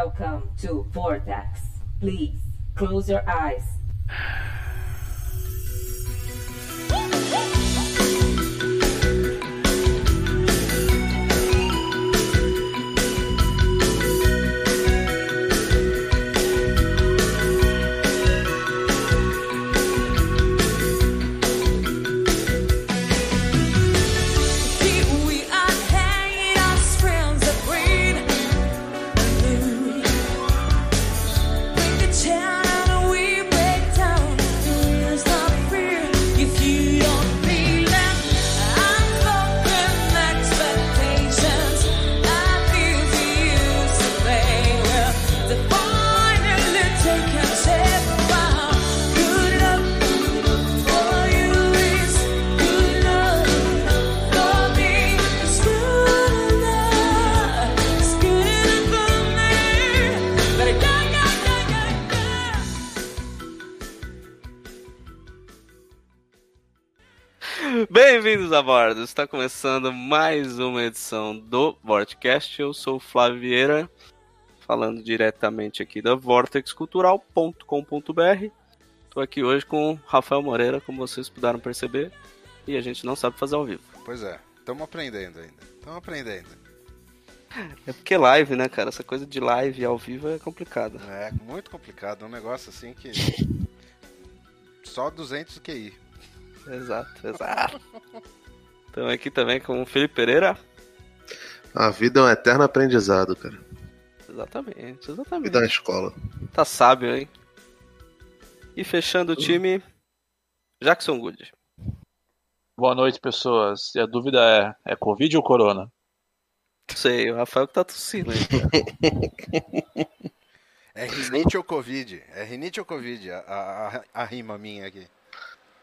Welcome to Vortex. Please close your eyes. A bordo! Está começando mais uma edição do Vortecast. Eu sou o Flávio Vieira, falando diretamente aqui da vortexcultural.com.br. Estou aqui hoje com o Rafael Moreira, como vocês puderam perceber, e a gente não sabe fazer ao vivo. Pois é, estamos aprendendo ainda. Estamos aprendendo. É porque live, né, cara? Essa coisa de live ao vivo é complicada. É muito complicado, é um negócio assim que. Só 200 QI. Exato, exato. Estamos aqui também com o Felipe Pereira. A vida é um eterno aprendizado, cara. Exatamente, exatamente. vida na escola. Tá sábio, hein? E fechando o time, Jackson Good. Boa noite, pessoas. E a dúvida é: é Covid ou Corona? Não sei, o Rafael que tá tossindo aí. É rinite ou Covid? É rinite ou Covid? A, a, a- a rima minha aqui.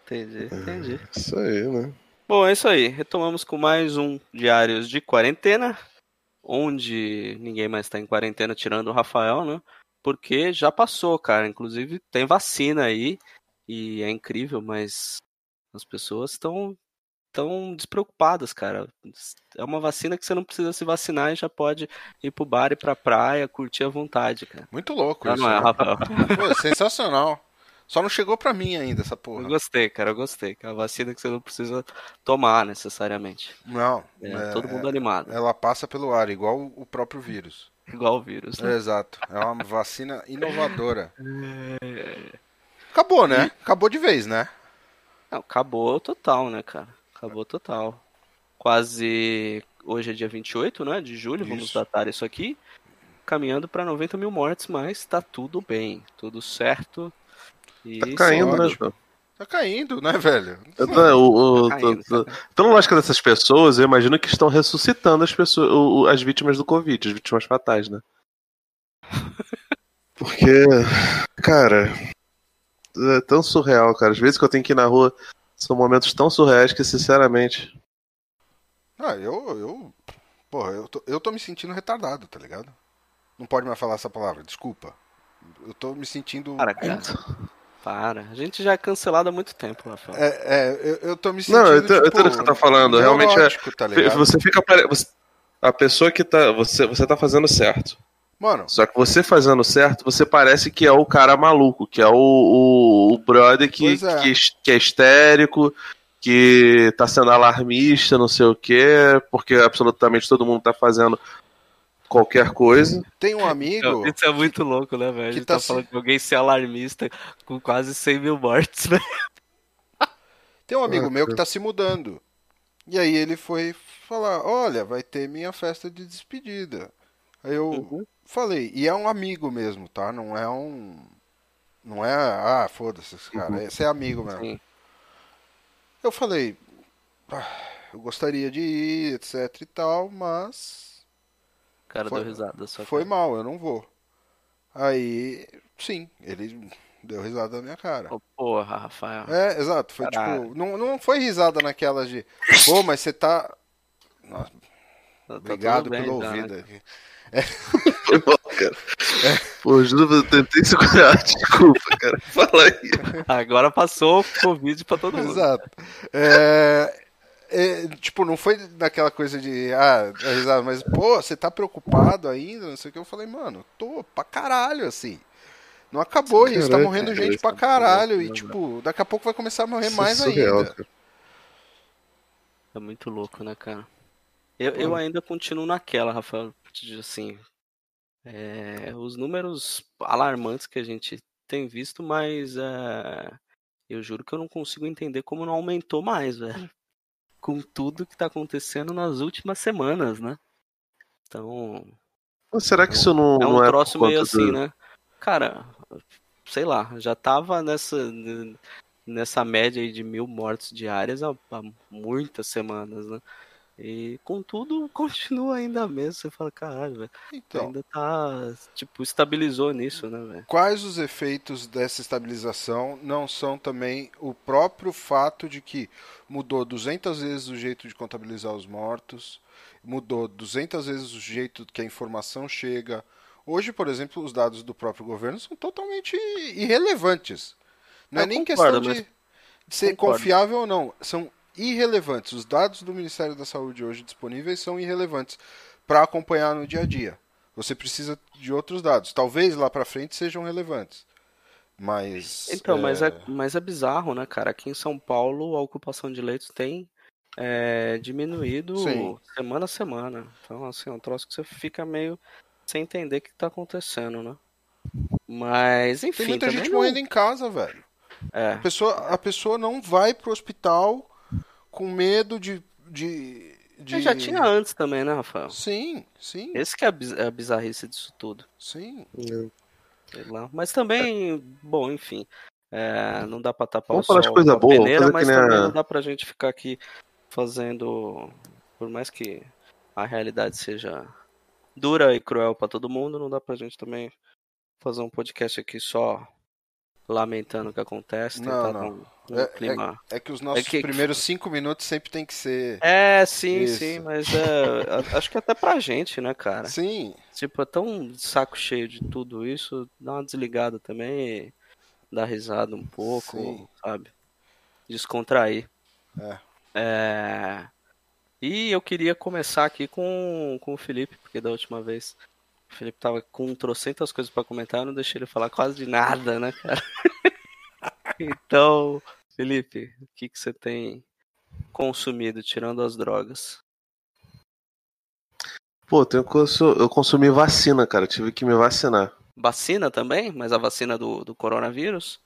Entendi, entendi. Isso aí, né? Bom, é isso aí. Retomamos com mais um Diários de Quarentena, onde ninguém mais tá em quarentena tirando o Rafael, né? Porque já passou, cara. Inclusive tem vacina aí e é incrível, mas as pessoas estão tão despreocupadas, cara. É uma vacina que você não precisa se vacinar e já pode ir pro bar e pra praia, curtir à vontade, cara. Muito louco Ah, isso. não é, né? Rafael? Pô, sensacional. Só não chegou pra mim ainda essa Eu porra. gostei, cara, eu gostei. Que é uma vacina que você não precisa tomar necessariamente. Não. É, é- todo mundo animado. Ela passa pelo ar, igual o próprio vírus. Igual o vírus, né? É, exato. É uma vacina inovadora. Acabou, né? Acabou de vez, né? Não, acabou total, né, cara? Acabou total. Quase. Hoje é dia 28, né? De julho, vamos Isso. datar isso aqui. Caminhando pra 90 mil mortes, mas tá tudo bem, tudo certo. Tá caindo, né, João? Tá caindo, né, velho? O- o- Tá caindo, tá Pela lógica dessas pessoas, eu imagino que estão ressuscitando as pessoas, o- as vítimas do Covid, as vítimas fatais, né? Porque, cara, é tão surreal, cara. Às vezes que eu tenho que ir na rua, são momentos tão surreais que, sinceramente, Ah, eu. eu porra, eu tô, eu tô me sentindo retardado, tá ligado? Não pode mais falar essa palavra, desculpa. Eu tô me sentindo. Para, cara. Para. A gente já é cancelado há muito tempo, Rafael. É, é, eu, eu tô me sentindo. Não, eu entendo- tipo, o que você tá falando, realmente é- tá ligado? você fica. pare- você- a pessoa que tá. Você, você tá fazendo certo. Mano, Só que você fazendo certo, você parece que é o cara maluco, que é o, o, o brother que, é. que, que é histérico, que tá sendo alarmista, não sei o quê, porque absolutamente todo mundo tá fazendo qualquer coisa. tem um amigo. Isso é muito louco, né, velho? Que tá tá, se- falando de alguém ser alarmista com quase 100 mil mortes, né? Tem um amigo Ah, meu que tá se mudando. E aí ele foi falar: Olha, vai ter minha festa de despedida. Aí eu Uhum. falei, e é um amigo mesmo, tá? Não é um. Não é, ah, foda-se cara. Esse é amigo mesmo. Sim. Eu falei, "Ah, eu gostaria de ir, etc e tal, mas cara Foi- deu risada só. foi cara. mal, eu não vou. Aí, sim, ele deu risada na minha cara. Ô, Porra, Rafael. É, exato. Foi Caralho. tipo. Não, não foi risada naquelas de. Pô, mas você tá. Nossa, Tá- tá obrigado bem, pelo tá, né? ouvido. aqui. Foi mal, cara. Pô, juro, eu tentei segurar, desculpa, cara. Fala aí. Agora passou o Covid pra todo mundo. Exato. É, é, tipo, não foi naquela coisa de, ah, risada, mas, pô, você tá preocupado ainda, não sei o que. Eu falei, mano, tô pra caralho, assim. Não acabou isso, tá morrendo cara, gente isso pra tá caralho. E, né, tipo, daqui a pouco vai começar a morrer Isso é mais surreal, ainda. cara. É muito louco, né, cara? Eu, eu ainda continuo naquela, Rafael, assim, é, os números alarmantes que a gente tem visto, mas é, eu juro que eu não consigo entender como não aumentou mais, velho. Com tudo que tá acontecendo nas últimas semanas, né? Então, Mas será que isso não é não um é troço meio assim, do- né? Cara, sei lá, já tava nessa, nessa média aí de mil mortes diárias há, há muitas semanas, né? E contudo, continua ainda mesmo. Você fala, caralho, velho. Então, Ainda tá, tipo, estabilizou nisso, né, velho? quais os efeitos dessa estabilização não são também o próprio fato de que mudou 200 vezes o jeito de contabilizar os mortos, mudou 200 vezes o jeito que a informação chega. Hoje, por exemplo, os dados do próprio governo são totalmente irrelevantes. Não é Eu nem concordo, questão de, mas- ser concordo. confiável ou não, são irrelevantes. Os dados do Ministério da Saúde hoje disponíveis são irrelevantes para acompanhar no dia a dia. Você precisa de outros dados. Talvez lá para frente sejam relevantes. Mas. Então, mas, é, é, mas é bizarro, né, cara? Aqui em São Paulo, a ocupação de leitos tem é, diminuído Sim. semana a semana. Então, assim, é um troço que você fica meio sem entender o que tá acontecendo, né? Mas, enfim, Tem muita gente não- morrendo em casa, velho. É, A pessoa, a pessoa não vai pro hospital com medo de. de, de... já tinha antes também, né, Rafael? Sim, sim, Esse que é a biz- é a bizarrice disso tudo. sim. Sei lá. Mas também, bom, enfim. é, não dá pra tapar Vamos o falar de sol coisa boa, peneira, mas nem também a- não dá pra gente ficar aqui fazendo. Por mais que a realidade seja dura e cruel pra todo mundo, não dá pra gente também fazer um podcast aqui só lamentando o que acontece, Não, tentar não. um, um É- clima. É que os nossos É que- primeiros cinco minutos sempre tem que ser. É, sim, Isso. sim, mas é, acho que até pra gente, né, cara? Sim, Tipo, é tão saco cheio de tudo isso, dá uma desligada também dá risada um pouco, Sim. sabe? Descontrair. É. É, E eu queria começar aqui com, com o Felipe, porque da última vez o Felipe tava com trocentas coisas pra comentar, eu não deixei ele falar quase de nada, né, cara? Então, Felipe, o que, que você tem consumido, tirando as drogas? Pô, eu, tenho consu- eu consumi vacina, cara. Tive que me vacinar. Vacina também? Mas a vacina do, do coronavírus?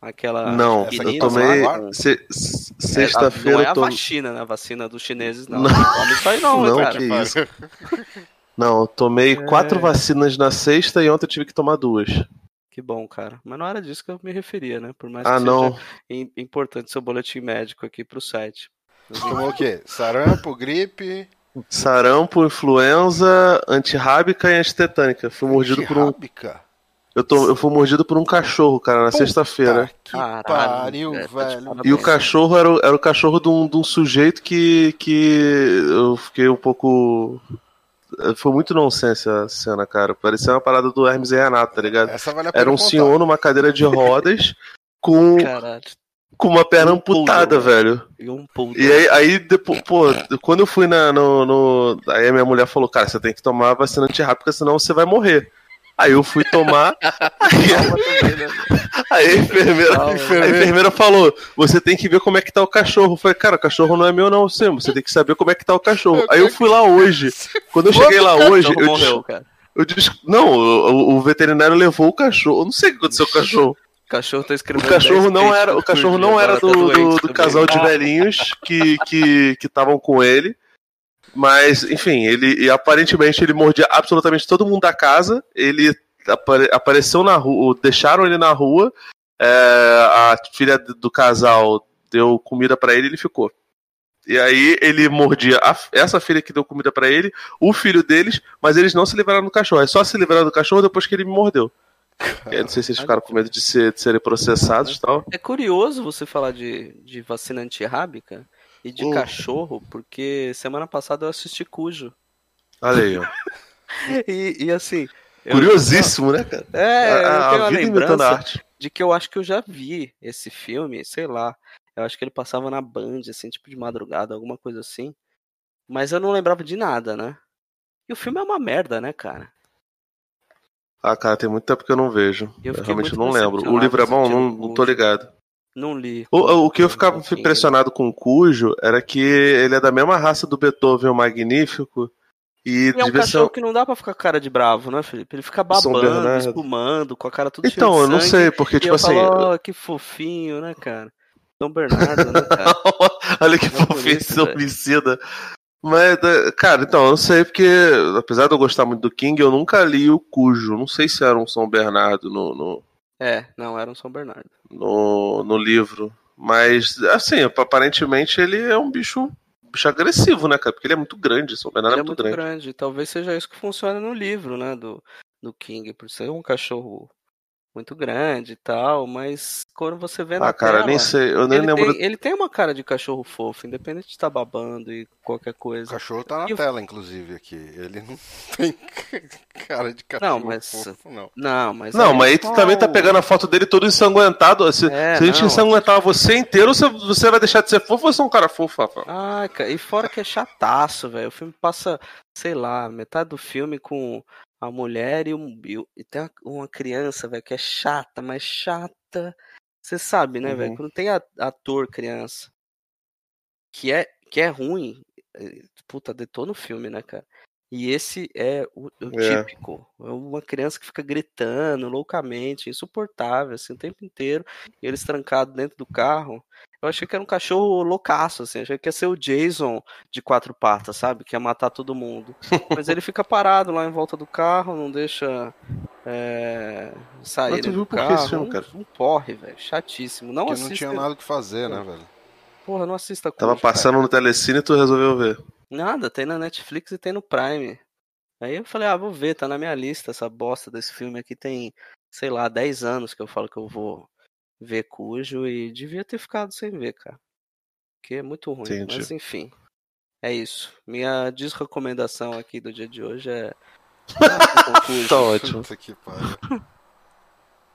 Aquela não, eu tomei. se- Sexta-feira Não é a tomei. vacina, né? A vacina dos chineses, não. Não. Não toma isso aí não, Não, cara. que isso. Não, eu tomei É. quatro vacinas na sexta e ontem eu tive que tomar duas. Que bom, cara. Mas não era disso que eu me referia, né? Por mais Ah, que não. seja im- importante seu boletim médico aqui pro site. Tomou o quê? Sarampo, gripe, Sarampo, influenza, antirrábica e antitetânica. Fui mordido por um. Eu, tô, eu fui mordido por um cachorro, cara, na sexta-feira. Que Caralho, pariu, velho. E o cachorro era o, era o cachorro de um, de um sujeito que, que eu fiquei um pouco. Foi muito nonsense a cena, cara. Parecia uma parada do Hermes e Renato, tá ligado? Essa vale a pena Era um contar. senhor numa cadeira de rodas com, Caralho. com uma perna Um amputada, velho. E um poodle. E aí, aí depois, pô, quando eu fui na, no, no- Aí a minha mulher falou, cara, você tem que tomar a vacina antirrábica, senão você vai morrer. Aí eu fui tomar, aí a, enfermeira, a enfermeira falou, você tem que ver como é que tá o cachorro. Eu falei, cara, o cachorro não é meu não, Sim, você tem que saber como é que tá o cachorro. Aí eu fui lá hoje. Quando eu cheguei lá hoje, Cachorro eu, morreu, cara. eu disse, não, o, o veterinário levou o cachorro. Eu não sei o que aconteceu com o cachorro. O cachorro tá O escrevendo. cachorro 10 não era, o cachorro não era agora tá do, do, do casal de velhinhos que que que estavam com ele. Mas, enfim, ele e aparentemente ele mordia absolutamente todo mundo da casa. Ele apare- apareceu na rua, deixaram ele na rua. é, a filha do casal deu comida pra ele e ele ficou. E aí ele mordia a- essa filha que deu comida pra ele, o filho deles, mas eles não se livraram do cachorro. É só se livraram do cachorro depois que ele me mordeu. Eu não sei se eles ficaram com medo de, ser, de serem processados e tal. É curioso você falar de, de vacina antirrábica e de Hum. cachorro, porque semana passada eu assisti Cujo. Olha aí, ó. E, e assim. Eu- Curiosíssimo, né, cara? É, eu a, tenho a vida lembrança arte. de que eu acho que eu já vi esse filme, sei lá. Eu acho que ele passava na Band, assim, tipo de madrugada, alguma coisa assim. Mas eu não lembrava de nada, né? E o filme é uma merda, né, cara? Ah, cara, tem muito tempo que eu não vejo. Eu Eu, realmente não lembro. O livro é bom? Não, não tô ligado. Não li. O, o que eu ficava impressionado com o Cujo era que ele é da mesma raça do Beethoven o Magnífico. E, E é um cachorro que não dá pra ficar com cara de bravo, né, Felipe? Ele fica babando, Bernardo. espumando, com a cara tudo Então, eu não sangue. sei, porque, tipo assim. falo, ó, que fofinho, né, cara? São Bernardo, né, cara? Olha que É fofinho esse homicida. Mas, é, cara, então, eu não sei, porque apesar de eu gostar muito do King, eu nunca li o Cujo. Não sei se era um São Bernardo no, no, É, não, era um São Bernardo. no, no livro. Mas, assim, aparentemente ele é um bicho, bicho agressivo, né, cara? Porque ele é muito grande, São Bernardo Ele é muito, grande. Talvez seja isso que funciona no livro, né, do, do King, por ser um cachorro muito grande e tal, mas quando você vê na Ah, cara, tela, nem sei, eu nem ele, lembro. tem, ele tem uma cara de cachorro fofo, independente de estar babando e qualquer O coisa. cachorro tá na E o- tela, inclusive, aqui. Ele não tem cara de cachorro Não, mas- fofo, não. Não, mas Não, aí mas aí é tu também tá o- pegando a foto dele todo ensanguentado. Se, É, se a gente não, ensanguentar você inteiro, você, você vai deixar de ser fofo ou você é um cara fofo, Rafa? Ai, cara, e fora que é chataço, velho. O filme passa, sei lá, metade do filme com a mulher e, um, e, o- e tem uma, criança, velho, que é chata, mas chata. Você sabe, né, velho? Uhum. Quando tem a- ator criança que é, que é ruim, eh, puta, detona o filme, né, cara? E esse é o, o É. típico. É uma criança que fica gritando loucamente, insuportável, assim, o tempo inteiro. E eles trancados dentro do carro. Eu achei que era um cachorro loucaço, assim. Achei que ia ser o Jason de quatro patas, sabe? Que ia matar todo mundo. Mas ele fica parado lá em volta do carro, não deixa é, sair Mas tu viu do por carro. esse filme, um, cara? um porre, velho. Chatíssimo. Não Porque assista. não tinha nada o que fazer, né, velho? Porra, não assista Tava Cujo, cara. passando no Telecine e tu resolveu ver. Nada, tem na Netflix e tem no Prime. Aí eu falei, ah, vou ver, tá na minha lista essa bosta desse filme aqui. Tem, sei lá, 10 anos que eu falo que eu vou ver Cujo e devia ter ficado sem ver, cara. Porque é muito ruim. Entendi. Mas enfim, é isso. Minha desrecomendação aqui do dia de hoje é. Tá ótimo. Que.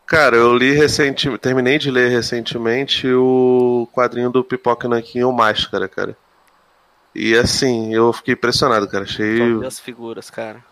Cara, eu li recentemente, terminei de ler recentemente o quadrinho do Pipoca Nanquinho o Máscara, cara. E assim, eu fiquei impressionado, cara. Achei. As figuras, cara.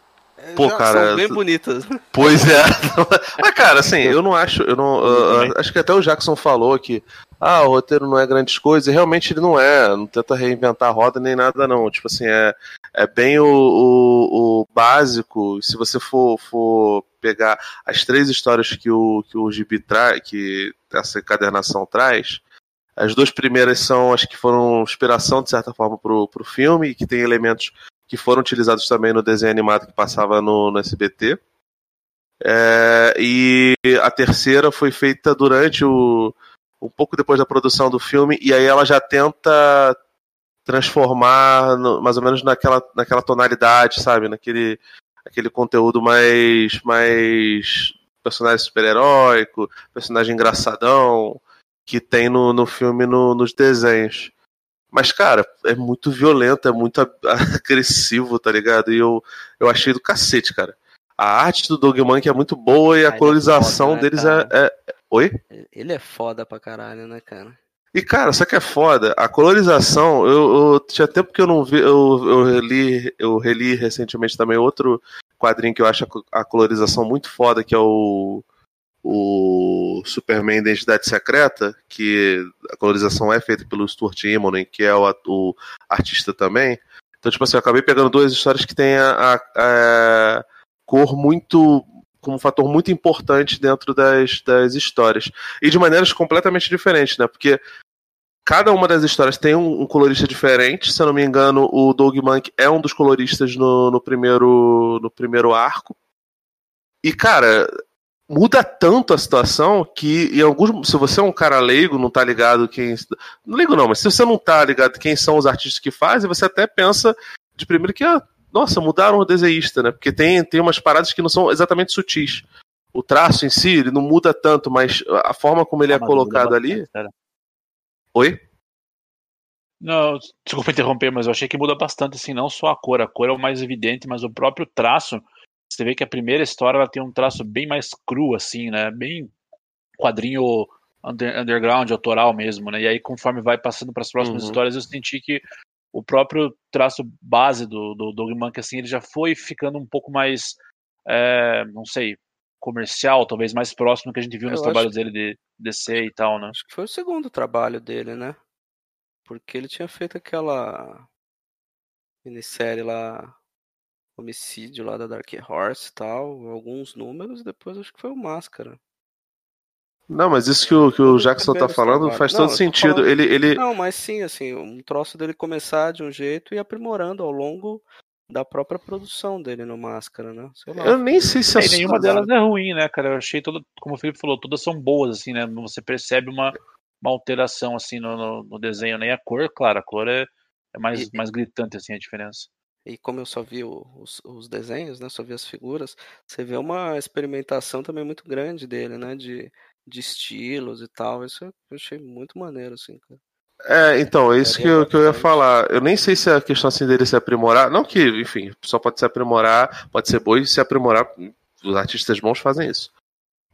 Pô, já- cara, São bem bonitas. Pois é. Mas, cara, assim, eu não acho. Eu não, ah, acho que até o Jackson falou que ah, o roteiro não é grandes coisas, e realmente ele não é. Não tenta reinventar a roda nem nada, não. Tipo assim, é, é bem o, o, o básico. Se você for, for pegar as três histórias que o, que o Gibi traz, que essa encadernação traz. As duas primeiras são as que foram inspiração, de certa forma, pro, pro filme, e que tem elementos que foram utilizados também no desenho animado que passava no, no SBT. É, e a terceira foi feita durante o. um pouco depois da produção do filme, e aí ela já tenta transformar no- mais ou menos naquela, naquela tonalidade, sabe? Naquele aquele conteúdo mais. mais personagem super-heróico, personagem engraçadão, que tem no, no filme no- nos desenhos. Mas, cara, é muito violento, é muito agressivo, tá ligado? E eu, eu achei do cacete, cara. A arte do Dogman é muito boa e Ah, a ele é colorização foda, né, deles cara? é, é- Oi? Ele é foda pra caralho, né, cara? E, cara, sabe que é foda? A colorização, eu, eu tinha tempo que eu não vi. Eu, eu, reli, eu reli recentemente também outro quadrinho que eu acho a a colorização muito foda, que é o. O Superman Identidade Secreta, que a colorização é feita pelo Stuart Immonen, que é o, o artista também. Então, tipo assim, eu acabei pegando duas histórias que têm a, a- a cor muito. como um fator muito importante dentro das, das histórias. E de maneiras completamente diferentes, né? Porque cada uma das histórias tem um, um colorista diferente. Se eu não me engano, o Doug Monk é um dos coloristas no, no primeiro, no primeiro arco. E, cara, muda tanto a situação que em alguns. Se você é um cara leigo, não tá ligado quem. Não leigo não, mas se você não tá ligado quem são os artistas que fazem, você até pensa de primeiro que, ah, nossa, mudaram o desenhista, né? Porque tem, tem umas paradas que não são exatamente sutis. O traço em si, ele não muda tanto, mas a forma como ele é Ah, colocado ali. bastante. Oi? Não, desculpa interromper, mas eu achei que muda bastante, assim, não só a cor. A cor é o mais evidente, mas o próprio traço. Você vê que a primeira história ela tem um traço bem mais cru, assim, né? Bem quadrinho under- underground, autoral mesmo, né? E aí, conforme vai passando para as próximas Uhum. histórias, eu senti que o próprio traço base do, do Doug Monk, assim, ele já foi ficando um pouco mais, é, não sei, comercial, talvez mais próximo do que a gente viu Eu nos trabalhos dele de DC e tal, né? Acho que foi o segundo trabalho dele, né? Porque ele tinha feito aquela minissérie lá, Homicídio lá da Dark Horse e tal, alguns números, depois acho que foi o Máscara. Não, mas isso que o, que o Jackson tá primeiros falando faz Não, todo sentido. falando- Ele, ele, Não, mas sim, assim, um troço dele começar de um jeito e aprimorando ao longo da própria produção dele no Máscara, né? Sei lá. eu nem sei se É, é e nenhuma delas é ruim, né, cara? Eu achei toda, como o Felipe falou, todas são boas, assim, né? Você percebe uma, uma alteração, assim, no, no, no desenho, nem a cor, claro, a cor é, é mais, E- mais gritante, assim, a diferença. E como eu só vi os, os desenhos, né? Só vi as figuras, você vê uma experimentação também muito grande dele, né? De, de estilos e tal. Isso eu achei muito maneiro, assim, cara. É, então, é isso que eu, que eu ia falar. Eu nem sei se a questão assim dele se aprimorar. Não que, enfim, só pode se aprimorar, pode ser bom e se aprimorar. Os artistas bons fazem isso.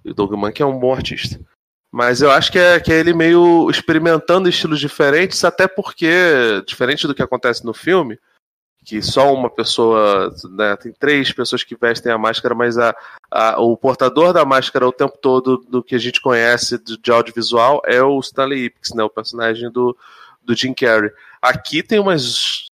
E o Doug Monk é um bom artista. Mas eu acho que é, que é ele meio experimentando estilos diferentes, até porque, diferente do que acontece no filme, que só uma pessoa, né, tem três pessoas que vestem a máscara, mas a, a- o portador da máscara o tempo todo do que a gente conhece de, de audiovisual é o Stanley Ipkiss, né, o personagem do, do Jim Carrey. Aqui tem umas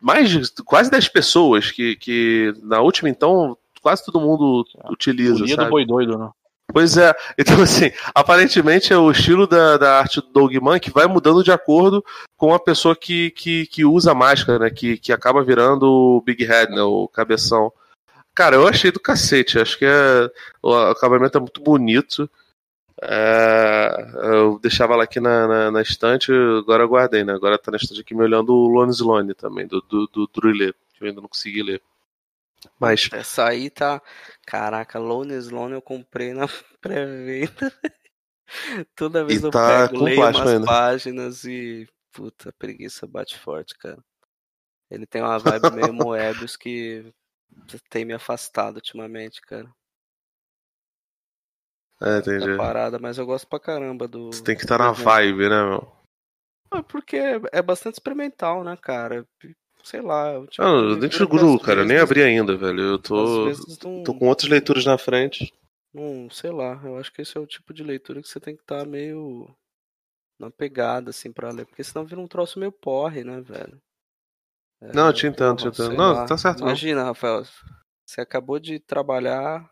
mais de quase 10 pessoas que, que na última então quase todo mundo utiliza, Folia do sabe? boi doido, né? Pois é. Então, assim, aparentemente é o estilo da, da arte do Doug Mann que vai mudando de acordo com a pessoa que, que, que usa a máscara, né? Que, que acaba virando o Big Head, né? O cabeção. Cara, eu achei do cacete. Acho que é, o acabamento é muito bonito. É, eu deixava ela aqui na, na, na estante, agora eu guardei, né? Agora tá na estante aqui me olhando o Lone Sloane também, do, do, do Druillet, que eu ainda não consegui ler. Mas, Essa aí tá. Caraca, Lone Sloane eu comprei na pré-venda. Toda vez E eu tá pego, leio umas ainda. páginas e. Puta, preguiça bate forte, cara. Ele tem uma vibe meio Moebius que tem me afastado ultimamente, cara. é, entendi. Da parada, mas eu gosto pra caramba do. Você tem que estar na desenho. vibe, né, meu? É porque é é bastante experimental, né, cara? Sei lá. eu, tipo, Ah, eu nem Guru, cara, eu nem abri ainda, velho. Eu tô, não- tô com outras leituras na frente. Não, sei lá, eu acho que esse é o tipo de leitura que você tem que estar meio na pegada, assim, pra ler, porque senão vira um troço meio porre, né, velho? É, Não, eu te entendo, te entendo. Não, lá. tá certo, não. Imagina, Rafael, você acabou de trabalhar,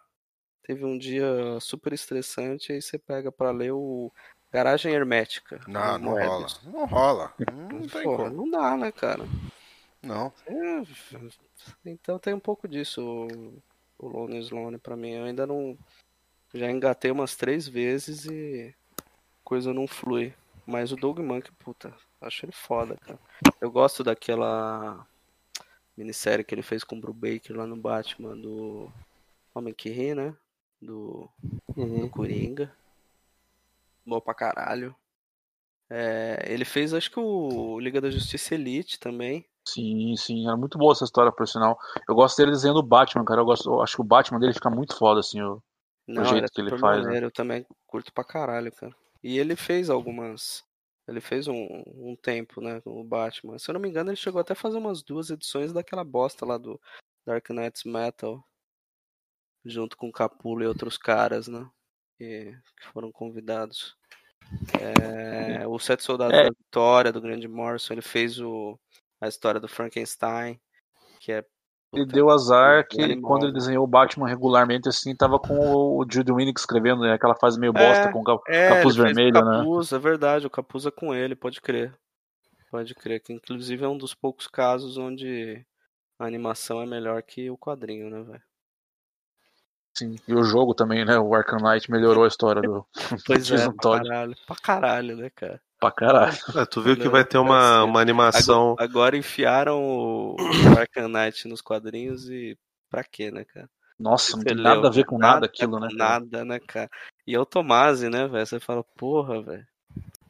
teve um dia super estressante, aí você pega pra ler o Garagem Hermética. Não, não rola. Moebius. Não rola. Não tem Porra, como. não dá, né, cara? Não. É, então tem um pouco disso o, o Lone Sloane pra mim. Eu ainda não. Já engatei umas três vezes e coisa não flui. Mas o Doug Monk, puta, acho ele foda, cara. Eu gosto daquela minissérie que ele fez com o Brubaker lá no Batman do Homem que Ri, né? Do, do Coringa. Bom pra caralho. É, ele fez acho que o Liga da Justiça Elite também. Sim, sim, era muito boa essa história, por sinal. Eu gosto dele desenhando o Batman, cara. Eu, gosto, eu acho que o Batman dele fica muito foda, assim. O, Não, jeito ele é que ele faz, né? Eu também curto pra caralho, cara. E ele fez algumas. Ele fez um, um tempo, né, com o Batman. Se eu não me engano, ele chegou até a fazer umas duas edições daquela bosta lá do Dark Knights Metal. Junto com o Capula e outros caras, né? Que, que foram convidados. É, o Sete Soldados É. da Vitória, do Grande Morrison, ele fez o, a história do Frankenstein, que é. Ele deu azar que animal, quando ele né? desenhou o Batman regularmente, assim, tava com o, Jude Winnick escrevendo, né? Aquela fase meio bosta É, com o cap- É, capuz vermelho, o né? capuz, é verdade, o capuz é com ele, pode crer. Pode crer, que inclusive é um dos poucos casos onde a animação é melhor que o quadrinho, né, velho? Sim. E o jogo também, né? O Arkham Knight melhou a história do Pois é, pra caralho. Pra caralho, né, cara? Pra caralho. É, tu viu que vai ter uma, cacete. uma animação. Agora, agora enfiaram o Arkham Knight nos quadrinhos e pra quê, né, cara? Nossa, não tem leu, nada a ver né? com nada aquilo, com né? Nada, né, cara? E é o Tomasi, né, velho? Você fala, porra, velho.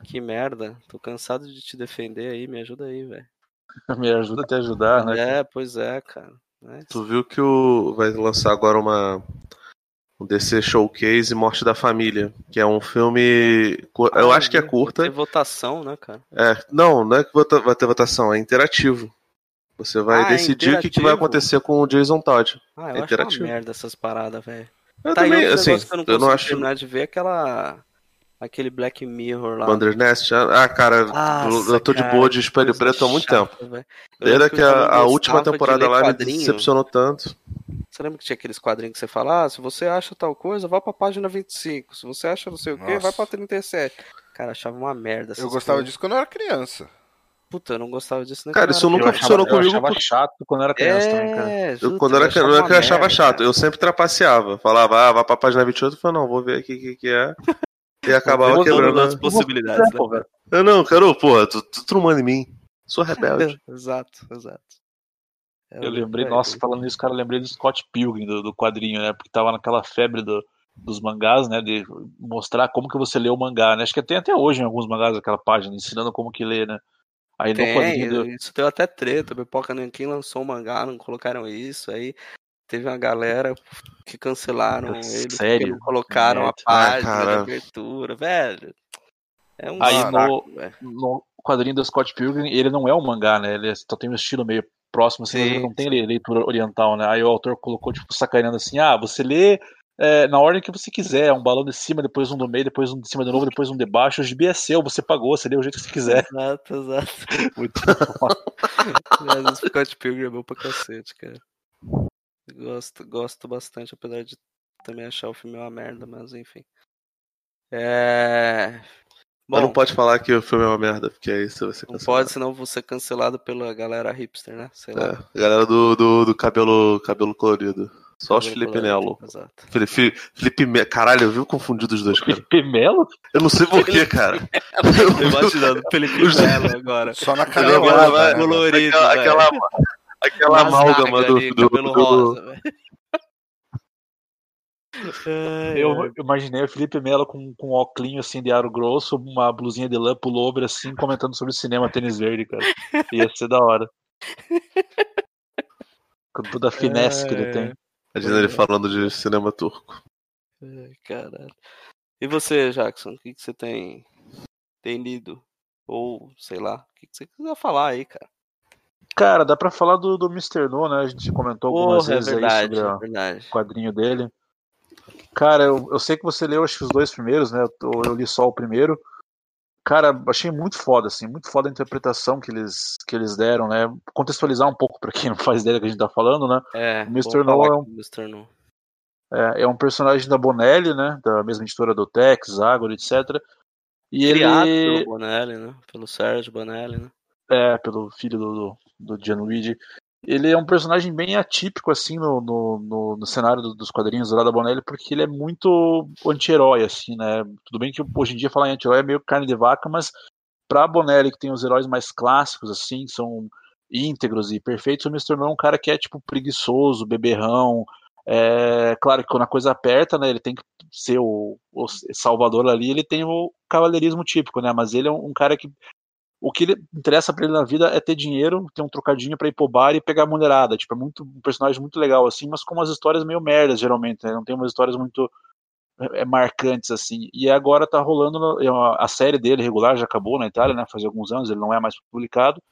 Que merda. Tô cansado de te defender aí, me ajuda aí, velho. Me ajuda a te ajudar, né? É, pois é, cara. É, Tu viu que o vai lançar agora uma O DC Showcase Morte da Família, que é um filme. Eu Ah, acho que é Tem curta. votação, né, cara? É, não, não é que vai ter votação, é interativo. Você vai Ah, é decidir o que, que vai interativo? acontecer com o Jason Todd. Ah, eu É acho uma interativo. merda essas paradas, velho. Eu Tá aí também, outro assim, negócio que eu não eu não consigo acho. terminar de ver aquela. Aquele Black Mirror lá. Bandersnest, ah, cara, Nossa, eu tô de cara, boa de espelho preto há muito chata, tempo. Eu Desde lembro que eu a, a última de temporada lá me quadrinho. decepcionou tanto. Você lembra que tinha aqueles quadrinhos que você fala, ah, se você acha tal coisa, vai pra página 25. Se você acha não sei o quê, Nossa. vai pra 37. Cara, achava uma merda. Eu gostava coisas. disso quando eu era criança. Puta, eu não gostava disso Cara, isso eu era nunca eu funcionou achava, eu comigo achava por- chato quando eu era criança também, cara. É, Eu, quando era achava criança, eu achava merda, chato. cara. Eu sempre trapaceava. Falava, ah, vai pra página 28. Eu falava, não, vou ver aqui o que, que é. E acabava quebrando. as possibilidades, né? Pô. Eu não, cara, porra, tu, tu, tu não manda em mim. Sou rebelde. exato, exato. É, Eu lembrei, velho, nossa, falando nisso, cara, eu lembrei do Scott Pilgrim, do, do quadrinho, né? Porque tava naquela febre do- dos mangás, né? De mostrar como que você lê o mangá, né? Acho que tem até hoje em alguns mangás aquela página ensinando como que lê, né? Aí no Tem, quadrinho do, isso deu até treta. O Pipoca Nankin lançou um mangá, não colocaram isso. Aí teve uma galera que cancelaram ele sério? colocaram a. Ah, página de cara. abertura, velho. É um Aí no- no quadrinho do Scott Pilgrim, ele não é um mangá, né? Ele só tem um estilo meio próximo, assim, ele não tem le- leitura oriental, né? Aí o autor colocou, tipo, sacaneando assim, ah, você lê é, na ordem que você quiser, um balão de cima, depois um do meio, depois um de cima de novo, depois um de baixo, o gibi é seu, você pagou, você lê o jeito que você quiser. Exato, exato. Muito Mas o Scott Pilgrim é bom pra cacete, cara. Gosto, gosto bastante, apesar de também achar o filme uma merda, mas enfim. É. Mas não Bom, pode falar que o filme é uma merda, porque aí você vai ser não cancelado. pode, senão vou ser cancelado pela galera hipster, né? Sei lá. É, a galera do, do, do cabelo, cabelo colorido. Só os Cabelo Felipe Melo. Exato. Felipe, Felipe Melo. Caralho, eu vi confundido os dois, cara. Felipe Melo? Eu não sei porquê, cara. Tô imaginando Felipe Melo agora. Só na né? colorido, aquela, aquela, aquela amálgama do, ali, do, cabelo do- rosa, velho. Ai, Eu imaginei o Felipe Melo com, com um óculos assim de aro grosso, uma blusinha de lã, pullover assim, comentando sobre cinema tênis verde, cara. Ia ser da hora. Com toda a finesse que ele tem. Imagina ele falando de cinema turco. Ai, caralho. E você, Jackson, o que, que você tem, tem lido? Ou, sei lá, o que, que você quiser falar aí, cara? Cara, dá pra falar do, do Mr. No, né? A gente comentou algumas Porra, é vezes aí verdade, sobre é o quadrinho dele. Cara, eu, eu sei que você leu acho que os dois primeiros, né? Eu, eu li só o primeiro. Cara, achei muito foda, assim, muito foda a interpretação que eles, que eles deram, né? Contextualizar um pouco pra quem não faz ideia que a gente tá falando, né? É, O Mr. No é um- Mr. No. É, é um personagem da Bonelli, né? Da mesma editora do Tex, Agora, etc. E Criado ele. pelo Bonelli, né? Pelo Sérgio Bonelli, né? É, pelo filho do, do, do Gianluigi. Ele é um personagem bem atípico, assim, no, no, no, no cenário do- dos quadrinhos lá da Bonelli, porque ele é muito anti-herói, assim, né? Tudo bem que hoje em dia falar em anti-herói é meio carne de vaca, mas pra Bonelli, que tem os heróis mais clássicos, assim, são íntegros e perfeitos, Mr. No é um cara que é, tipo, preguiçoso, beberrão. É, claro que quando a coisa aperta, né, ele tem que ser o, o salvador ali, ele tem o cavaleirismo típico, né? Mas ele é um, um cara que o que ele interessa pra ele na vida é ter dinheiro, ter um trocadinho pra ir pro bar e pegar a mulherada. Tipo, é muito, um personagem muito legal, assim, mas com umas histórias meio merdas, geralmente, né? Não tem umas histórias muito é, marcantes, assim. E agora tá rolando é a série dele regular, já acabou na Itália, né? Faz alguns anos, ele não é mais publicado.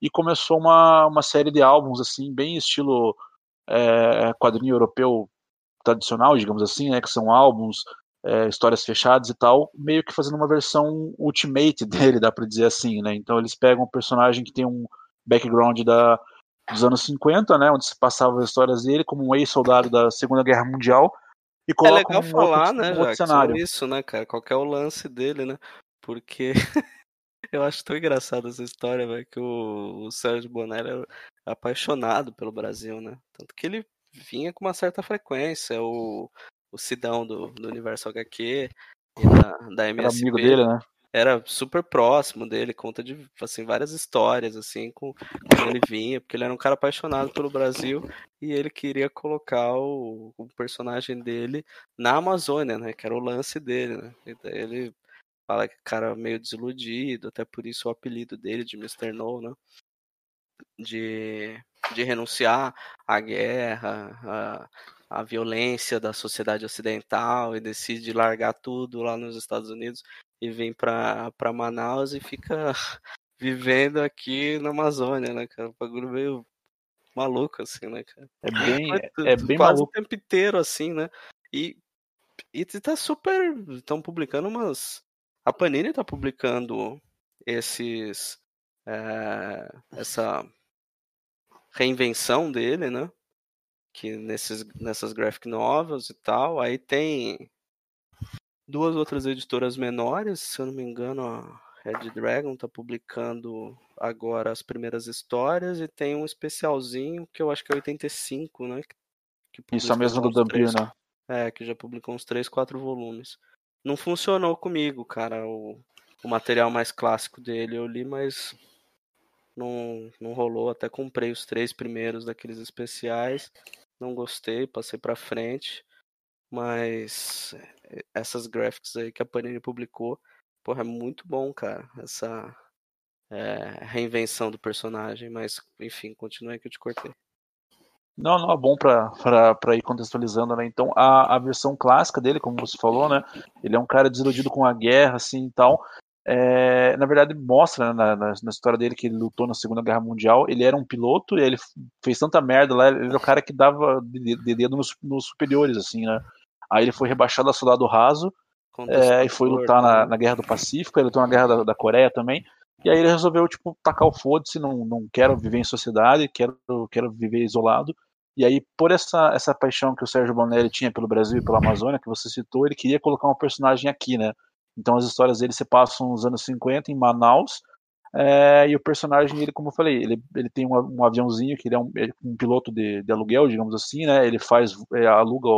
E começou uma, uma série de álbuns, assim, bem estilo é, quadrinho europeu tradicional, digamos assim, né? Que são álbuns, é, histórias fechadas e tal, meio que fazendo uma versão ultimate dele, dá pra dizer assim, né? Então eles pegam um personagem que tem um background da, dos anos 50, né? Onde se passavam as histórias dele como um ex-soldado da Segunda Guerra Mundial e É legal um falar, outro, né, um outro cenário. isso, né, cara? Qual é o lance dele, né? Porque eu acho tão engraçado essa história, velho, que o, o Sérgio Bonelli era apaixonado pelo Brasil, né? Tanto que ele vinha com uma certa frequência, o, o Sidão do, do Universo HQ e da, da Era amigo dele, né? era super próximo dele, conta de assim várias histórias assim com ele vinha, porque ele era um cara apaixonado pelo Brasil e ele queria colocar o, o personagem dele na Amazônia, né, que era o lance dele, né? E daí ele fala que o cara é meio desiludido, até por isso o apelido dele de Mr. No, né? De, de renunciar à guerra, a, a violência da sociedade ocidental e decide largar tudo lá nos Estados Unidos e vem pra, pra Manaus e fica vivendo aqui na Amazônia, né, cara? Um bagulho meio maluco, assim, né, cara? É bem, Mas é bem quase maluco. o tempo inteiro, assim, né? E, e tá super. Estão publicando umas. A Panini tá publicando esses. é, essa reinvenção dele, né? Que nesses, nessas graphic novels e tal. Aí tem duas outras editoras menores, se eu não me engano, a Red Dragon tá publicando agora as primeiras histórias e tem um especialzinho que eu acho que é 85, né? Que, que Isso é mesmo do Dampir, né? É, que já publicou uns 3, 4 volumes. Não funcionou comigo, cara, o, o material mais clássico dele eu li, mas não, não rolou. Até comprei os três primeiros daqueles especiais. Não gostei, passei pra frente. Mas eh, essas graphics aí que a Panini publicou, porra, é muito bom, cara. Essa eh, reinvenção do personagem. Mas, enfim, continua aí que eu te cortei. Não, não, é bom pra ir contextualizando, né? Então, a, a versão clássica dele, como você falou, né? Ele é um cara desiludido com a guerra, assim e tal. É, na verdade, mostra né, na, na, na história dele que ele lutou na Segunda Guerra Mundial. Ele era um piloto e ele fez tanta merda lá. Ele era o cara que dava de, de dedo nos, nos superiores, assim, né? Aí ele foi rebaixado a soldado raso é, e foi lutar na, na Guerra do Pacífico, ele lutou na Guerra da, da Coreia também. E aí ele resolveu, tipo, tacar o foda-se, não, não quero viver em sociedade, quero, quero viver isolado. E aí, por essa, essa paixão que o Sérgio Bonelli tinha pelo Brasil e pela Amazônia, que você citou, ele queria colocar um personagem aqui, né? Então as histórias dele se passam nos anos 50 em Manaus, é, e o personagem, ele, como eu falei, ele, ele tem um, um aviãozinho que ele é um, um piloto de, de aluguel, digamos assim, né? Ele faz, é, aluga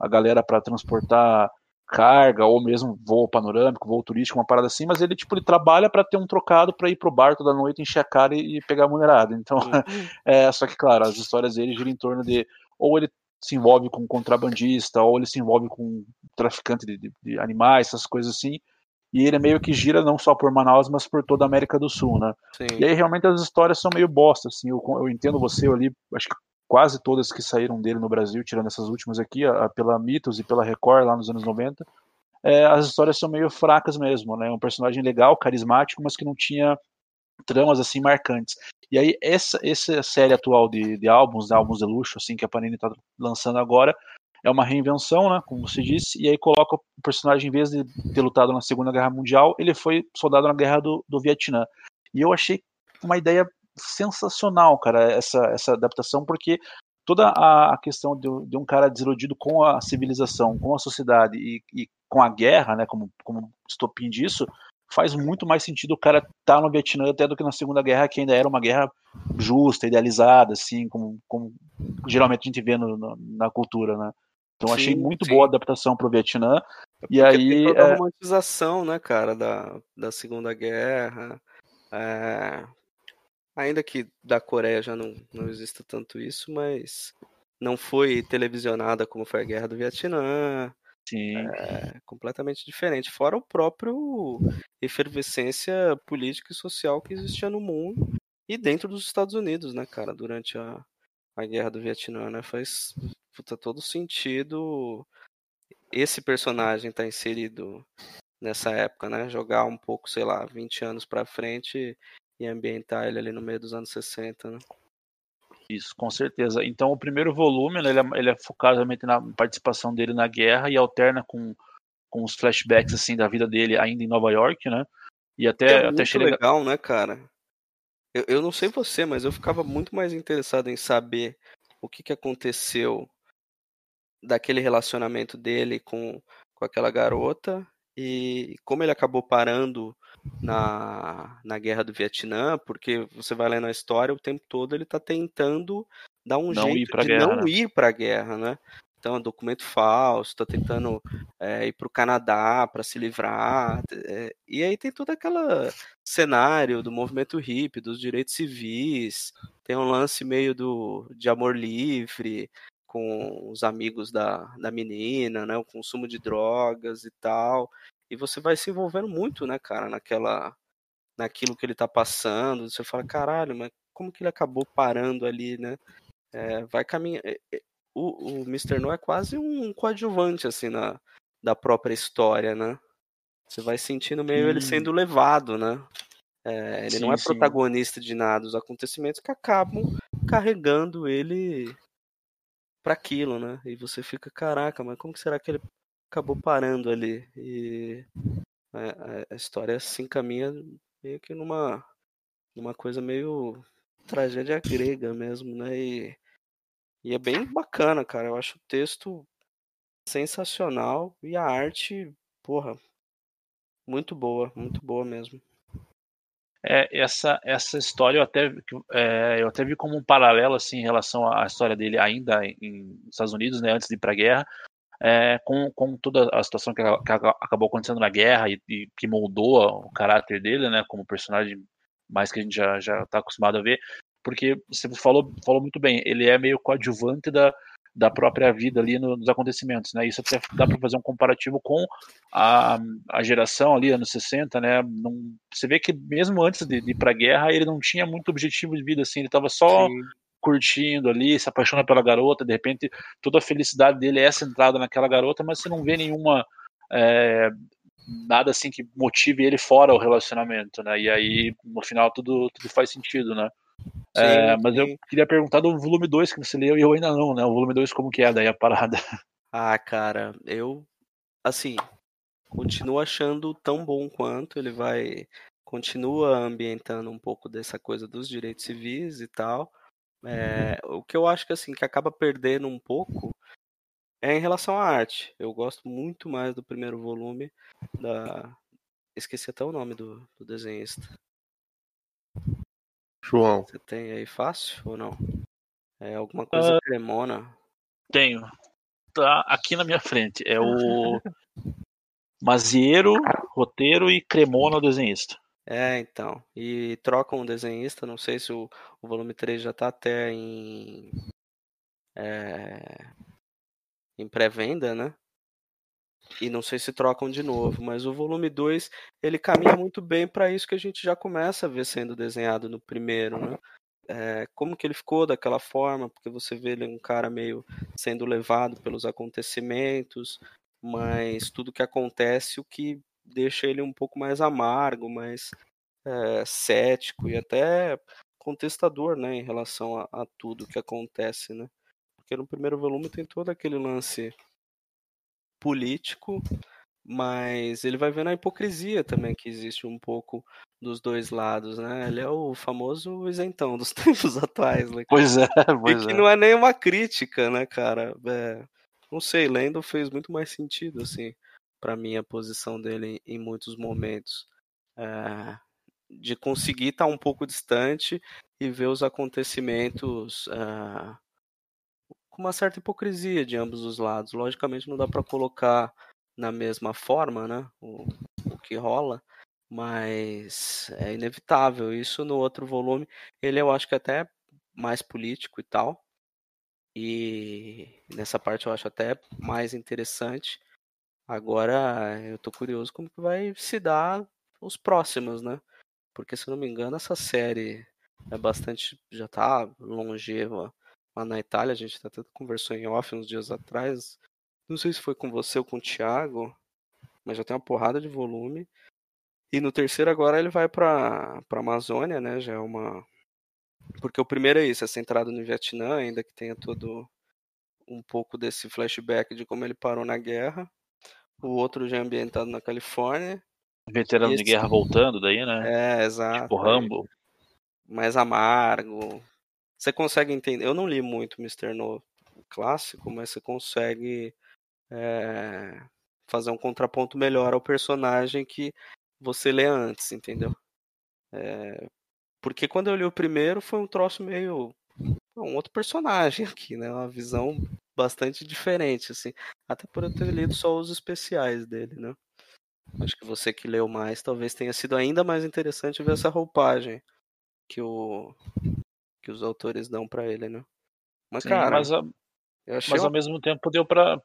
a galera para transportar carga ou mesmo voo panorâmico, voo turístico, uma parada assim, mas ele tipo ele trabalha para ter um trocado para ir pro bar toda noite, encher a cara e, e pegar a mulherada. Então, é, só que claro, as histórias dele giram em torno de ou ele se envolve com contrabandista, ou ele se envolve com traficante de, de- de animais, essas coisas assim. E ele meio que gira não só por Manaus, mas por toda a América do Sul, né? Sim. E aí realmente as histórias são meio bosta, assim, eu, eu entendo você, eu li, acho que quase todas que saíram dele no Brasil, tirando essas últimas aqui, a, a pela Mitos e pela Record lá nos anos 90, é, as histórias são meio fracas mesmo, né? Um personagem legal, carismático, mas que não tinha tramas assim marcantes. E aí essa, essa série atual de, de álbuns, de álbuns de luxo, assim, que a Panini está lançando agora, é uma reinvenção, né, como você disse, e aí coloca o personagem, em vez de ter lutado na Segunda Guerra Mundial, ele foi soldado na Guerra do, do Vietnã. E eu achei uma ideia sensacional, cara, essa, essa adaptação, porque toda a, a questão de, de um cara desiludido com a civilização, com a sociedade e, e com a guerra, né, como, como estopim disso, faz muito mais sentido o cara estar tá no Vietnã até do que na Segunda Guerra, que ainda era uma guerra justa, idealizada, assim, como, como geralmente a gente vê no, no- na cultura, né? Então achei Sim, muito sim. boa a adaptação pro Vietnã. E Porque aí, toda a é, romantização, né, cara, da, da Segunda Guerra. É, Ainda que da Coreia já não, não exista tanto isso, mas não foi televisionada como foi a Guerra do Vietnã. Sim, É completamente diferente. Fora o próprio efervescência política e social que existia no mundo e dentro dos Estados Unidos, né, cara, durante a, a Guerra do Vietnã, né? Faz puta, todo sentido esse personagem estar inserido nessa época, né? Jogar um pouco, sei lá, 20 anos pra frente e ambientar ele ali no meio dos anos 60, né? Isso, com certeza. Então o primeiro volume, né, ele, é, ele é focado realmente na participação dele na guerra e alterna com, com os flashbacks, assim, da vida dele ainda em Nova York, né? E até, é até muito legal, né, cara? Eu, eu não sei você, mas eu ficava muito mais interessado em saber o que, que aconteceu daquele relacionamento dele com, com aquela garota e como ele acabou parando na, na guerra do Vietnã, porque você vai lendo a história, o tempo todo ele tá tentando dar um Não ir jeito de guerra, não né? ir pra guerra, né? Então, é documento falso, tá tentando é, ir pro Canadá para se livrar. é, e aí tem todo aquele cenário do movimento hippie, dos direitos civis, tem um lance meio do, de amor livre com os amigos da, da menina, né? O consumo de drogas e tal. E você vai se envolvendo muito, né, cara, naquela naquilo que ele tá passando. Você fala, caralho, mas como que ele acabou parando ali, né? É, vai caminhar. o, o Mr. No é quase um coadjuvante, assim, na, da própria história, né? Você vai sentindo meio ele Sim. sendo levado, né? É, ele não Sim, é sim. protagonista de nada, os acontecimentos que acabam carregando ele para aquilo, né? E você fica, caraca, mas como que será que ele acabou parando ali? E a, a- a história se encaminha meio que numa, numa coisa meio tragédia grega mesmo, né? E, e é bem bacana, cara. Eu acho o texto sensacional e a arte, porra, muito boa, muito boa mesmo. É, essa, essa história eu até, é, eu até vi como um paralelo assim, em relação à história dele ainda em, nos Estados Unidos, né, antes de ir para a guerra, é, com, com toda a situação que, a- que a- acabou acontecendo na guerra e, e que moldou o caráter dele, né, como personagem mais que a gente já está acostumado a ver, porque você falou falou muito bem, ele é meio coadjuvante da da própria vida ali no- nos acontecimentos, né? Isso até dá para fazer um comparativo com a, a geração ali, anos 60, né? Não, você vê que mesmo antes de, de ir pra guerra, ele não tinha muito objetivo de vida, assim, ele tava só Sim. Curtindo ali, se apaixona pela garota, de repente toda a felicidade dele é centrada naquela garota, mas você não vê nenhuma é, nada assim que motive ele fora o relacionamento, né? E aí no final tudo, tudo faz sentido, né? É, Sim, mas eu queria perguntar do volume 2 que você leu e eu ainda não, né? O volume 2 como que é daí a parada? Ah, cara, eu assim continuo achando tão bom quanto ele vai continua ambientando um pouco dessa coisa dos direitos civis e tal. É, o que eu acho que assim que acaba perdendo um pouco é em relação à arte. Eu gosto muito mais do primeiro volume da esqueci até o nome do, do desenhista. João. Você tem aí fácil ou não? É alguma coisa cremona. Tenho. Tá aqui na minha frente. É o Mazieiro, roteiro e Cremona, o desenhista. É, então. E trocam o desenhista, não sei se o, o volume 3 já tá até em. é, em pré-venda, né? E não sei se trocam de novo, mas o volume 2 ele caminha muito bem para isso que a gente já começa a ver sendo desenhado no primeiro, né? É, como que ele ficou daquela forma, porque você vê ele um cara meio sendo levado pelos acontecimentos, mas tudo que acontece o que deixa ele um pouco mais amargo, mais é, cético e até contestador, né, em relação a, a tudo que acontece, né? Porque no primeiro volume tem todo aquele lance político, mas ele vai vendo a hipocrisia também que existe um pouco dos dois lados, né? Ele é o famoso isentão dos tempos atuais, né? Pois é, E pois que é. não é nem uma crítica, né, cara? É, não sei, Lendo fez muito mais sentido, assim, pra mim, a posição dele em muitos momentos. É, de conseguir estar um pouco distante e ver os acontecimentos é, com uma certa hipocrisia de ambos os lados. Logicamente não dá pra colocar na mesma forma, né, o, o que rola, mas é inevitável. Isso no outro volume, ele eu acho que até mais político e tal. E nessa parte eu acho até mais interessante. Agora eu tô curioso como que vai se dar os próximos, né? Porque se eu não me engano, essa série é bastante. já tá longeva lá na Itália. A gente até conversou em off uns dias atrás. Não sei se foi com você ou com o Thiago, mas já tem uma porrada de volume. E no terceiro agora ele vai pra, pra Amazônia, né? Já é uma. Porque o primeiro é isso, é centrado no Vietnã, ainda que tenha todo um pouco desse flashback de como ele parou na guerra. O outro já ambientado na Califórnia. Veterano de Esse- guerra voltando daí, né? É, exato. Tipo Rambo. mais amargo. Você consegue entender. Eu não li muito Mr. No clássico, mas você consegue é, fazer um contraponto melhor ao personagem que você lê antes, entendeu? É, porque quando eu li o primeiro foi um troço meio. um outro personagem aqui, né? Uma visão bastante diferente, assim. Até por eu ter lido só os especiais dele, né? Acho que você que leu mais, talvez tenha sido ainda mais interessante ver essa roupagem que o que os autores dão pra ele, né? Mas Sim, cara, mas a- Mas uma- ao mesmo tempo deu pra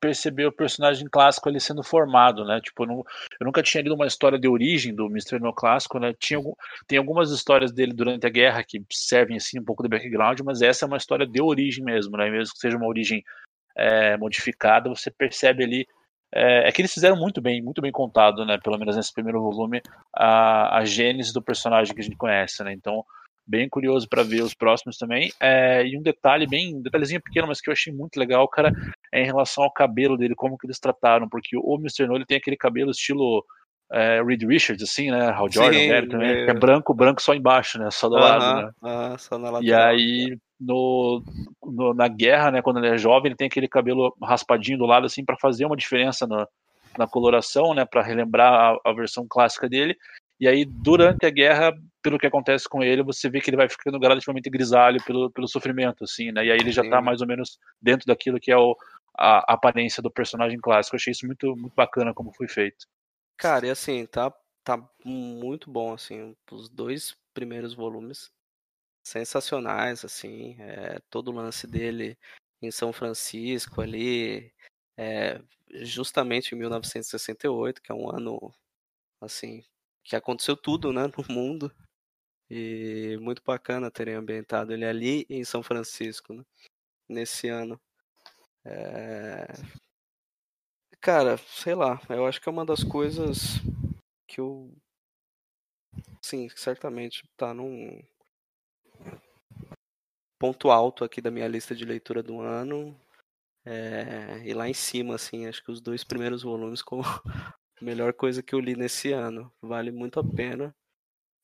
perceber o personagem clássico ali sendo formado, né? Tipo, eu, não- eu nunca tinha lido uma história de origem do Mr. No clássico, né? Tinha, tem algumas histórias dele durante a guerra que servem assim um pouco de background, mas essa é uma história de origem mesmo, né? Mesmo que seja uma origem é, modificada, você percebe ali. É, é que eles fizeram muito bem, muito bem contado, né? Pelo menos nesse primeiro volume, a, a gênese do personagem que a gente conhece, né? Então, bem curioso para ver os próximos também. É, e um detalhe bem, um detalhezinho pequeno, mas que eu achei muito legal, cara, é em relação ao cabelo dele, como que eles trataram, porque o Mr. No ele tem aquele cabelo estilo é, Reed Richards, assim, né? Hal Jordan, Sim, velho, também, é. é branco, branco só embaixo, né? Só do lado, Aham, né? aham, só na E lateral. aí, no, no- na guerra, né, quando ele é jovem, ele tem aquele cabelo raspadinho do lado, assim, para fazer uma diferença na, na coloração, né, para relembrar a, a versão clássica dele. E aí, durante a guerra, pelo que acontece com ele, você vê que ele vai ficando gradativamente grisalho pelo, pelo sofrimento, assim, né? E aí ele já tá mais ou menos dentro daquilo que é o, a, a aparência do personagem clássico. Eu achei isso muito, muito bacana como foi feito. Cara, e assim, tá, tá muito bom, assim, os dois primeiros volumes sensacionais, assim, é, todo o lance dele em São Francisco ali, é, justamente em 1968, que é um ano, assim, que aconteceu tudo, né, no mundo, e muito bacana terem ambientado ele ali em São Francisco, né, nesse ano. É, Cara, sei lá, eu acho que é uma das coisas que eu. Sim, certamente tá num ponto alto aqui da minha lista de leitura do ano. É, e lá em cima, assim, acho que os dois primeiros volumes como a melhor coisa que eu li nesse ano. Vale muito a pena.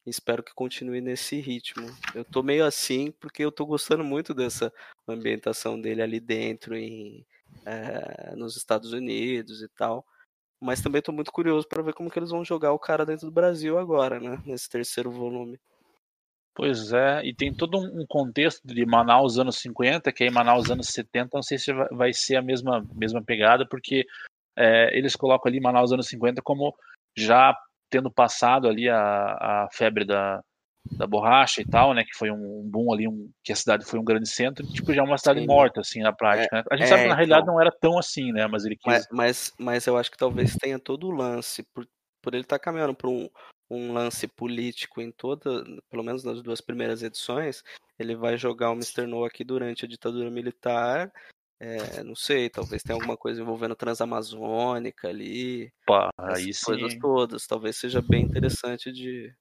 Espero que continue nesse ritmo. Eu tô meio assim porque eu tô gostando muito dessa ambientação dele ali dentro em, é, nos Estados Unidos e tal. Mas também tô muito curioso para ver como que eles vão jogar o cara dentro do Brasil agora, né? Nesse terceiro volume. Pois é, e tem todo um contexto de Manaus anos 50, que é Manaus anos 70, não sei se vai ser a mesma, mesma pegada, porque é, eles colocam ali Manaus anos 50 como já tendo passado ali a, a febre da, da borracha e tal, né, que foi um, boom ali, um, que a cidade foi um grande centro, tipo, já uma cidade Sim. morta, assim, na prática. né? A gente é, sabe que na realidade então. não era tão assim, né, mas ele quis... Mas, mas, mas eu acho que talvez tenha todo o lance, por, por ele estar caminhando para um, um lance político em toda, pelo menos nas duas primeiras edições, ele vai jogar o Mr. No aqui durante a ditadura militar. É, não sei, talvez tenha alguma coisa envolvendo Transamazônica ali. Essas aí sim, coisas todas. Talvez seja bem interessante de,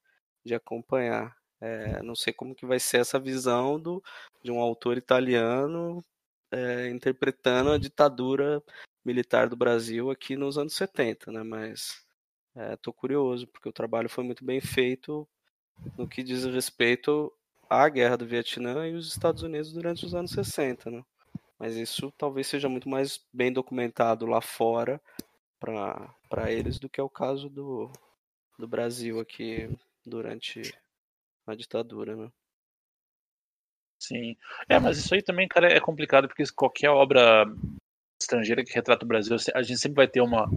de acompanhar. É, não sei como que vai ser essa visão do, de um autor italiano é, interpretando a ditadura militar do Brasil aqui nos anos 70, né? Mas estou curioso, porque o trabalho foi muito bem feito no que diz respeito à guerra do Vietnã e os Estados Unidos durante os anos 60, né? Mas isso talvez seja muito mais bem documentado lá fora para eles do que é o caso do, do Brasil aqui durante a ditadura, né? Sim. É, mas isso aí também, cara, é complicado, porque qualquer obra estrangeira que retrata o Brasil, a gente sempre vai ter uma,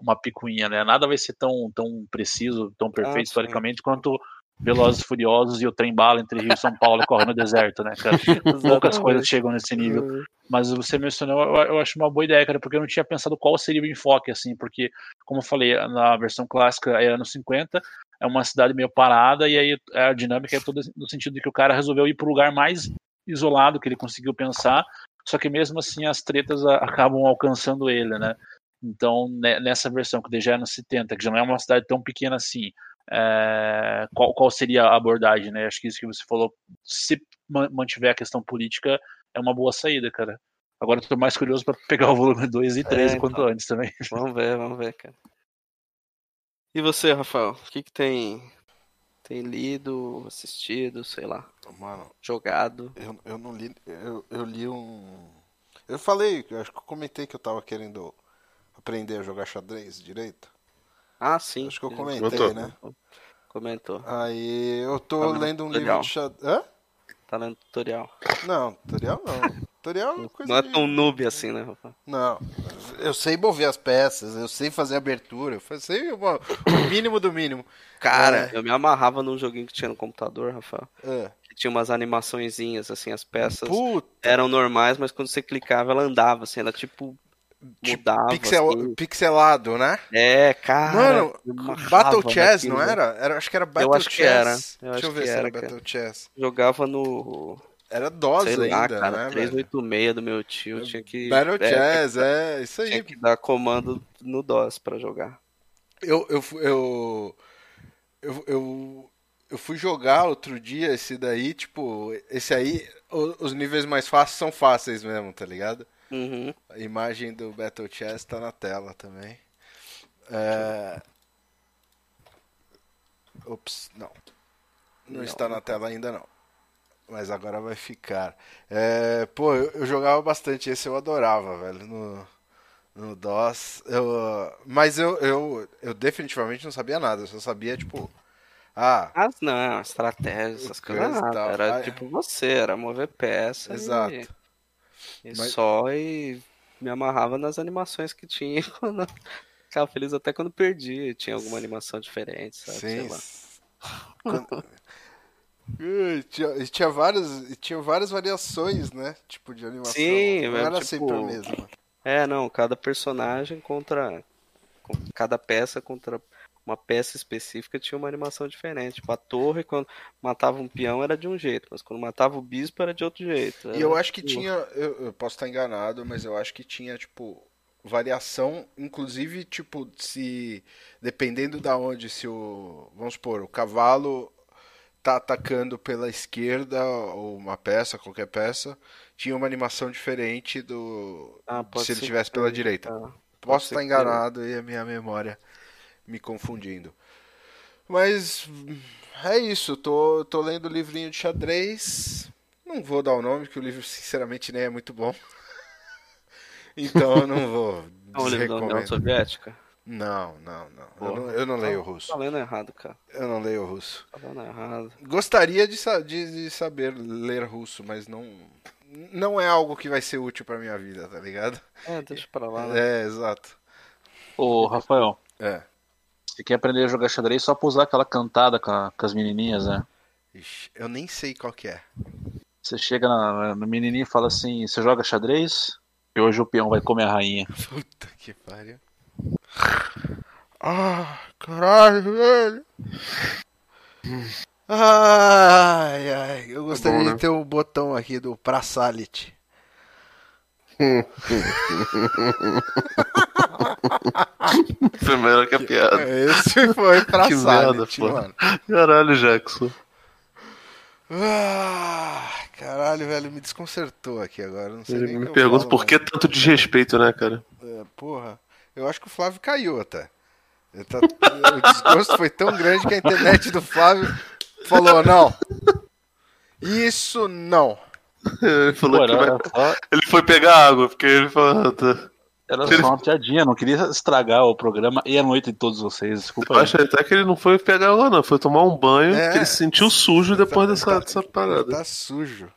uma picuinha, né? Nada vai ser tão, tão preciso, tão perfeito Ah, historicamente quanto Velozes e Furiosos e o trem bala entre Rio e São Paulo e corre no deserto, né, cara? Poucas coisas chegam nesse nível. Mas você mencionou, eu, eu acho uma boa ideia, cara, porque eu não tinha pensado qual seria o enfoque, assim, porque, como eu falei, na versão clássica é anos 50, é uma cidade meio parada, e aí a dinâmica é toda no sentido de que o cara resolveu ir para o lugar mais isolado que ele conseguiu pensar, só que mesmo assim as tretas a- acabam alcançando ele, né? Então, ne- nessa versão, que já é anos 70, que já não é uma cidade tão pequena assim, é, qual, qual seria a abordagem, né? Acho que isso que você falou, se ma- mantiver a questão política, é uma boa saída, cara. Agora eu tô mais curioso para pegar o volume 2 e 3 É, o quanto então. antes também. Vamos ver, vamos ver, cara. E você, Rafael? O que que tem tem lido, assistido, sei lá, Mano, jogado? eu, eu não li. Eu, eu li um. Eu falei, eu acho que eu comentei que eu tava querendo aprender a jogar xadrez direito. Ah, sim. Acho que eu ele comentei, Comentou. né? Comentou. Aí eu tô Tá lendo um tutorial. livro de xadrez. Hã? Tá lendo tutorial. Não, tutorial não. Tutorial é coisa Não é de- tão noob assim, né, Rafael? Não, eu sei mover as peças, eu sei fazer abertura, eu sei o mínimo do mínimo. Cara, É. eu me amarrava num joguinho que tinha no computador, Rafael. É. que tinha umas animaçõezinhas, assim, as peças Puta, eram normais, mas quando você clicava ela andava, assim, ela tipo Tipo, mudava. pixel- assim. pixelado, né? É, cara. Mano, eu Battle Chess, naquilo. não era? era? Acho que era Battle acho que Chess. era. Eu Deixa acho eu ver que se era, era. Battle Chess. Jogava no. Era DOS sei lá, ainda, cara, né, velho? 386 do meu tio. Tinha que. Battle é, Chess, é, isso Tinha aí. que dar comando no DOS pra jogar. Eu, eu, eu, eu, eu, eu fui jogar outro dia esse daí, tipo, esse aí, os níveis mais fáceis são fáceis mesmo, tá ligado? Uhum. A imagem do Battle Chess tá na tela também. É... Ops, não. Não, Não. está na tela ainda não. Mas agora vai ficar. É, pô, eu, eu jogava bastante esse, eu adorava, velho, no, no DOS. Eu, mas eu, eu, eu definitivamente não sabia nada, eu só sabia, tipo, ah, Mas não, estratégia, essas coisas. Era Ah, tipo você, era mover peça. Exato. E, e Mas- só e me amarrava nas animações que tinha. Quando... Ficava feliz até quando perdia. Tinha alguma animação diferente, sabe? Sei Sim. lá. Quando- Ui, tinha, e tinha várias, e tinha várias variações, né? Tipo de animação. Sim, não é, era tipo- sempre a mesma. É, não, cada personagem contra. Cada peça contra uma peça específica tinha uma animação diferente. Tipo, a torre, quando matava um peão era de um jeito, mas quando matava o bispo era de outro jeito. E eu acho que tipo, tinha, eu, eu posso estar enganado, mas eu acho que tinha, tipo, variação, inclusive, tipo, se dependendo da onde, se o, vamos supor, o cavalo tá atacando pela esquerda ou uma peça, qualquer peça, tinha uma animação diferente do ah, se ele ser tivesse que pela direita. tá. Posso estar que enganado e a minha memória me confundindo. Mas é isso, tô, tô lendo o livrinho de xadrez. Não vou dar o nome, que o livro sinceramente nem é muito bom. Então eu não vou É um livro da União. Soviética? Não, não, não. Eu não, eu não leio Tá- russo. Tá lendo errado, cara. Eu não leio russo. Tá lendo errado. Gostaria de, de, de saber ler russo, mas não, não é algo que vai ser útil pra minha vida, tá ligado? É, deixa pra lá, né? É, exato. Ô, Rafael, É. você quer aprender a jogar xadrez só pra usar aquela cantada com, a- com as menininhas, né? Ixi, eu nem sei qual que é. Você chega na, na menininha e fala assim: Você joga xadrez? E hoje o peão vai comer a rainha. Puta que pariu. Ah, caralho, velho. Ai, ai, eu gostaria bom, né? de ter o botão aqui do pra Salit. Foi melhor que a piada. Esse foi pra Que Salit, merda, pô. mano. Caralho, Jackson. Ah, caralho, velho, me desconcertou aqui agora. Não sei me pergunta falo por que tanto desrespeito, né, cara? É, porra, eu acho que o Flávio caiu tá- o desgosto foi tão grande que a internet do Flávio falou: não. Isso não. Ele falou Pô, que vai... Ele foi pegar água, porque ele falou. Era só uma piadinha, não queria estragar o programa e a noite de todos vocês. Desculpa Eu aí. acho até que ele não foi pegar água, não. Foi tomar um banho, É. que ele se sentiu sujo depois Tá- dessa, tá- dessa parada. Tá sujo.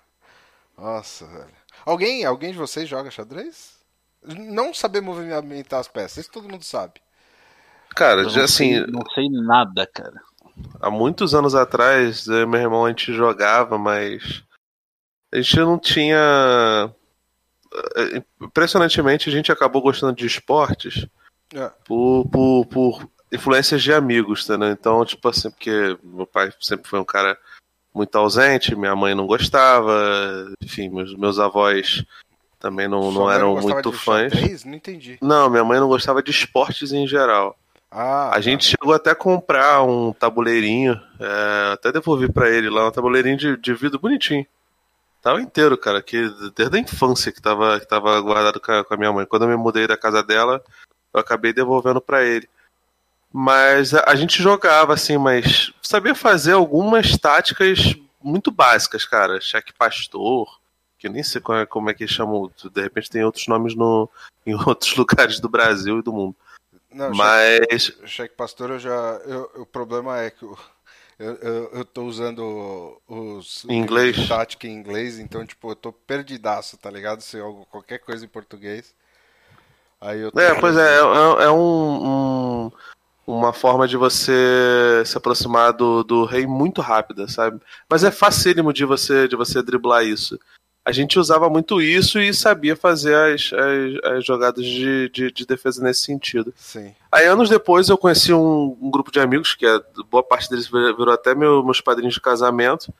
Nossa, velho. Alguém, alguém de vocês joga xadrez? Não saber movimentar as peças, isso todo mundo sabe. Cara, Eu já não assim, sei- não sei nada, cara. há muitos anos atrás, eu e meu irmão a gente jogava, mas a gente não tinha. Eh, Impressionantemente, a gente acabou gostando de esportes É. por, por, por influências de amigos, entendeu? Então, tipo assim, porque meu pai sempre foi um cara muito ausente, minha mãe não gostava, enfim, meus, meus avós também não, Sua não eram gostava muito fãs. xadrez? Não entendi. Não, minha mãe não gostava de esportes em geral. Ah, A gente chegou até a comprar um tabuleirinho, é, até devolvi pra ele lá, um tabuleirinho de, de vidro bonitinho. Tava inteiro, cara, que desde a infância que tava, que tava guardado com a, com a minha mãe. Quando eu me mudei da casa dela, eu acabei devolvendo pra ele. Mas a, a gente jogava assim, mas sabia fazer algumas táticas muito básicas, cara. Cheque pastor, que eu nem sei qual é- como é que chamam. De repente tem outros nomes no, em outros lugares do Brasil e do mundo. Não, Mas Cheque Pastor, eu já. eu- o problema é que eu, eu, eu, tô usando os. Inglês? Tática em inglês, então, tipo, eu tô perdidaço, tá ligado? Se eu, qualquer coisa em português. Aí eu tô É, pois é, é, é um, um, uma forma de você se aproximar do, do rei muito rápida, sabe? Mas é facílimo de você, de você driblar isso. A gente usava muito isso e sabia fazer as, as, as jogadas de, de, de defesa nesse sentido. Sim. Aí, anos depois, eu conheci um, um grupo de amigos, que é, boa parte deles vir- virou até meu- meus padrinhos de casamento,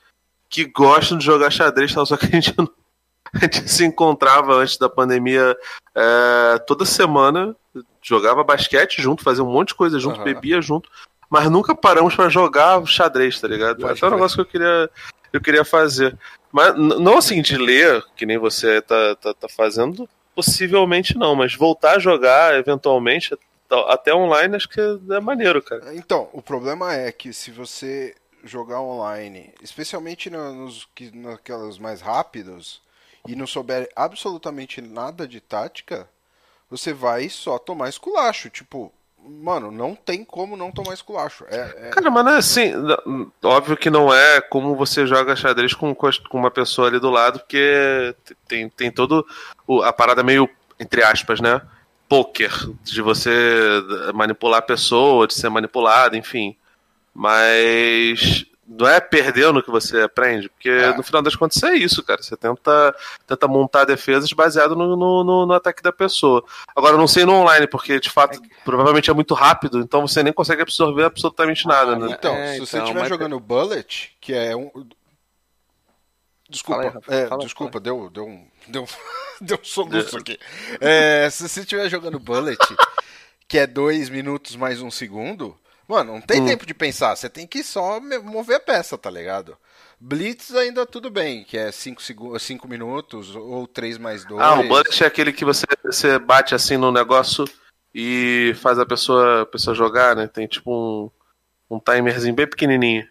que gostam de jogar xadrez, tal, só que a gente, não- a gente se encontrava antes da pandemia é, toda semana, jogava basquete junto, fazia um monte de coisa junto, Aham. bebia junto, mas nunca paramos pra jogar xadrez, tá ligado? Pode Até um negócio que eu queria, eu queria fazer. Mas não assim de ler, que nem você tá, tá, tá fazendo, possivelmente não, mas voltar a jogar eventualmente, tá- até online, acho que é maneiro, cara. Então, o problema é que se você jogar online, especialmente nos que naquelas mais rápidos, e não souber absolutamente nada de tática, você vai só tomar esculacho. Tipo, mano, não tem como não tomar esculacho. É, é- Cara, mas não é assim. Óbvio que não é como você joga xadrez com, com uma pessoa ali do lado, porque tem, tem todo o- a parada meio, entre aspas, né? Poker, de você manipular a pessoa, de ser manipulado, enfim. Mas não é perdendo que você aprende, porque É. no final das contas é isso, cara. Você tenta, tenta montar defesas baseado no, no, no- no ataque da pessoa. Agora, eu não sei no online, porque de fato provavelmente é muito rápido, então você nem consegue absorver absolutamente nada, né? Então, É, se você então, estiver mas- jogando Bullet, que é um. Desculpa, Fala aí, é, fala, desculpa, deu, deu um. Deu, deu um soluço aqui. É, se você estiver jogando Bullet, que é dois minutos mais um segundo, mano, não Hum. tem tempo de pensar, você tem que só mover a peça, tá ligado? Blitz ainda tudo bem, que é 5 cinco, cinco minutos ou 3 mais 2. Ah, o bullet é aquele que você, você bate assim no negócio e faz a pessoa, a pessoa jogar, né? Tem tipo um, um timerzinho bem pequenininho.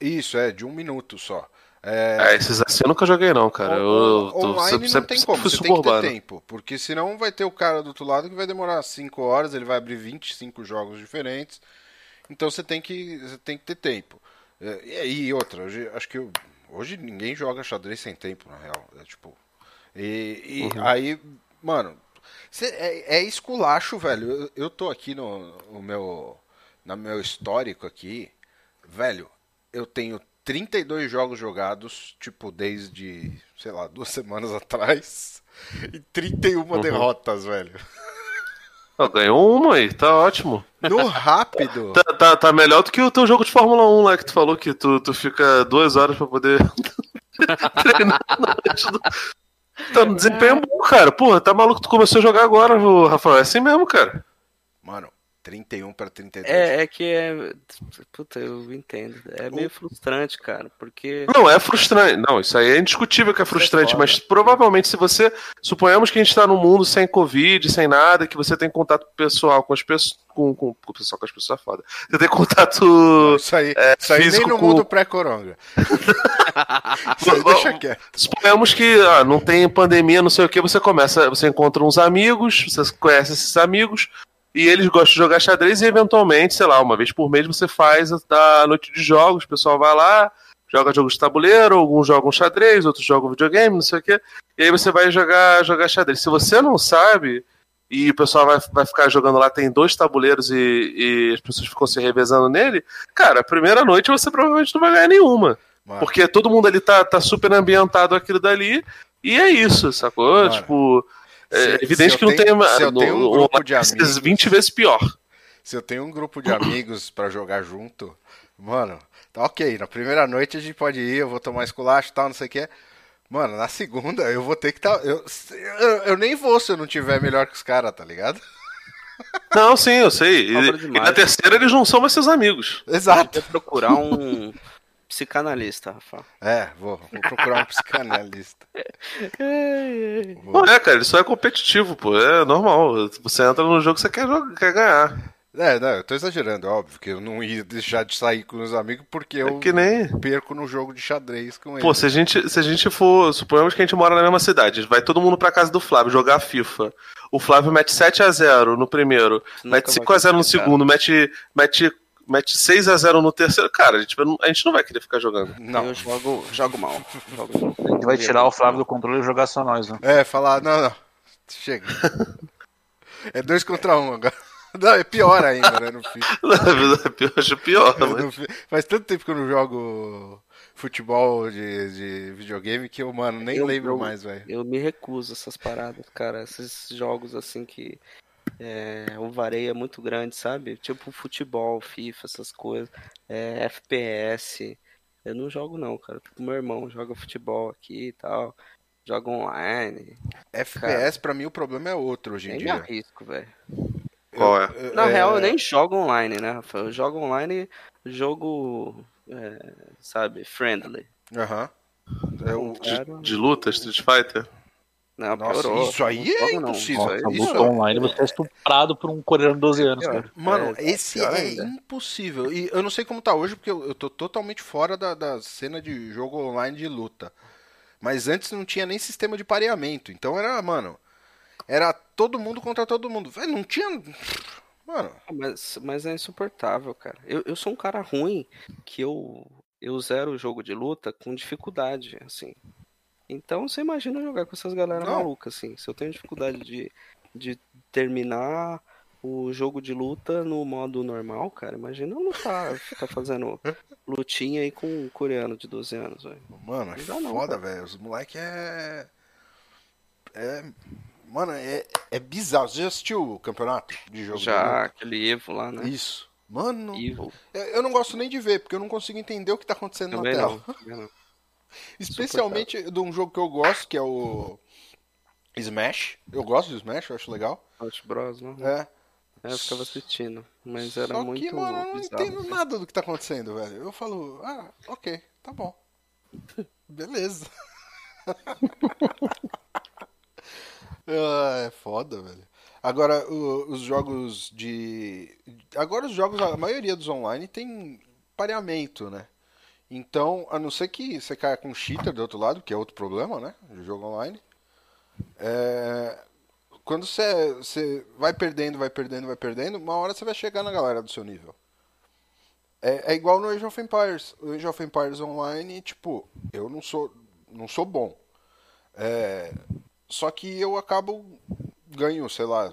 Isso, é, de um minuto só. É, Ah, esses assim eu nunca joguei não, cara. Eu, On- tô- online sempre- não sempre- tem como, você tem que ter suburbano. tempo. Porque senão vai ter o cara do outro lado que vai demorar 5 horas, ele vai abrir 25 jogos diferentes. Então você tem que, você tem que ter tempo. É, E, e outra, hoje, acho que eu- hoje ninguém joga xadrez sem tempo, na real. É tipo. E, e Uhum. aí, mano, cê- é, é esculacho, velho. Eu, eu tô aqui no, no meu, no meu histórico aqui, velho. Eu tenho 32 jogos jogados, tipo, desde, sei lá, duas semanas atrás. E 31 Uhum. derrotas, velho. Ganhou uma aí, tá ótimo. No rápido. Tá, tá, tá melhor do que o teu jogo de Fórmula 1 lá que tu falou que tu, tu fica duas horas pra poder treinar antes do... Tá no desempenho bom, cara. Porra, tá maluco? Tu começou a jogar agora, Rafael. É assim mesmo, cara. Mano, 31 para 32. É, é que é. Puta, eu entendo. É meio frustrante, cara, porque. Não, é frustrante. Não, isso aí é indiscutível que é frustrante, foda. mas provavelmente se você. Suponhamos que a gente tá num mundo sem Covid, sem nada, que você tem contato pessoal com as pessoas. Com, com, com o pessoal com as pessoas é foda. Você tem contato. Isso aí, é, isso aí nem no com- mundo pré-coronga. Isso aí deixa quieto. Suponhamos que ah, não tem pandemia, não sei o que, você começa, você encontra uns amigos, você conhece esses amigos, e eles gostam de jogar xadrez e eventualmente, sei lá, uma vez por mês você faz a, noite de jogos, o pessoal vai lá, joga jogos de tabuleiro, alguns jogam xadrez, outros jogam videogame, não sei o que, e aí você vai jogar, jogar xadrez. Se você não sabe, e o pessoal vai, vai ficar jogando lá, tem dois tabuleiros e, e as pessoas ficam se revezando nele, cara, a primeira noite você provavelmente não vai ganhar nenhuma. Mano, Porque todo mundo ali tá, tá super ambientado aquilo dali, e é isso, sacou? Mano, tipo, é se- evidente se que eu não tenho- tem. se eu no- tenho um grupo no- de amigos- 20 vezes pior. se eu tenho um grupo de amigos pra jogar junto, mano, tá ok. Na primeira noite a gente pode ir, eu vou tomar esculacho e tal, não sei o que. Mano, na segunda eu vou ter que tá. Eu, eu, eu nem vou se eu não tiver melhor que os caras, tá ligado? Não, sim, eu sei. E, e na terceira eles não são mais seus amigos. Exato. Procurar um psicanalista, Rafa. É, vou, vou procurar um psicanalista. Não é, cara, ele só é competitivo, pô. É normal. Você entra no jogo que você quer, jogar, quer ganhar. É, não, eu tô exagerando, é óbvio que eu não ia deixar de sair com os amigos porque eu É que nem. perco no jogo de xadrez com eles. Pô, se a, gente, se a gente for. Suponhamos que a gente mora na mesma cidade. Vai todo mundo pra casa do Flávio jogar FIFA. O Flávio mete 7x0 no primeiro, Nunca mete vai 5x0 no conseguir, cara. segundo, mete, mete, mete 6x0 no terceiro. Cara, a gente, a gente não vai querer ficar jogando. Não. Eu jogo, jogo mal. Jogo... A gente vai tirar o Flávio do controle e jogar só nós, né? É, falar, não, não. Chega. É dois contra um agora. Não, é pior ainda, né? No FIFA. Eu acho pior, Eu mas... não fi- Faz tanto tempo que eu não jogo futebol de, de videogame que eu, mano, nem Eu- lembro eu- mais, velho. Eu me recuso a essas paradas, cara. Esses jogos assim que é, o vareio é muito grande, sabe? Tipo futebol, FIFA, essas coisas. É, FPS. Eu não jogo não, cara. Tipo, meu irmão joga futebol aqui e tal. Joga online. FPS, pra mim, o problema é outro hoje em Nem me dia. arrisco, velho. Qual é? Eu- Na é, real, eu nem jogo online, né, Rafael? Eu jogo online, jogo, é, sabe, friendly. Aham. É o- Cara, De luta, Street Fighter? Não, Nossa, piorou. isso aí é não. impossível. Nossa, isso luta é- online, você é estuprado por um coreano de 12 anos, cara. Mano, É, esse é ainda. impossível. E eu não sei como tá hoje, porque eu, eu tô totalmente fora da, da cena de jogo online de luta. Mas antes não tinha nem sistema de pareamento. Então era, mano. Era todo mundo contra todo mundo. Velho, não tinha. Mano. Mas, mas é insuportável, cara. Eu, eu sou um cara ruim que eu, eu zero o jogo de luta com dificuldade, assim. Então você imagina jogar com essas galera Não. malucas, assim. Se eu tenho dificuldade de, de terminar o jogo de luta no modo normal, cara, imagina eu lutar, ficar fazendo lutinha aí com um coreano de 12 anos, velho. Mano, é foda, velho. Os moleque é. É. Mano, é, é bizarro. Você já assistiu o campeonato de jogo de Já aquele Evo lá, né? Isso. Mano, Evil. eu não gosto nem de ver, porque eu não consigo entender o que tá acontecendo Também na tela. não. Especialmente de um jogo que eu gosto, que é o Smash. Eu gosto do Smash, eu acho legal. Smash Bros, não? É. É, eu ficava assistindo, mas era Só muito que, mano, eu não bizarro. entendo nada do que tá acontecendo, velho. Eu falo, ah, ok, tá bom. Beleza. ah, é foda, velho. Agora, os jogos de. Agora, os jogos, a maioria dos online tem pareamento, né? Então, a não ser que você caia com cheater do outro lado, que é outro problema, né? De jogo online. É, Quando você, você vai perdendo, vai perdendo, vai perdendo, uma hora você vai chegar na galera do seu nível. É, é igual no Age of Empires. O Age of Empires Online, tipo, eu não sou, não sou bom. É, só que eu acabo ganho, sei lá.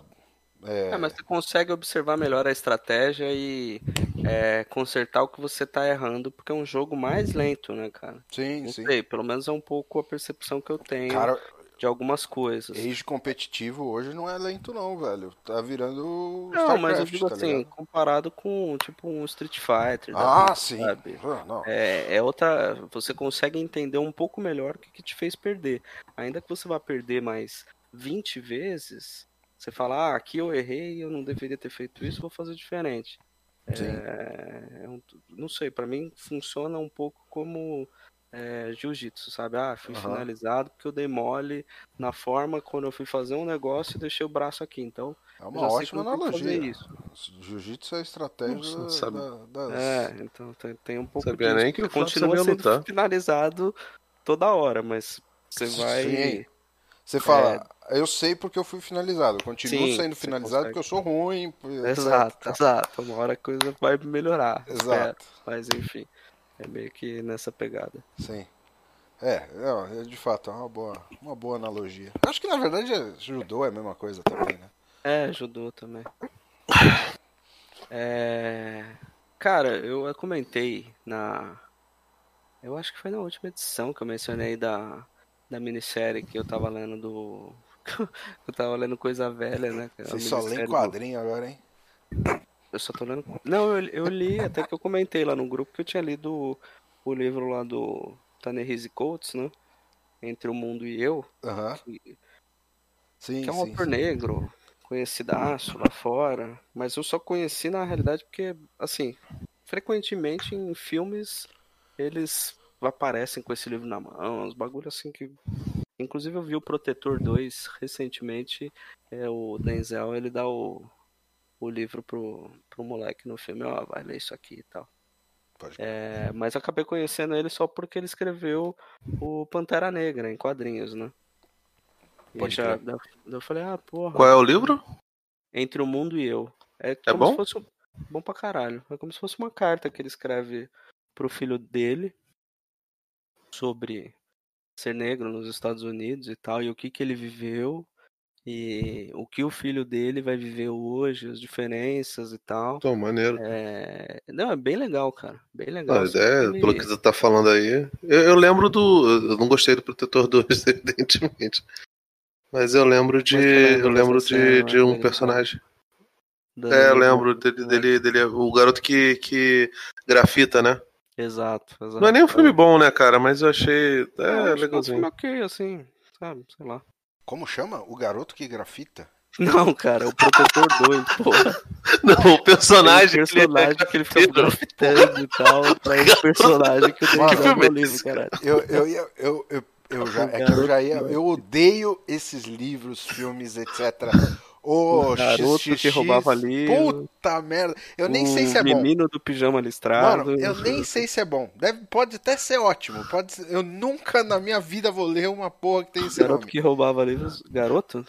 É, É, mas você consegue observar melhor a estratégia e é, consertar o que você tá errando, porque é um jogo mais lento, né, cara? sim, Não sim. sei, pelo menos é um pouco a percepção que eu tenho Cara, de algumas coisas. Age competitivo hoje não é lento não, velho. Tá virando Não, mas eu StarCraft, digo tá assim, ligado? comparado com tipo um Street Fighter. Ah, vida, sim. sabe? Ah. É, é outra. Você consegue entender um pouco melhor o que, que te fez perder. Ainda que você vá perder mais 20 vezes, você fala, ah, aqui eu errei, eu não deveria ter feito isso, vou fazer diferente. Sim. É, é um- não sei, pra mim funciona um pouco como é, jiu-jitsu, sabe? Ah, fui Aham. finalizado porque eu dei mole na forma quando eu fui fazer um negócio e deixei o braço aqui. Então, É eu uma ótima eu analogia. isso. Jiu-jitsu é a estratégia Nossa, da- das... É, então tem, tem um pouco Sabia disso. nem que o Você Flávio continua sabia sendo lutar. finalizado toda hora, mas você vai. Sim. Você fala, eu sei porque eu fui finalizado. Eu continuo Sim, sendo finalizado consegue. porque eu sou ruim. Exato, exato. Uma hora a coisa vai melhorar. Exato. Mas enfim, é meio que nessa pegada. Sim. É, é, de fato, é uma boa, uma boa analogia. Acho que na verdade é- judô é a mesma coisa também, né? É, ajudou também. É... Cara, eu comentei na. Eu acho que foi na última edição que eu mencionei da, da minissérie que eu tava lendo do. eu tava lendo coisa velha, né? é a Você só lê minissérie do- quadrinho agora, hein? Eu só tô lendo. Não, eu, eu li, até que eu comentei lá no grupo que eu tinha lido o, livro lá do Ta-Nehisi Coates, né? Entre o Mundo e Eu, Aham. que, Sim, que é um sim. autor negro, conhecidaço lá fora, mas eu só conheci na realidade porque, assim, frequentemente em filmes eles aparecem com esse livro na mão, uns bagulho assim que. Inclusive eu vi o Protetor 2 recentemente, é o Denzel, ele dá o, o livro pro, pro moleque no filme, ó, vai ler isso aqui e tal. É, mas acabei conhecendo ele só porque ele escreveu o Pantera Negra em quadrinhos, né? E Pode já, daí eu- falei, ah, porra, Qual é o livro? Entre o Mundo e Eu. É como bom? se fosse um- bom pra caralho. É como se fosse uma carta que ele escreve pro filho dele sobre ser negro nos Estados Unidos e tal, e o que que ele viveu E o que o filho dele vai viver hoje, as diferenças e tal. Pô, maneiro. É... Não, é bem legal, cara. Bem legal. Não, a Só ideia, que ele- pelo que você tá falando aí. Eu, eu lembro do. Eu não gostei do Protetor 2, evidentemente. Mas eu lembro de. Mas lembra Eu lembro de, de um dele, personagem. É, eu lembro dele, dele, dele, o garoto que, que grafita, né? Exato, exato. Não é nem um filme bom, né, cara? Mas eu achei. Eu É, acho que é um legalzinho. filme ok, assim, sabe? Sei lá. Como chama? O garoto que grafita? Não, cara, é o Protetor 2, porra. Não, o personagem. Tem um personagem que ele fica grafitando e tal, pra esse personagem que eu tenho que filme é no livro, caralho. Eu, eu, ia- eu, eu, eu já, é que eu já ia. Eu odeio esses livros, filmes, etc. O O garoto que roubava livro. Puta merda. Eu nem sei se é bom. menino do pijama listrado. Mano, eu nem sei se é bom. Deve, pode até ser ótimo. Pode ser- eu nunca na minha vida vou ler uma porra que tem esse Garoto nome. que roubava livros. Garoto?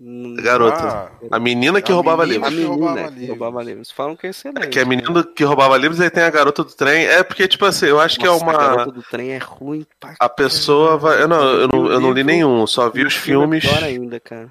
Hum, Garoto. Ah, A menina que A roubava menina A livros. que menina que roubava livros. Falam que é excelente. Que é menino que roubava livros, aí tem a garota do trem. É porque, tipo assim, eu acho que é Nossa, A uma. garota do trem é ruim pra A pessoa vai. Eu não, eu não, eu não li nenhum, só vi os é filmes. Pior ainda, cara.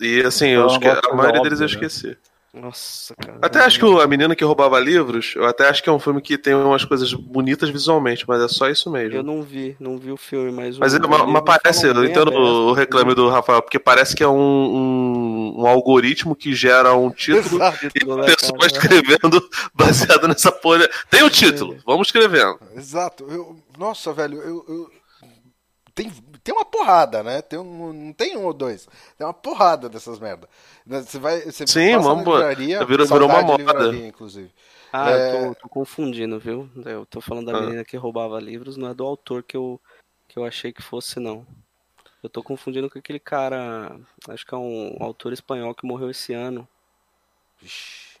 E assim, Eu eu não acho que gosto a maioria óbvia, deles eu né? esqueci. Nossa, cara. Até acho que o- a menina que roubava livros, eu até acho que é um filme que tem umas coisas bonitas visualmente, mas é só isso mesmo. Eu não vi, não vi o filme, mas. Mas, o, é, o mas, mas parece, eu entendo o reclame do Rafael, porque parece que é um, um, um algoritmo que gera um título Exato. e Título, a né, pessoa cara? escrevendo baseado nessa folha. Tem o título, vamos escrevendo. Exato. Eu- nossa, velho, eu, eu- tem, tem uma porrada, né? Tem um, não tem um ou dois. Tem uma porrada dessas merda. Você vai, você Sim, passa vamos- na livraria, virou- virou uma moda. livraria, inclusive. Ah, É. eu tô, tô confundindo, viu? Eu tô falando da Ah. menina que roubava livros, não é do autor que eu, que eu achei que fosse, não. Eu tô confundindo com aquele cara, acho que é um autor espanhol que morreu esse ano. Vixe,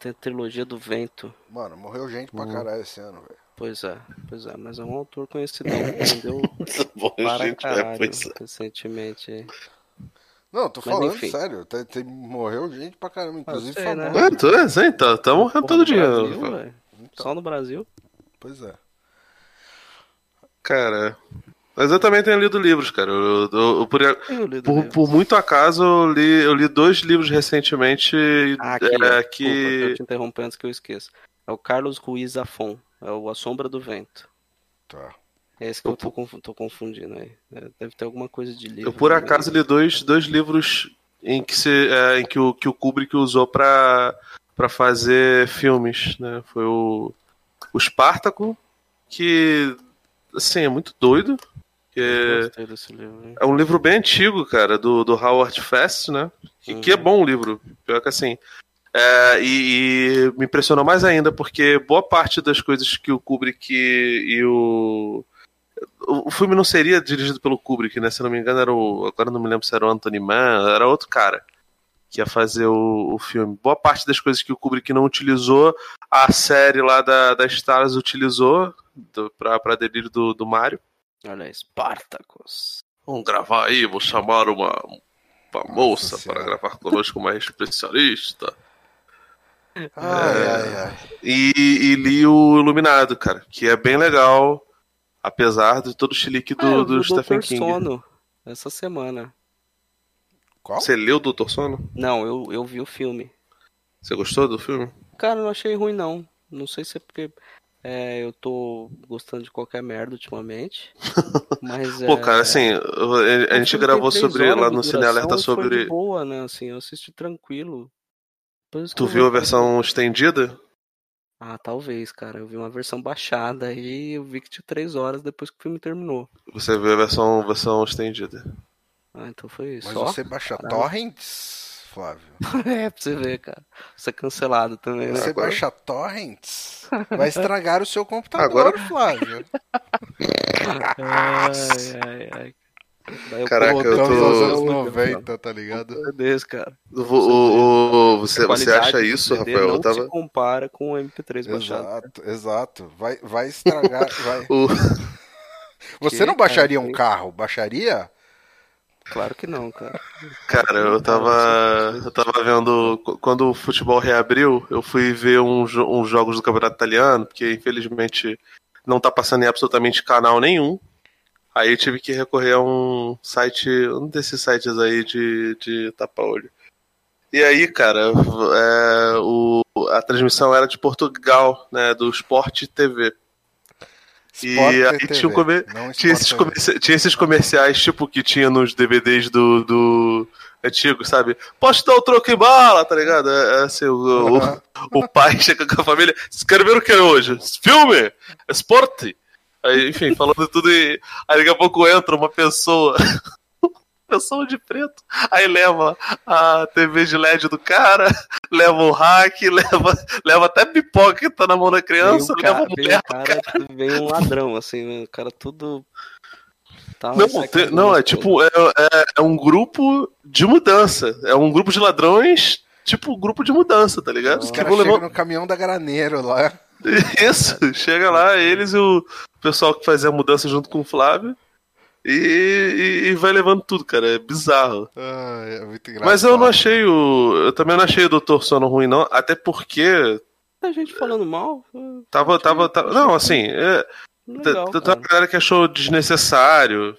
Tem a trilogia do vento. mano, morreu gente pra caralho esse ano, velho. Pois é, pois é, mas é um autor conhecidão, vendeu Bom, para gente, é, caralho é. recentemente. aí. Não, tô Mas falando enfim. sério. Tem, tem- morreu gente pra caramba, inclusive sei, né? famoso. É, tô, é, sim, tá, tá morrendo Porra, todo dia. Brasil, velho. Só no Brasil. Pois é. Cara, mas eu também tenho lido livros, cara. Eu, eu- eu- por, por, por muito acaso, eu li, eu li dois livros recentemente Ah, aqui, é. Desculpa, eu te interromper antes que eu esqueça. É o Carlos Ruiz Zafon. É o A Sombra do Vento. Tá. É esse que eu tô, tô confundindo aí. É, deve ter alguma coisa de livro. Eu por acaso li dois, dois livros em que, se, é, em que, o, que o Kubrick usou pra, pra fazer filmes, né? Foi o, o Espartaco, que assim, é muito doido. É, livro, é um livro bem antigo, cara, do, do Howard Fest, né? Que, que é Uhum. bom o livro. Pior que assim. É, e, e me impressionou mais ainda, porque boa parte das coisas que o Kubrick e o. O filme não seria dirigido pelo Kubrick, né? Se não me engano, era o. Agora não me lembro se era o Anthony Mann, era outro cara que ia fazer o, o filme. Boa parte das coisas que o Kubrick não utilizou, a série lá da, da Stars utilizou do, pra, pra delírio do, do Mario. Olha aí, Spartacus. Vamos gravar aí, vou chamar uma, uma moça para Senhora. gravar conosco, uma especialista. Ai, ai, ai. E, e li o Iluminado, cara, que é bem legal, apesar de todo o chilique do, Ah, do o Stephen. King. Sono essa semana. Qual? Você leu o Doutor Sono? Não, eu, eu vi o filme. Você gostou do filme? Cara, não achei ruim, não. Não sei se é porque é, eu tô gostando de qualquer merda ultimamente. mas Pô, é, cara, assim, eu- a, gente gravou sobre lá no Cine Alerta e Foi de sobre. boa, né? Assim, eu assisti tranquilo. Tu eu viu a versão estendida? Ah, talvez, cara. Eu vi uma versão baixada e eu vi que tinha três horas depois que o filme terminou. Você viu a versão, versão estendida. Ah, então foi isso. Mas Só? você baixa Caralho. torrents, Flávio? é, pra você ver, cara. Você é cancelado também, né? Você agora- baixa torrents? Vai estragar o seu computador, Agora- Flávio. Ai, ai, ai. Daí Caraca, eu tô- anos Meu 90, tá ligado? Deus, cara. O, o- o- você, você acha isso, CD Rafael? Eu Não tava. se compara com o MP3 baixado. Exato, exato. Vai, vai estragar. Vai. O- Você Que, não baixaria cara, um carro? Baixaria? Claro que não, cara. Cara, eu tava, eu tava vendo. Quando o futebol reabriu, eu fui ver um jo- uns jogos do Campeonato Italiano, porque infelizmente não tá passando em absolutamente canal nenhum. Aí eu tive que recorrer a um site, um desses sites aí de, de tapa-olho. E aí, cara, é, o, a transmissão era de Portugal, né, do Sport TV. E Sport aí TV, tinha, comer- tinha, esses comerci- tinha esses comerciais, tipo, que tinha nos DVDs do, do antigo, sabe? Posso dar o troco em bala, tá ligado? É, é assim, o, o- o pai chega com a família, vocês querem ver o que é hoje? Filme? Esporte? Aí, enfim, falando tudo e aí daqui a pouco entra uma pessoa, pessoa de preto, aí leva a TV de LED do cara, leva o hack, leva, leva até pipoca que tá na mão da criança, Vem o leva cara, a vem, mulher. o cara, vem um ladrão, assim, né? o cara tudo. Tá, Não, com não, é tipo, é, é, é um grupo de mudança. É um grupo de ladrões, tipo, grupo de mudança, tá ligado? Os Que caras chegam levar- no caminhão da Graneiro lá. Isso, chega lá, eles e o pessoal que fazia a mudança junto com o Flávio. E, e- e vai levando tudo, cara. É bizarro. Ai, é muito engraçado. Mas eu não achei o. Eu também não achei o Doutor Sono ruim, não. Até porque A gente falando mal. tava. tava, tava não, assim. É, Legal, tem uma galera que achou desnecessário.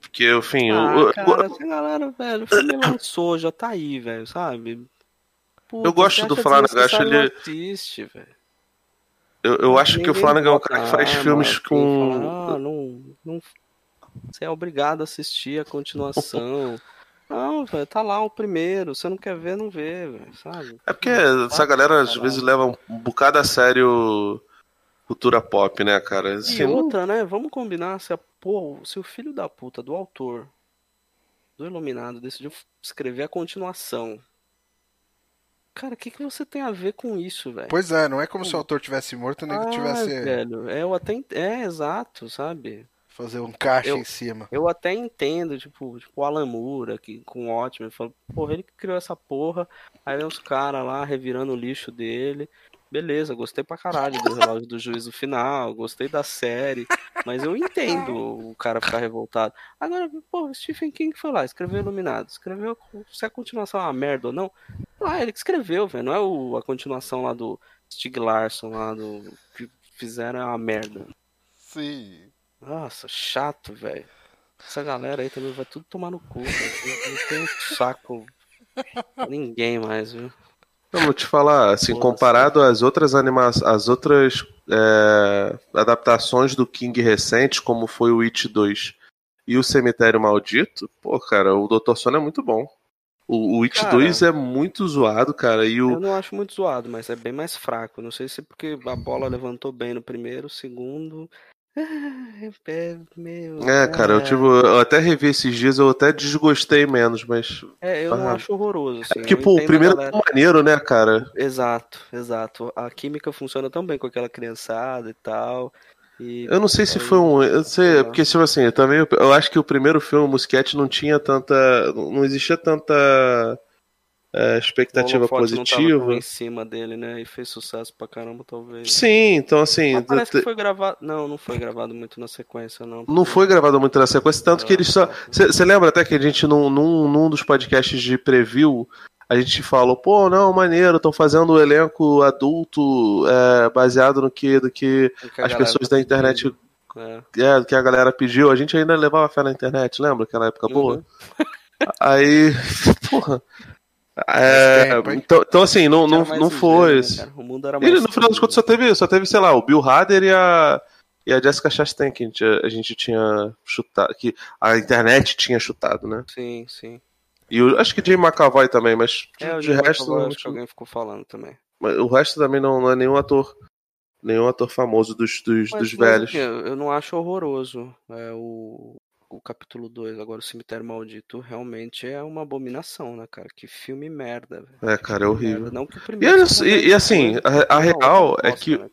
Porque, enfim. o- Ah, o- cara, essa galera, velho, o filme lançou, já tá aí, velho, sabe? Puta, Eu gosto do acha Flanagan, acho desnecessário, ele- assiste, velho. Eu, eu acho que o Flanagan é um cara que faz filmes assim, com. fala, ah, não, não. Você é obrigado a assistir a continuação. Não, velho, tá lá o primeiro. Você não quer ver, não vê, velho, sabe? É porque essa galera às vezes leva um bocado a sério cultura pop, né, cara? E Assim, não- outra, né? Vamos combinar se, a, pô, se o filho da puta do autor, do Iluminado, decidiu escrever a continuação. Cara, o que, que você tem a ver com isso, velho? Pois é, não é como se o autor tivesse morto nem que Ah, tivesse velho, é, eu até ent- é exato, sabe? fazer um caixa Eu- em cima. Eu até entendo, tipo, tipo o Alan Moore aqui com o Ótimo, ele fala, porra, ele que criou essa porra, aí vem os caras lá revirando o lixo dele. Beleza, gostei pra caralho do relógio do juízo final, gostei da série, mas eu entendo o cara ficar revoltado. Agora, pô, Stephen King foi lá, escreveu Iluminado, escreveu se a continuação é uma merda ou não. Ah, ele que escreveu, velho, não é o, a continuação lá do Stig Larsson lá do que fizeram é uma merda. Sim. Nossa, chato, velho. Essa galera aí também vai tudo tomar no cu, velho. Não tem saco ninguém mais, viu? Eu vou te falar, assim, Nossa. comparado às outras animações, às outras é, adaptações do King recentes, como foi o It 2 e o Cemitério Maldito, pô, cara, o Dr. Sono é muito bom. O, o It Cara. 2 é muito zoado, cara, e o. Eu não acho muito zoado, mas é bem mais fraco. Não sei se é porque a bola levantou bem no primeiro, segundo. É, meu. É, cara, eu, tive, eu até revi esses dias, eu até desgostei menos, mas. É, eu não Ah. acho horroroso, assim. eu Tipo, o primeiro é maneiro, né, cara? Exato, exato. A química funciona tão bem com aquela criançada e tal. E Eu não sei se aí- foi um. Eu sei, É. porque, tipo assim, eu também. Eu acho que o primeiro filme, o Musquete, não tinha tanta. Não existia tanta é, expectativa positiva. em cima dele, né? E fez sucesso pra caramba, talvez. Sim, então assim. Mas parece te- que foi gravado. Não, não foi gravado muito na sequência, não. Não foi gravado muito na sequência, tanto que eles só. Você lembra até que a gente, num, num, num dos podcasts de preview, a gente falou, pô, não, maneiro, estão fazendo o elenco adulto é, baseado no que, do que que as pessoas da internet. É. É, do que a galera pediu. A gente ainda levava fé na internet, lembra? Aquela época boa? Uhum. Aí, porra. É, então, então, assim, não, não, não foi. né, esse. cara? O mundo era mais Ele, no final das contas, só teve, só teve, sei lá, o Bill Hader e a, e a Jessica Chastain que a gente, a gente tinha chutado, que a internet tinha chutado, né? Sim, sim. E o, acho que Jay McAvoy também, mas de, É, o de resto, Fallon, não- acho que alguém ficou falando também. mas o resto também não, não é nenhum ator, nenhum ator famoso dos, dos, Mas, dos mas, velhos. assim, eu eu não acho horroroso é, o, o capítulo 2, agora o Cemitério Maldito, realmente é uma abominação, né, cara? Que filme merda, velho. É, cara, é horrível. Merda. Não que o E, primeiro e- ruim, e assim, a, a não, real eu é gosto, que. né?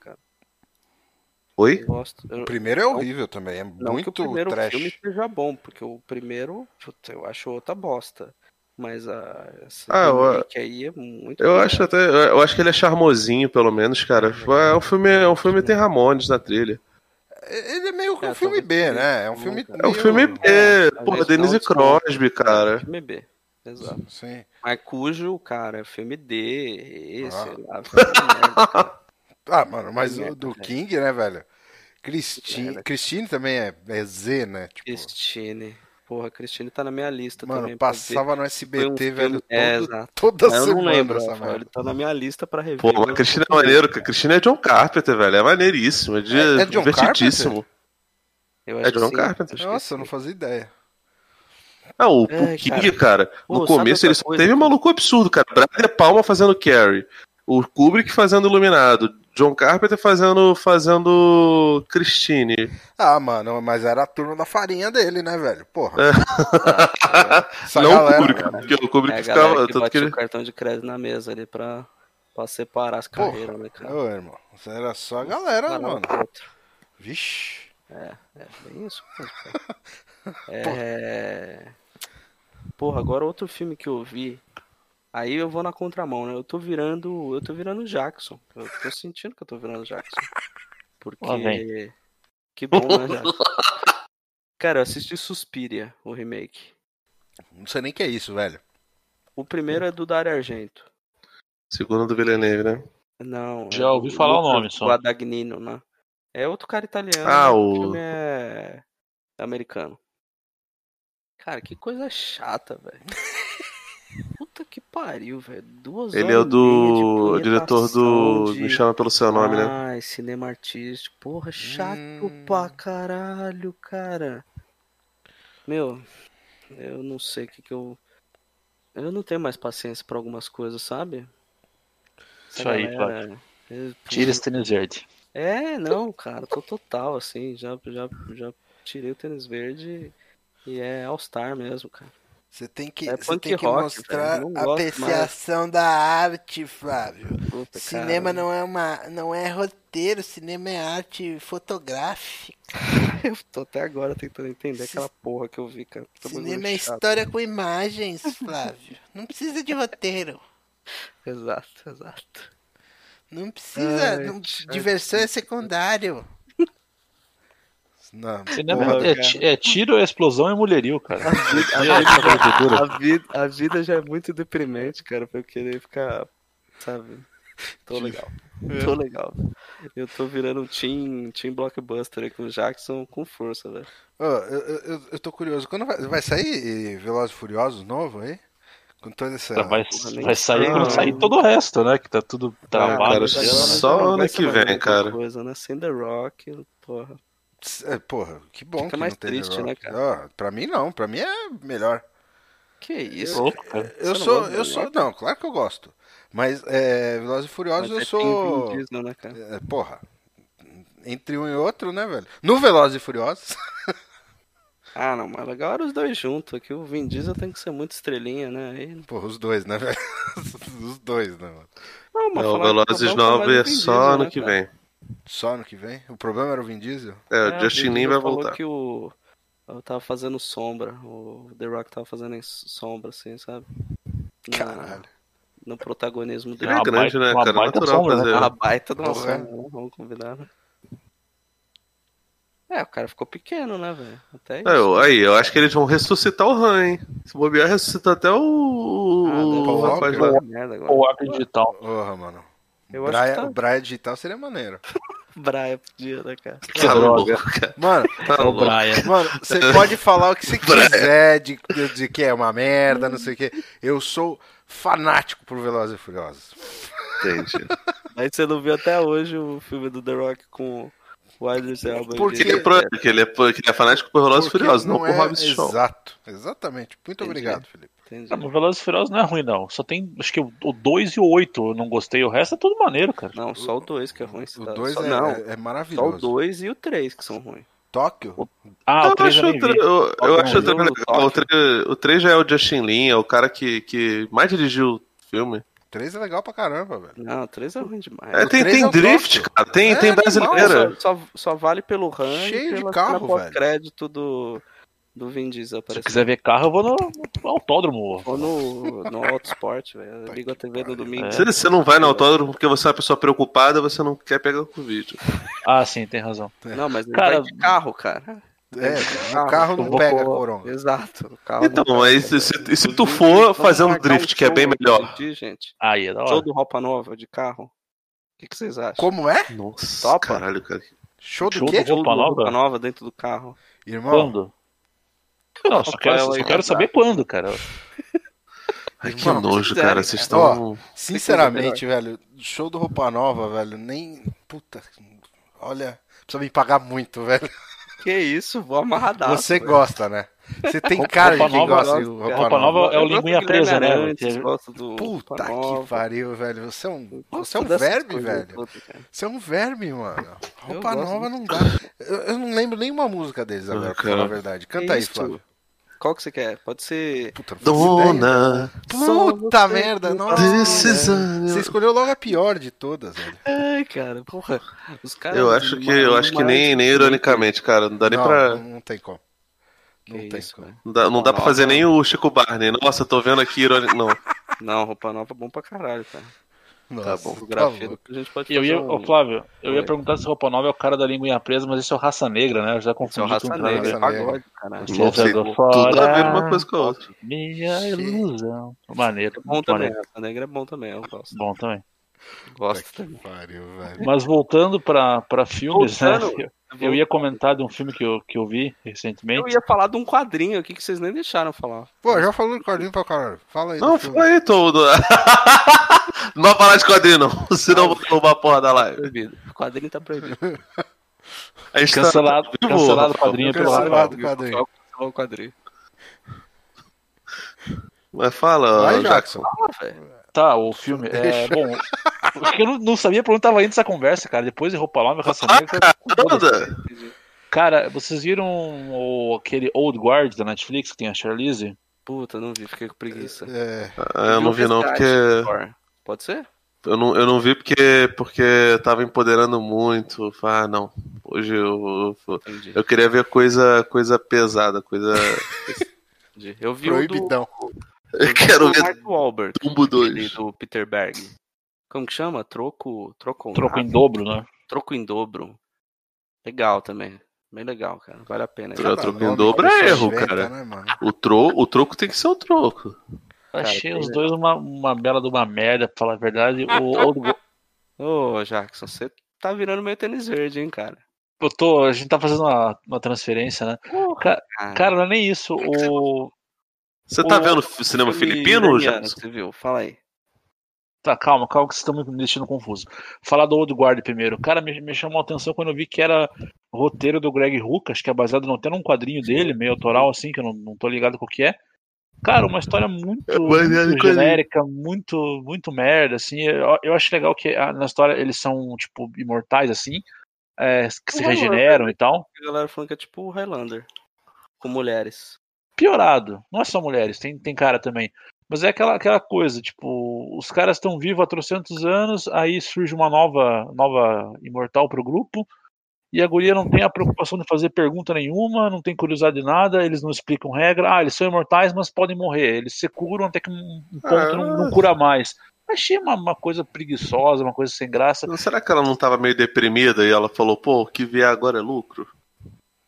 Oi? Eu gosto. Eu- O primeiro é horrível também, é Não que o muito primeiro trash. filme seja bom, porque o primeiro, puta, eu acho outra bosta. Mas a, essa Ah, eu- aí é muito Eu pior. acho até. Eu acho que ele é charmosinho, pelo menos, cara. É um filme, é um filme que tem Ramones na trilha. Ele é meio que um É, filme talvez B, né? É um filme. É É um filme B, É, porra, às vezes Denise dá um desconto. Crosby, cara. Filme B, exato. Sim. Mas cujo, cara, é filme D, esse, Ah. sei lá, filme. Ah, mano, mas É, o do. King, né, velho? Christine, Christine também é, é Z, né? Tipo, Christine. Porra, Christine tá na minha lista também. mano, ver. passava no um SBT, velho, É, exato. toda Mas eu não semana lembro, essa ele tá na minha lista pra rever. Pô, mas a Cristina é maneiro, cara. A Cristina é John Carpenter, velho. É maneiríssimo. É, de, É- é John divertidíssimo. Eu É John sim, Carpenter. Nossa, eu não fazia ideia. Não, o, É, o King, cara, Pô, no começo ele só coisa teve um maluco absurdo, cara. Brian De Palma fazendo Carrie. O Kubrick fazendo Iluminado. John Carpenter fazendo, fazendo Christine. Ah, mano, mas era a turma da farinha dele, né, velho? Porra. Essa não galera, o Kubrick, cara. porque o Kubrick É a galera ficava. que Tanto que o cartão de crédito na mesa ali pra, pra separar as Porra. carreiras, né, cara? Ô, irmão, isso era só a galera, um mano. outro. Vixe. É, é bem isso cara. É... Porra, agora outro filme que eu vi. Aí eu vou na contramão, né? Eu tô virando. Eu tô virando Jackson. Eu tô sentindo que eu tô virando Jackson. Porque. Que bom, né, Jackson? Cara, eu assisti Suspiria, o remake. Não sei nem o que é isso, velho. O primeiro é do Dario Argento. Segundo do Villeneuve, né? Não. é Já ouvi do falar o nome só. Guadagnino, né? É outro cara italiano. Ah, mas o- filme é americano. Cara, que coisa chata, velho. Puta que pariu, velho. Duas Ele é o do. o diretor do. de- Me chama pelo seu nome, né? Ai, cinema artístico. Porra, chato Hum. pra caralho, cara. Meu, eu não sei o que que eu. Eu não tenho mais paciência pra algumas coisas, sabe? Essa Isso aí, galera- eu- Tira esse tênis verde. É, não, cara, tô total, assim, já, já, já tirei o tênis verde e é All-Star mesmo, cara. Você tem que, É você tem que rock, mostrar apreciação da arte, Flávio. Puta, Cinema cara, não é uma, não é roteiro, cinema é arte fotográfica. Eu tô até agora tentando entender aquela porra que eu vi, cara. Puta Cinema é chato. história com imagens, Flávio. Não precisa de roteiro. Exato, exato. Não precisa. Ai, não- diversão é secundário. Não, Cinema porra, é, é tiro, explosão e mulherio, cara. A vida, a, aí, essa arquitetura? a vida, a vida já é muito deprimente, cara, pra eu querer ficar, sabe? Tô legal. Tô legal. Eu tô virando um team, team blockbuster aqui com o Jackson com força, velho. Ô, eu, eu, eu tô curioso. Quando vai, vai sair Velozes e Furiosos novo aí? Com toda essa. Tá, vai, vai sair quando sair todo o resto, né? Que tá tudo travado. cara, agora né? só ano que vem, cara. Coisa, né? Sem The Rock, porra. É, porra, que bom Fica que mais não tem triste, né, cara? Ó, pra mim não, pra mim é melhor. Que isso? Cara. Eu Você não sou, eu sou, não, claro que eu gosto. Mas é, Velozes e Furiosos Mas eu é sou. Diesel, né, cara? É, porra. Entre um e outro, né, velho? No Velozes e Furiosos. Ah, não, mas legal era os dois juntos. Aqui o Vin Diesel tem que ser muito estrelinha, né? Aí... Porra, os dois, né, velho? Os dois, né, mano? Não, mas Não, que Velozes o problema 9 foi é só Diesel, ano né, que cara? Só ano que vem? O problema era o Vin Diesel? É, É, o Justin Vin Lin vai falou voltar. que o... Eu tava fazendo sombra. O The Rock tava fazendo em sombra, assim, sabe? Na- Caralho. No protagonismo Ele dele. é grande, baita- né, uma cara? baita Natural sombra, né, fazer. Uma baita de uma Porra. sombra, né? Vamos combinar, né? É, o cara ficou pequeno, né, velho? Até isso. É, eu- aí, eu acho que eles vão ressuscitar o Han, hein? Se bobear, ressuscita até o, Ah, o rapaz lá. arco digital. Porra, mano. Eu acho Brian, que tá- O Brian digital seria maneiro. Braia podia, né, cara? Que Tá droga. louco, cara. Mano, Tá É o louco. Brian. mano, você pode falar o que você quiser de, de, de que é uma merda, não sei o que. Eu sou fanático por Velozes e Furiosos. Entendi. Aí você não viu até hoje o filme do The Rock com o Idris Elba. Porque- ele é, pro- porque ele é, porque ele é fanático por Velozes e Furiosos, não, por é- Hobbs e Shaw. Exato, exatamente. Muito Entendi. obrigado, Felipe. Entendi. Ah, mas Velozes e Furiosos não é ruim, não. Só tem, acho que o 2 e o 8 eu não gostei. O resto é tudo maneiro, cara. Não, só o 2 que é ruim. O tá? 2 só, é, Não, é- é só o maravilhoso. 2 e o 3 que são ruins. Tóquio? Ah, eu o 3 acho, eu o nem tre- vi. eu, eu acho que é o três jogo? legal. O 3, o 3 já é o Justin Lin, é o cara que, que mais dirigiu o filme. 3 é legal pra caramba, velho. Não, o 3 é ruim demais. É, o tem, tem é drift, Tóquio. cara. Tem, É tem brasileira. Só, só, só vale pelo RAM Cheio e de carro, velho. crédito do, do Vin Diesel Se aparecendo. quiser ver carro, eu vou no, no autódromo. Ou no, no Autosport, velho. Eu ligo a TV no domingo. É. Você, você não vai no autódromo porque você é uma pessoa preocupada, você não quer pegar o Covid. Ah, sim, tem razão. Não, mas Cara, vai de carro, cara. É, o carro não pega coronga. Exato. Então, não mas pega, se, se, se tu for fazendo marcar drift, um que é bem show melhor. gente. Aí, é da Show hora. do Roupa Nova de carro. O que, que vocês acham? Como é? Nossa, Topa? caralho, cara. Show do Show quê? do Roupa Nova? Roupa nova dentro do carro. Irmão, Quando? Não, só quero, só quero saber quando, cara. Ai, que Irmão, nojo, quiserem, cara. Vocês estão. sinceramente, velho, show do Roupa Nova, velho, nem. Puta. Olha, precisa me pagar muito, velho. Que isso, vou amarradaço. Você velho. gosta, né? Você tem Roupa cara de quem Nova, gosta de gosto, roupa, Roupa nova. Nova é o linguinha presa, né? Arantes, do Puta Roupa que Nova. pariu, velho. Você é um, você é um verme, velho. Você é um verme, mano. Roupa nova não dá. Eu, eu não lembro nenhuma música deles agora, Ah, pra falar a cara. verdade. Que Canta aí, isso? Flávio. Qual que você quer? Pode ser. Puta. Dona. Puta merda, nossa. Você escolheu logo a pior de todas, velho. Ai, cara, porra. Os caras. Eu acho que, eu acho que nem, nem ironicamente, cara. Não dá nem Não, pra. não, tem como. Que Não tem isso, como. Não dá, não dá pra fazer nem o Chico Barney. Nossa, tô vendo aqui irônico. Não. Não, roupa nova é bom pra caralho, cara. Nossa, bom. tá Fotografia louco. a gente pode Eu ia, fazer ô, um... Flávio, eu ia Oi. perguntar se roupa nova é o cara da linguinha presa, mas esse é o raça negra, né? Eu já confundi raça com o negra, Raça. Negra. pagode, caralho. Tudo fora a ver uma coisa com a outra. Minha ilusão. Maneiro, Bom muito também, maneiro. raça negra é bom também, eu gosto. Bom também. Gosto também. pariu, velho. Mas voltando pra, pra filmes, né? Voltando, Eu, eu ia comentar de um filme que eu, que eu vi recentemente. Eu ia falar de um quadrinho aqui que vocês nem deixaram falar. Pô, já falou de quadrinho pra caralho. Fala aí. Não, fala aí, todo. Não vai falar de quadrinho, não. Senão eu vou roubar a porra da live. Proibido. O quadrinho tá proibido. A gente tá Cancelado, vivo, cancelado o quadrinho pelo Cancelado. Do quadrinho. Só cancelar o quadrinho. Mas fala, Vai, Jackson. Ah, velho. Tá, o filme. É, bom, eu não, não sabia pra onde tava indo essa conversa, cara. Depois de roupa nova, raça negra. Toda. Cara, vocês viram o, aquele Old Guard da Netflix que tem a Charlize? Puta, não vi, fiquei com preguiça. É, Ah, eu não vi não, porque. Pode ser? Eu não, eu não vi porque, porque tava empoderando muito. Ah, não. Hoje eu, eu, eu queria ver coisa, coisa pesada, coisa. entendi. Eu vi o do, proibidão. Eu quero ver Mark Wahlberg. Tumbo aquele 2. do Peter Berg. Como que chama? Troco. Troco, Troco em dobro, né? Troco em dobro. Legal também. Bem legal, cara. Vale a pena. Troco em dobro é erro, cara. né? O, tro, o troco tem que ser o troco. Achei os dois uma, uma bela de uma merda, pra falar a verdade. O Old. Ô, Jackson, você tá virando meio tênis verde, hein, cara? Eu tô, a gente tá fazendo uma, uma transferência, né? Ca- Cara, não é nem isso. O. Você tá O- vendo cinema Filme filipino, Jackson? Você viu? Fala aí. Tá, calma, calma, que vocês estão me deixando confuso. Falar do Old Guard primeiro. Cara, me, me chamou a atenção quando eu vi que era roteiro do Greg Hook, acho que é baseado não tendo um quadrinho dele, meio autoral, assim, que eu não, não tô ligado com o que é. Cara, uma história muito, É muito genérica, muito, muito merda, assim. Eu, eu acho legal que ah, na história eles são, tipo, imortais, assim, é, que se Uhum, regeneram e tal. A galera falando que é tipo o Highlander. Com mulheres. piorado. Não é só mulheres, tem, tem cara também. Mas é aquela, aquela coisa, tipo, os caras estão vivos há trocentos anos, aí surge uma nova, nova imortal pro grupo, e a guria não tem a preocupação de fazer pergunta nenhuma, não tem curiosidade de nada, eles não explicam regra. Ah, eles são imortais, mas podem morrer. Eles se curam até que um, um ponto não, não cura mais. Achei uma, uma coisa preguiçosa, uma coisa sem graça. Será que ela não tava meio deprimida e ela falou, pô, o que vier agora é lucro?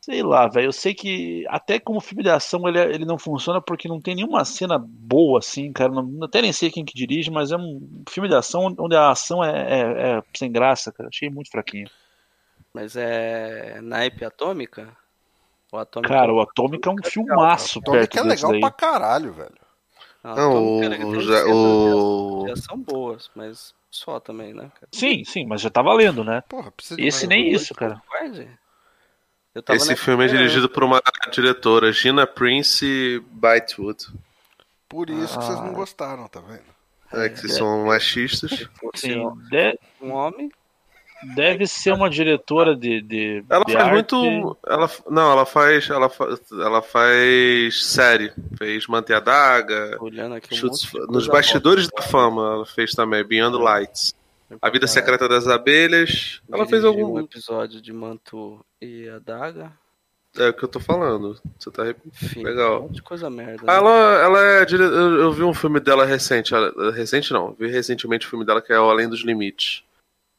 Sei lá, velho. Eu sei que até como filme de ação ele, ele não funciona porque não tem nenhuma cena boa assim, cara. Não, até nem sei quem que dirige, mas é um filme de ação onde a ação é, é- é sem graça, cara. Achei muito fraquinho. Mas é naipe atômica? O atômica Cara, o Atômica é um filmaço Tonic perto é legal daí. pra caralho, velho. Não, o- tem o cenas ja- de o- ação- de ação boas, mas só também, né, cara? Sim, sim, mas já tá valendo, né? Porra, precisa de Esse nem isso, cara. Guarde. Eu tava Esse filme é dirigido por uma diretora, Gina Prince Bytewood. Por isso que vocês Ah. não gostaram, tá vendo? É, que vocês são machistas. Sim, de- um homem. Deve ser uma diretora de, de, Ela de faz arte. muito. Ela, não, ela faz. Ela, fa- ela faz série. Fez Manter a Daga. Olhando aqui um Chutes- nos bastidores da fama, ela fez também Beyond the Lights. A Vida Secreta das Abelhas. Ela fez algum. um episódio de Manto e a Daga. É o que eu tô falando. Você tá Enfim, Legal. um monte de coisa merda. Né? Ela, ela é dire... eu, eu vi um filme dela recente. Recente não, vi recentemente o filme dela que é O Além dos Limites.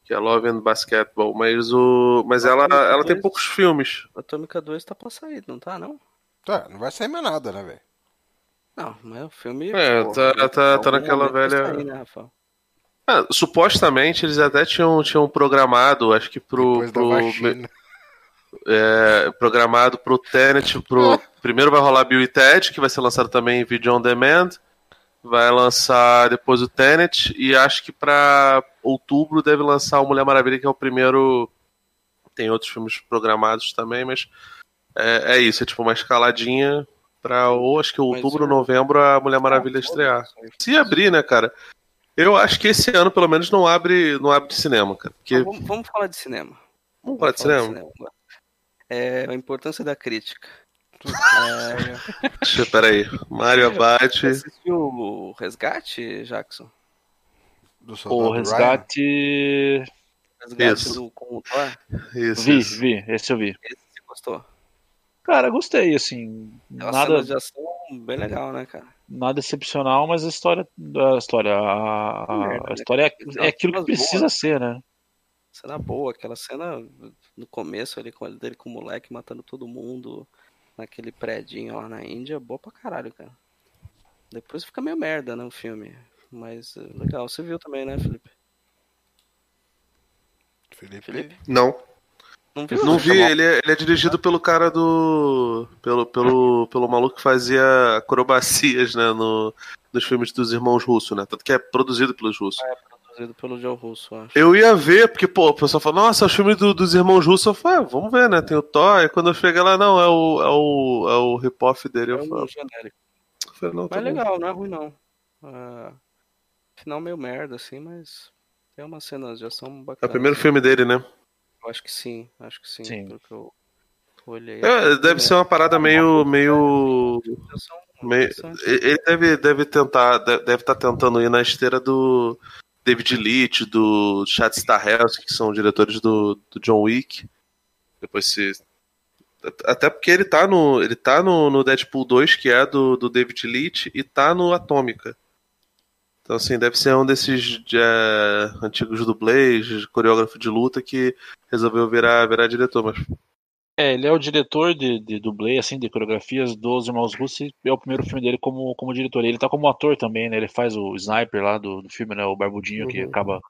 Que é Love and Basketball. Mas o. Mas ela, ela tem poucos filmes. Atômica 2 tá pra sair, não tá, não? Tá, não vai sair mais nada, né, velho? Não, mas o filme. É, tá- tá- tá algum naquela velha- sair, né, Rafael? Ah, supostamente eles até tinham, tinham programado, acho que pro. Depois pro é, programado pro Tenet. Pro, primeiro vai rolar Bill e Ted, que vai ser lançado também em vídeo on demand. Vai lançar depois o Tenet. E acho que pra outubro deve lançar o Mulher Maravilha, que é o primeiro. Tem outros filmes programados também, mas é, é isso, é tipo uma escaladinha pra ou acho que outubro ou novembro a Mulher Maravilha estrear. Se abrir, né, cara? Eu acho que esse ano, pelo menos, não abre, não abre cinema, cara. Porque... Ah, vamos, vamos falar de cinema. Vamos falar de cinema? É, a importância da crítica. É, Deixa, peraí. Mário Abate. você assistiu o Resgate, Jackson? Do soldado O Ryan? resgate. Resgate Isso. do com o Thor? Isso, Vi, isso. vi, esse eu vi. Esse você gostou? Cara, gostei, assim. É uma Nada, de ação bem legal, né, cara? nada excepcional, mas a história. A história, a, a- Merda, a né? história é, é aquilo que precisa boas. ser, né? Cena boa, aquela cena no começo ali com ele dele com o moleque matando todo mundo naquele predinho lá na Índia, boa pra caralho, cara. Depois fica meio merda, né, o filme. Mas é legal, você viu também, né, Felipe? Felipe. Felipe? Não, Não viu? não vi. Ele é, ele é dirigido pelo cara do. Pelo, pelo, pelo maluco que fazia acrobacias, né? No, nos filmes dos irmãos russos, né? Tanto que é produzido pelos russos. Produzido pelo Joe Russo, acho. Eu ia ver, porque, pô, o pessoal fala, nossa, é o filme do- dos irmãos russos. Eu falei, ah, vamos ver, né? Tem o Thor. Aí quando eu cheguei lá, não, é o, é o, é o rip-off dele. É Eu um falei, genérico. eu falei, não, tá Mas bom. legal, não é ruim não. Ah, final meio merda, assim, mas tem umas cenas de ação É bacanas. o primeiro filme dele, né? Eu acho que sim, acho que sim. Sim. Pelo que eu olhei. É, deve ser uma parada meio. meio. Meio ele deve, deve tentar. Deve deve estar tentando ir na esteira do David Leitch, do Chad Stahelski, que são diretores do, do John Wick. Depois se. Até porque ele tá no. Ele tá no, no Deadpool 2, que é do, do David Leitch, e tá no Atômica. Então, assim, deve ser um desses é, antigos dublês, coreógrafo de luta, que resolveu virar, virar diretor. Mas É, ele é o diretor de, de dublê, assim, de coreografias dos Irmãos Russos e é o primeiro filme dele como, como diretor. Ele tá como ator também, né? Ele faz o sniper lá do, do filme, né? O Barbudinho, que Uhum. acaba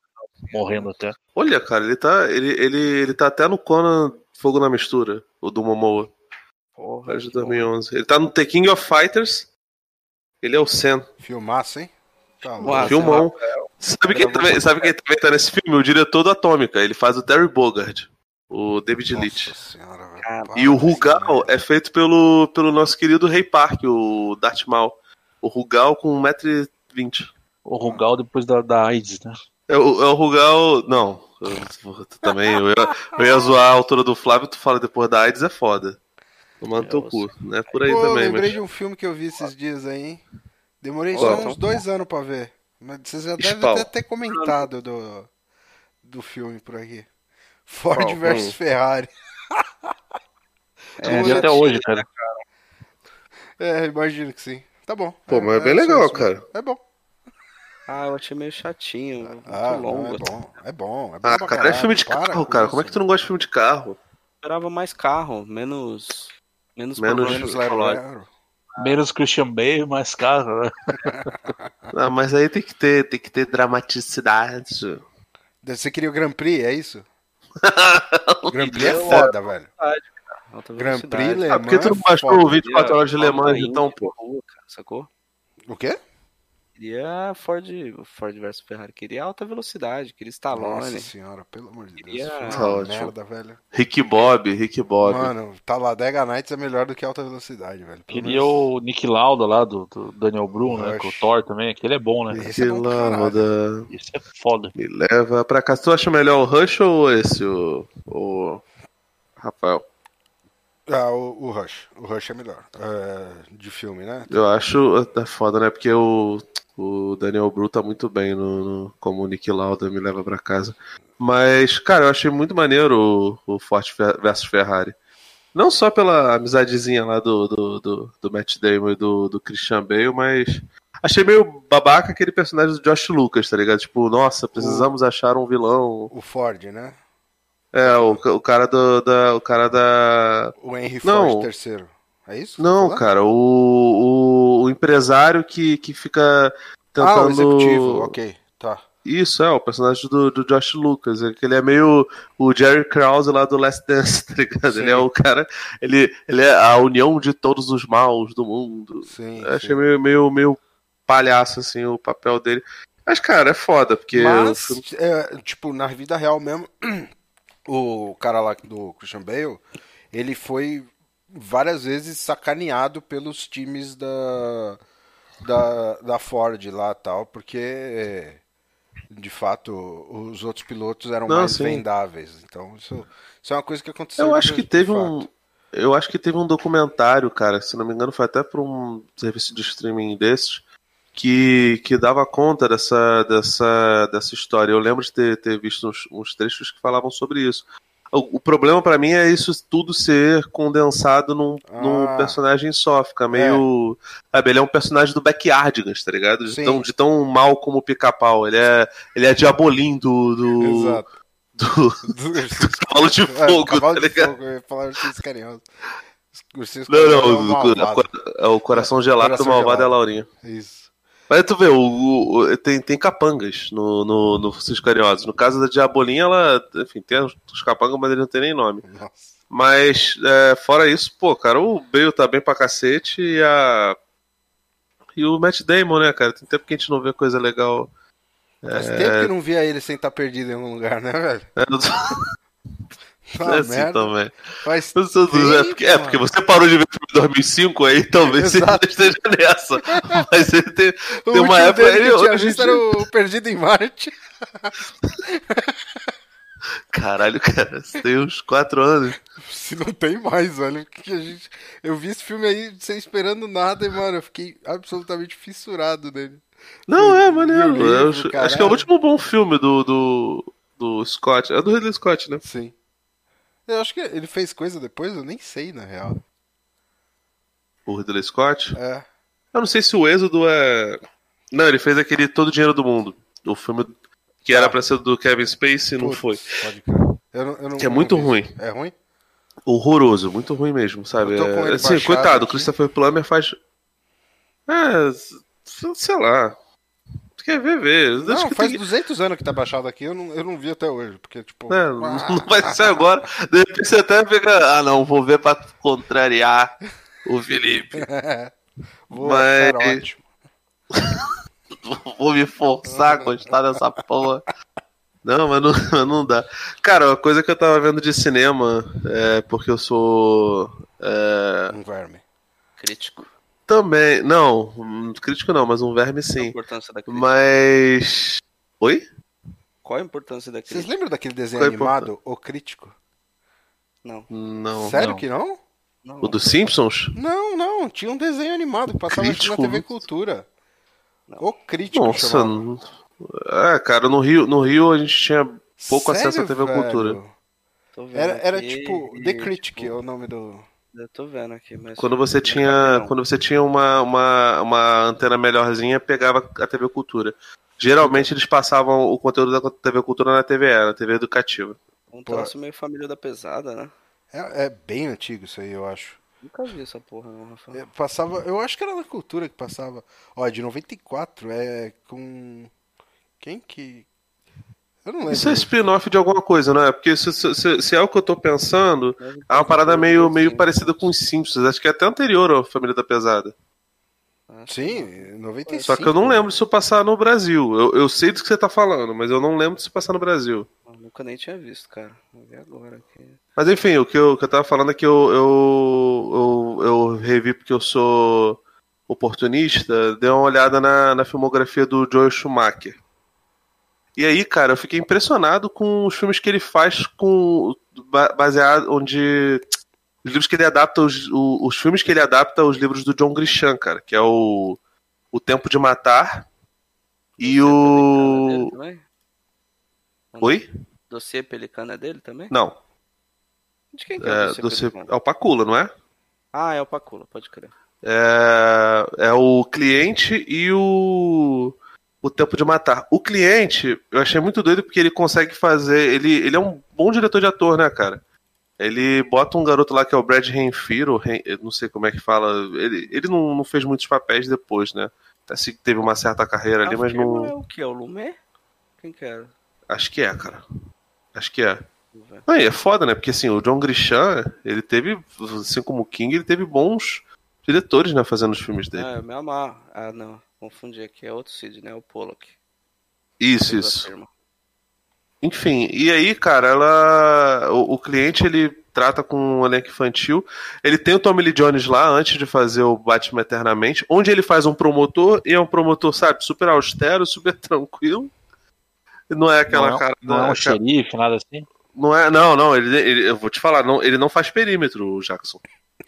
morrendo até. Olha, cara, ele tá, ele, ele, ele tá até no Conan Fogo na Mistura, o do Momoa, Porra, de que bom. 2011. Ele tá no The King of Fighters, ele é o Sen. Filmaço, hein? Tá. Filmão. Sabe quem, também, sabe quem também tá nesse filme? O diretor do Atômica, ele faz o Terry Bogard, o David Leitch. Nossa senhora, Para E o Rugal é feito pelo, pelo nosso querido Ray Park, o Darth Maul. O Rugal com 1,20m. O Rugal depois da, da AIDS, né? É o, é o Rugal. Não. eu- também, eu ia, eu ia zoar a altura do Flávio, tu fala depois da AIDS é foda. Tomando teu cu. Não é por aí Pô, eu também, lembrei mas. de um filme que eu vi esses dias aí, hein? Demorei só uns dois anos pra ver. Mas vocês já devem até ter comentado do, do filme por aqui. Ford Qual? versus Hum. Ferrari. Eu mundo até hoje, cara. É, imagino que sim. Tá bom. Pô, mas é bem legal, só isso cara. É bom. Ah, eu achei meio chatinho, muito Ah, não, longo. é bom. É bom. É bom Ah, cara, é caralho. filme de Para carro, com cara. Como é que tu não gosta de filme de carro? esperava mais carro, menos. Menos, Menos- Menos. Menos Christian Bale, mais carro, né? Ah, mas aí tem que ter, tem que ter dramaticidade. Você queria o Grand Prix, é isso? Grand Prix é foda, velho. Alta Grand. Prix, Le Ah, porque tu não Mans é baixou o 24 horas de Le Mans, então, pô. cara, sacou? O quê? Queria Ford, Ford versus Ferrari, queria alta velocidade, queria Stallone. Nossa senhora, pelo amor de Deus. Queria- Tá uma ótimo. merda, velho. Rick Bob, Rick Bob. Mano, Talladega Nights é melhor do que alta velocidade, velho. Pelo Queria menos- o Nick Lauda lá, do, do Daniel Bru, né? Com o Thor também. Aquele é bom, né? Esse é pra caralho. lâmpada. Isso é foda. Me leva pra casa. Tu acha melhor o Rush ou esse, o. o... Rafael? Ah, o, o Rush. O Rush é melhor. É, de filme, né? Eu acho é foda, né? Porque o, o Daniel Bru tá muito bem no, no- como o Nick Lauda me leva pra casa. Mas, cara, eu achei muito maneiro o, o Ford versus Ferrari. Não só pela amizadezinha lá do, do, do, do Matt Damon e do, do Christian Bale, mas achei meio babaca aquele personagem do Josh Lucas, tá ligado? Tipo, nossa, precisamos achar um vilão. O Ford, né? É, o, o cara do, da. O cara da. O Henry Não. Ford terceiro. É isso? Não, tá cara, o, o, o empresário que, que fica Ah, tentando. o executivo, ok. Tá. Isso, é, o personagem do, do Josh Lucas. é que Ele é meio o Jerry Krause lá do Last Dance, tá ligado? Sim. Ele é o cara. Ele, ele é a união de todos os maus do mundo. Sim, Eu achei sim. meio, meio, meio palhaço, assim, o papel dele. Mas, cara, é foda, porque Mas, é, tipo, na vida real mesmo, o cara lá do Christian Bale, ele foi várias vezes sacaneado pelos times da, da, da Ford lá tal, porque de fato os outros pilotos eram Não, mais sim. vendáveis. Então, isso, isso é uma coisa que aconteceu. Eu acho que teve um. Eu acho que teve um documentário, cara, se não me engano, foi até por um serviço de streaming desses, que, que dava conta dessa, dessa, dessa história. Eu lembro de ter, ter visto uns, uns trechos que falavam sobre isso. O, o problema pra mim é isso tudo ser condensado num, num Ah. personagem só, fica meio. Sabe, ele é um personagem do Backyardigans, tá ligado? De Sim. tão, de tão mal como o pica-pau. Ele é, ele é diabolim do. do, Exato. do, Do- do cavalo de É, fogo, cavalo tá de fogo, falar. Ursinhos Não, é não, uma o, o, é o coração gelado Coração do malvado gelado. é a Laurinha. Isso. Mas tu vê, o, o- tem, tem capangas no, no, no Ursinhos Carinhosos. No caso da Diabolinha, ela, enfim, tem os, capangas, mas ele não tem nem nome. Nossa. Mas, é, fora isso, pô, cara, o Bale tá bem pra cacete e a. E o Matt Damon, né, cara? Tem tempo que a gente não vê coisa legal. Faz tempo que eu não via ele sem estar perdido em algum lugar, né, velho? É, não- É assim merda. também. Faz tempo, é, porque, é porque você parou de ver filme em 2005, aí talvez ele Exato. esteja nessa. Mas ele tem, tem uma época. dele que Ele, tinha em visto dia- era o Perdido em Marte. Caralho, cara, você tem uns 4 anos. Se não tem mais, velho. Que a gente... Eu vi esse filme aí sem esperando nada e, mano, eu fiquei absolutamente fissurado nele. Não, é maneiro. livro, acho, acho que é o último bom filme do, do, do Scott. É do Ridley Scott, né? Sim. Eu acho que ele fez coisa depois, eu nem sei, na real. O Ridley Scott. É. Eu não sei se o Êxodo é. Não, ele fez aquele Todo o Dinheiro do Mundo. O filme que era Tá. pra ser do Kevin Spacey e não foi. Pode. Eu não, eu não- Que é muito ruim. É ruim? Horroroso, muito ruim mesmo, sabe? É, assim, coitado, o aqui. Christopher Plummer faz. É. Sei lá. Tu quer ver, ver. Acho Não, que faz tem- 200 anos que tá baixado aqui, eu não, eu não vi até hoje. Porque, tipo. É, não não vai ser agora. De repente você até pega. Ah, não, vou ver pra contrariar o Felipe. Vou Mas- achar ótimo. Vou me forçar a gostar dessa porra. Não, mas não, mas não dá. Cara, uma coisa que eu tava vendo de cinema, é porque eu sou. é, Um verme. Crítico. Também. Não, um crítico não, mas um verme Qual a sim. importância da crítica? Mas. Oi? Qual a importância da Vocês crítica? lembram daquele desenho é animado, O Crítico? Não. Não. Sério não. que não? não. O dos Simpsons? Não, não. Tinha um desenho animado que passava na? TV Cultura. Não. O Crítico Nossa. chamava. É, cara, no Rio, no Rio a gente tinha pouco acesso à Sério, TV velho? Cultura. Tô vendo Era, era tipo The Critic, tipo, o nome do. Eu tô vendo aqui, mas. Quando você tinha, não. quando você tinha uma, uma, uma antena melhorzinha, pegava a TV Cultura. Geralmente eles passavam o conteúdo da TV Cultura na TVE, na TV educativa. Um troço meio família da pesada, né? É, é bem antigo isso aí, eu acho. Nunca vi essa porra, não, Rafael. É, passava, eu acho que era na cultura que passava. Ó, de 94, é com. Quem que. Eu não lembro. Isso é spin-off de alguma coisa, não é? Porque se, se- se- é o que eu tô pensando, é uma parada meio, meio parecida com os Simpsons. Acho que é até anterior à Família da Pesada. Sim, 95. Só que eu não lembro se eu passar no Brasil. Eu, eu sei do que você tá falando, mas eu não lembro se passar no Brasil. Eu nunca nem tinha visto, cara. Vou ver agora aqui. Mas enfim, o que eu, o que eu tava falando é que eu, eu, eu, eu revi porque eu sou oportunista, dei uma olhada na, na filmografia do Joel Schumacher. E aí, cara, eu fiquei impressionado com os filmes que ele faz com ba- baseado onde os livros que ele adapta os, os filmes que ele adapta aos livros do John Grisham, cara, que é o O Tempo de Matar e o é? Oi? Dossiê Pelicano é dele também? Não, De quem que é, é, o Dossiê do, é o Pacula, não é? Ah, é o Pacula, pode crer. É, é o cliente e o, o tempo de matar. O cliente, eu achei muito doido porque ele consegue fazer. Ele, ele é um bom diretor de ator, né, cara? Ele bota um garoto lá que é o Brad Renfir, ou Ren- eu não sei como é que fala. Ele, ele não, não fez muitos papéis depois, né? Se teve uma certa carreira ali, Ah, mas não. É o que? É o Lumé? Quem que era? Acho que é, cara. Acho que é. Não, é foda, né? Porque assim, o John Grisham, ele teve, assim como o King, ele teve bons diretores, né, fazendo os filmes dele. Ah, eu me amarro. Ah, não. Confundi aqui. É outro Sid, né? O Pollock. Isso, isso. Enfim, e aí, cara, ela. O, o cliente ele trata com um elenco infantil. Ele tem o Tommy Lee Jones lá antes de fazer o Batman Eternamente, onde ele faz um promotor e é um promotor, sabe, super austero, super tranquilo. Não é aquela não, é- cara. não é um aquela- xerife, nada assim. Não é, não, não, ele, ele- eu vou te falar, não, ele não faz perímetro, o Jackson.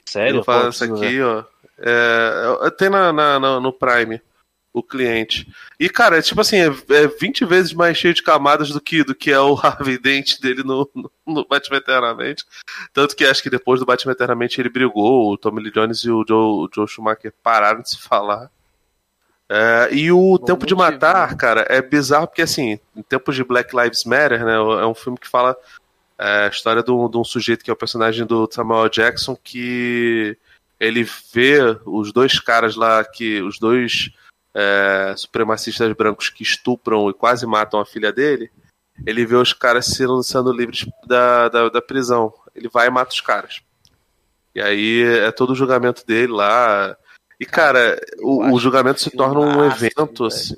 Sério? ele faz isso aqui, ó. É, é, tem na, na- na- no Prime o cliente. E, cara, é tipo assim, é, é 20 vezes mais cheio de camadas do que, do que é o Harvey Dent dele no, no, no Batman Eternamente. Tanto que acho que depois do Batman Eternamente ele brigou, o Tommy Lee Jones e o Joe, o Joe Schumacher pararam de se falar. É, e o Tempo de Matar, né? cara, é bizarro porque, assim, em tempos de Black Lives Matter, né, é um filme que fala é, a história de um, de um sujeito que é o personagem do Samuel Jackson, que ele vê os dois caras lá, que os dois é, supremacistas brancos que estupram e quase matam a filha dele, ele vê os caras sendo, sendo livres da, da, da prisão. Ele vai e mata os caras. E aí é todo o julgamento dele lá. E, cara, o, o julgamento se torna um evento, assim.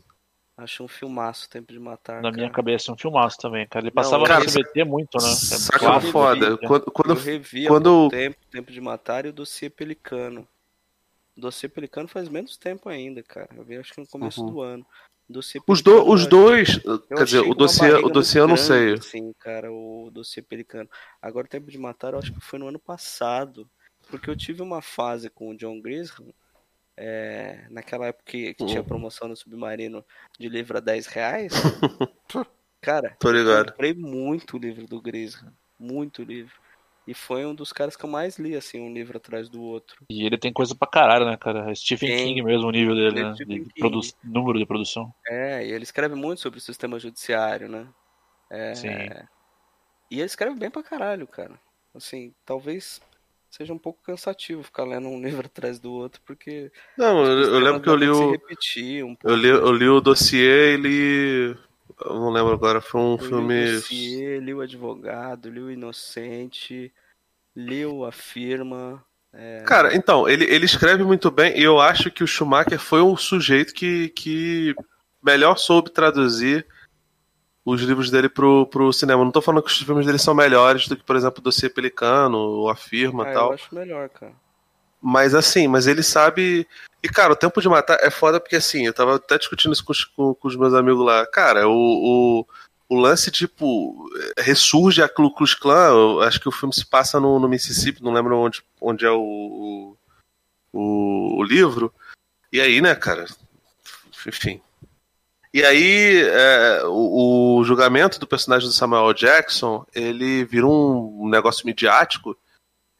Acho um filmaço Tempo de Matar. Na minha cara. cabeça é um filmaço também, cara. Ele Não, passava cara, no SBT muito, né? Saca Claro, foda. Quando, quando, eu revi quando- tempo, Tempo de Matar e o Dossiê Pelicano. O Dossiê Pelicano faz menos tempo ainda, cara. Eu vi acho que no começo Uhum. do ano. Dossiê os, do, os eu dois, Eu quer dizer, o dossiê, o dossiê eu não sei. grande, Assim, cara, o dossiê pelicano. Agora, o Tempo de Matar, eu acho que foi no ano passado. Porque eu tive uma fase com o John Grisham, é, naquela época que, que tinha Hum. promoção no Submarino de livro a 10 reais. cara, Tô ligado. comprei muito livro do Grisham. Muito livro. E foi um dos caras que eu mais li, assim, um livro atrás do outro. E ele tem coisa pra caralho, né, cara? É Stephen Tem. King mesmo o nível dele, Ele né? De produ- número de produção. É, e ele escreve muito sobre o sistema judiciário, né? É, Sim. E ele escreve bem pra caralho, cara. Assim, talvez seja um pouco cansativo ficar lendo um livro atrás do outro, porque Não, eu, lembro que eu li o. repetir um pouco. Eu li, eu li o dossiê e li. Eu não lembro agora, foi um Eu li o filme. Dossiê, li o Advogado, li o Inocente, li o A Firma. é, Cara, então, ele, ele escreve muito bem e eu acho que o Schumacher foi o sujeito que, que melhor soube traduzir os livros dele pro, pro cinema. Não tô falando que os filmes dele são melhores do que, por exemplo, o Dossiê Pelicano, o A Firma ah, e eu tal. acho melhor, cara. Mas assim, mas ele sabe. E, cara, o tempo de matar é foda porque assim, eu tava até discutindo isso com os, com, os meus amigos lá. Cara, o, o, o lance, tipo, ressurge a Ku Klux Klan. Acho que o filme se passa no, no Mississippi, não lembro onde, onde é o, o, o livro. E aí, né, cara? Enfim. E aí, é, o, o julgamento do personagem do Samuel Jackson, ele vira um negócio midiático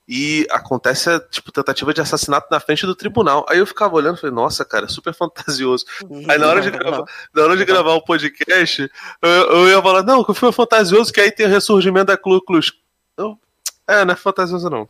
e acontece a tipo, tentativa de assassinato na frente do tribunal. Aí eu ficava olhando e falei, nossa, cara, é super fantasioso. Aí na hora de gravar, na hora de gravar o podcast, eu, eu ia falar, não, que o filme é fantasioso, que aí tem o ressurgimento da Klux. Eu, é, não é fantasioso não.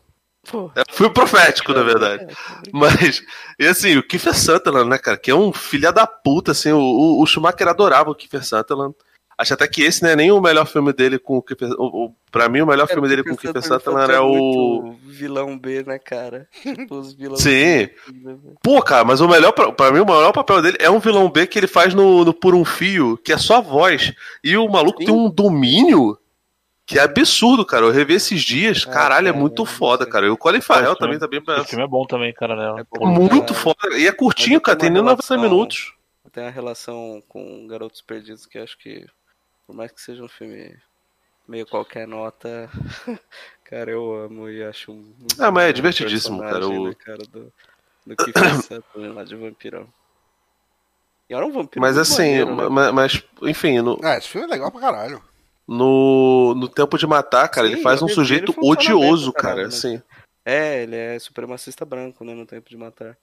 Pô, É filme profético, na verdade. Mas, e assim, o Kiefer Sutherland, né, cara, que é um filho da puta, assim, o, o, o Schumacher adorava o Kiefer Sutherland. Acho até que esse não é nem o melhor filme dele com o Kiefer... O, o, pra mim, o melhor filme dele com o Kiefer Sutherland é o... vilão B, né, cara? Tipo, os vilões Sim. B. Pô, cara, mas o melhor, pra, mim, o maior papel dele é um vilão B que ele faz no, no Por um Fio, que é só voz. E o maluco Sim. tem um domínio que é absurdo, cara. Eu revi esses dias, Ah, caralho, é cara, muito não foda, sei. cara. E o Colin Farrell Esse também filme- tá bem Esse filme é bom também, cara, né? É bom. Muito Caralho. foda. E é curtinho, cara. Tem nem uma 90 relação- minutos. Tem a relação com Garotos Perdidos, que acho que, por mais que seja um filme meio qualquer nota, cara, eu amo e acho muito Ah, mas é divertidíssimo, cara, o- né, cara, do, do Sutherland lá de vampirão. E era um vampiro Mas assim, maneiro, né? ma- mas, enfim, no, Ah, esse filme é legal pra caralho. no, no Tempo de Matar, cara, Sim, ele faz um sujeito odioso, caralho, cara. né? Assim. É, ele é supremacista branco, né, no Tempo de Matar.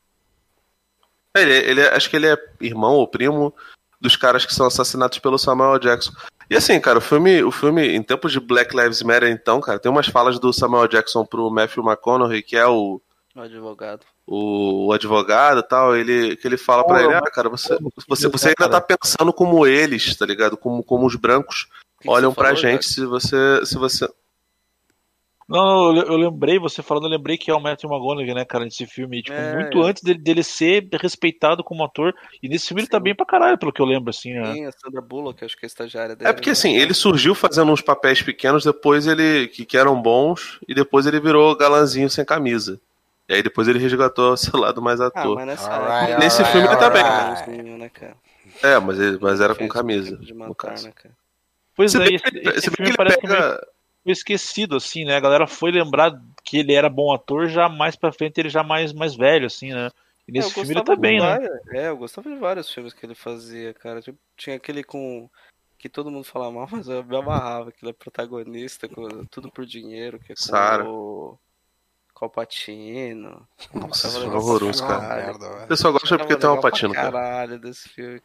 Ele, ele é- acho que ele é irmão ou primo dos caras que são assassinados pelo Samuel Jackson. E assim, cara, o filme, o filme, em tempos de Black Lives Matter, então, cara, tem umas falas do Samuel Jackson pro Matthew McConaughey, que é o O advogado. o, o advogado e tal, ele, que ele fala pra Pô, ele, ah, cara, você, você, que você ainda cara. tá pensando como eles, tá ligado? Como, como os brancos que que olham pra falou, gente Jack? se você, se você... Não, eu, eu lembrei, você falando, eu lembrei que é o Matthew McConaughey, né, cara, nesse filme. Tipo, É, muito é. antes dele, dele ser respeitado como ator. E nesse filme ele tá Sim. bem pra caralho, pelo que eu lembro, assim. né? Sim, a Sandra Bullock, acho que é a estagiária dele. É porque né? assim, ele surgiu fazendo uns papéis pequenos, depois ele, que, que eram bons, e depois ele virou galanzinho sem camisa. E aí depois ele resgatou seu lado mais Ah, ator. mas nessa época- Nesse filme ele tá bem. Né, cara? É, mas, ele, mas era com camisa, de matar, né, cara? Pois Se é, bem esse, que ele- esse se bem que filme ele parece que meio pega... foi esquecido, assim, né? A galera foi lembrar que ele era bom ator já mais pra frente, ele já mais, mais velho, assim, né? E É, nesse eu filme ele tá bem, né? várias- É, eu gostava de vários filmes que ele fazia, cara. Tipo, tinha aquele com. Que todo mundo fala mal, mas eu me amarrava, que ele é protagonista, com Tudo por Dinheiro, que é com Sara. o Colpatino. Nossa, isso é legal horroroso, cara. O pessoal gosta porque Tava tem pra patina, cara. Caralho, desse filme.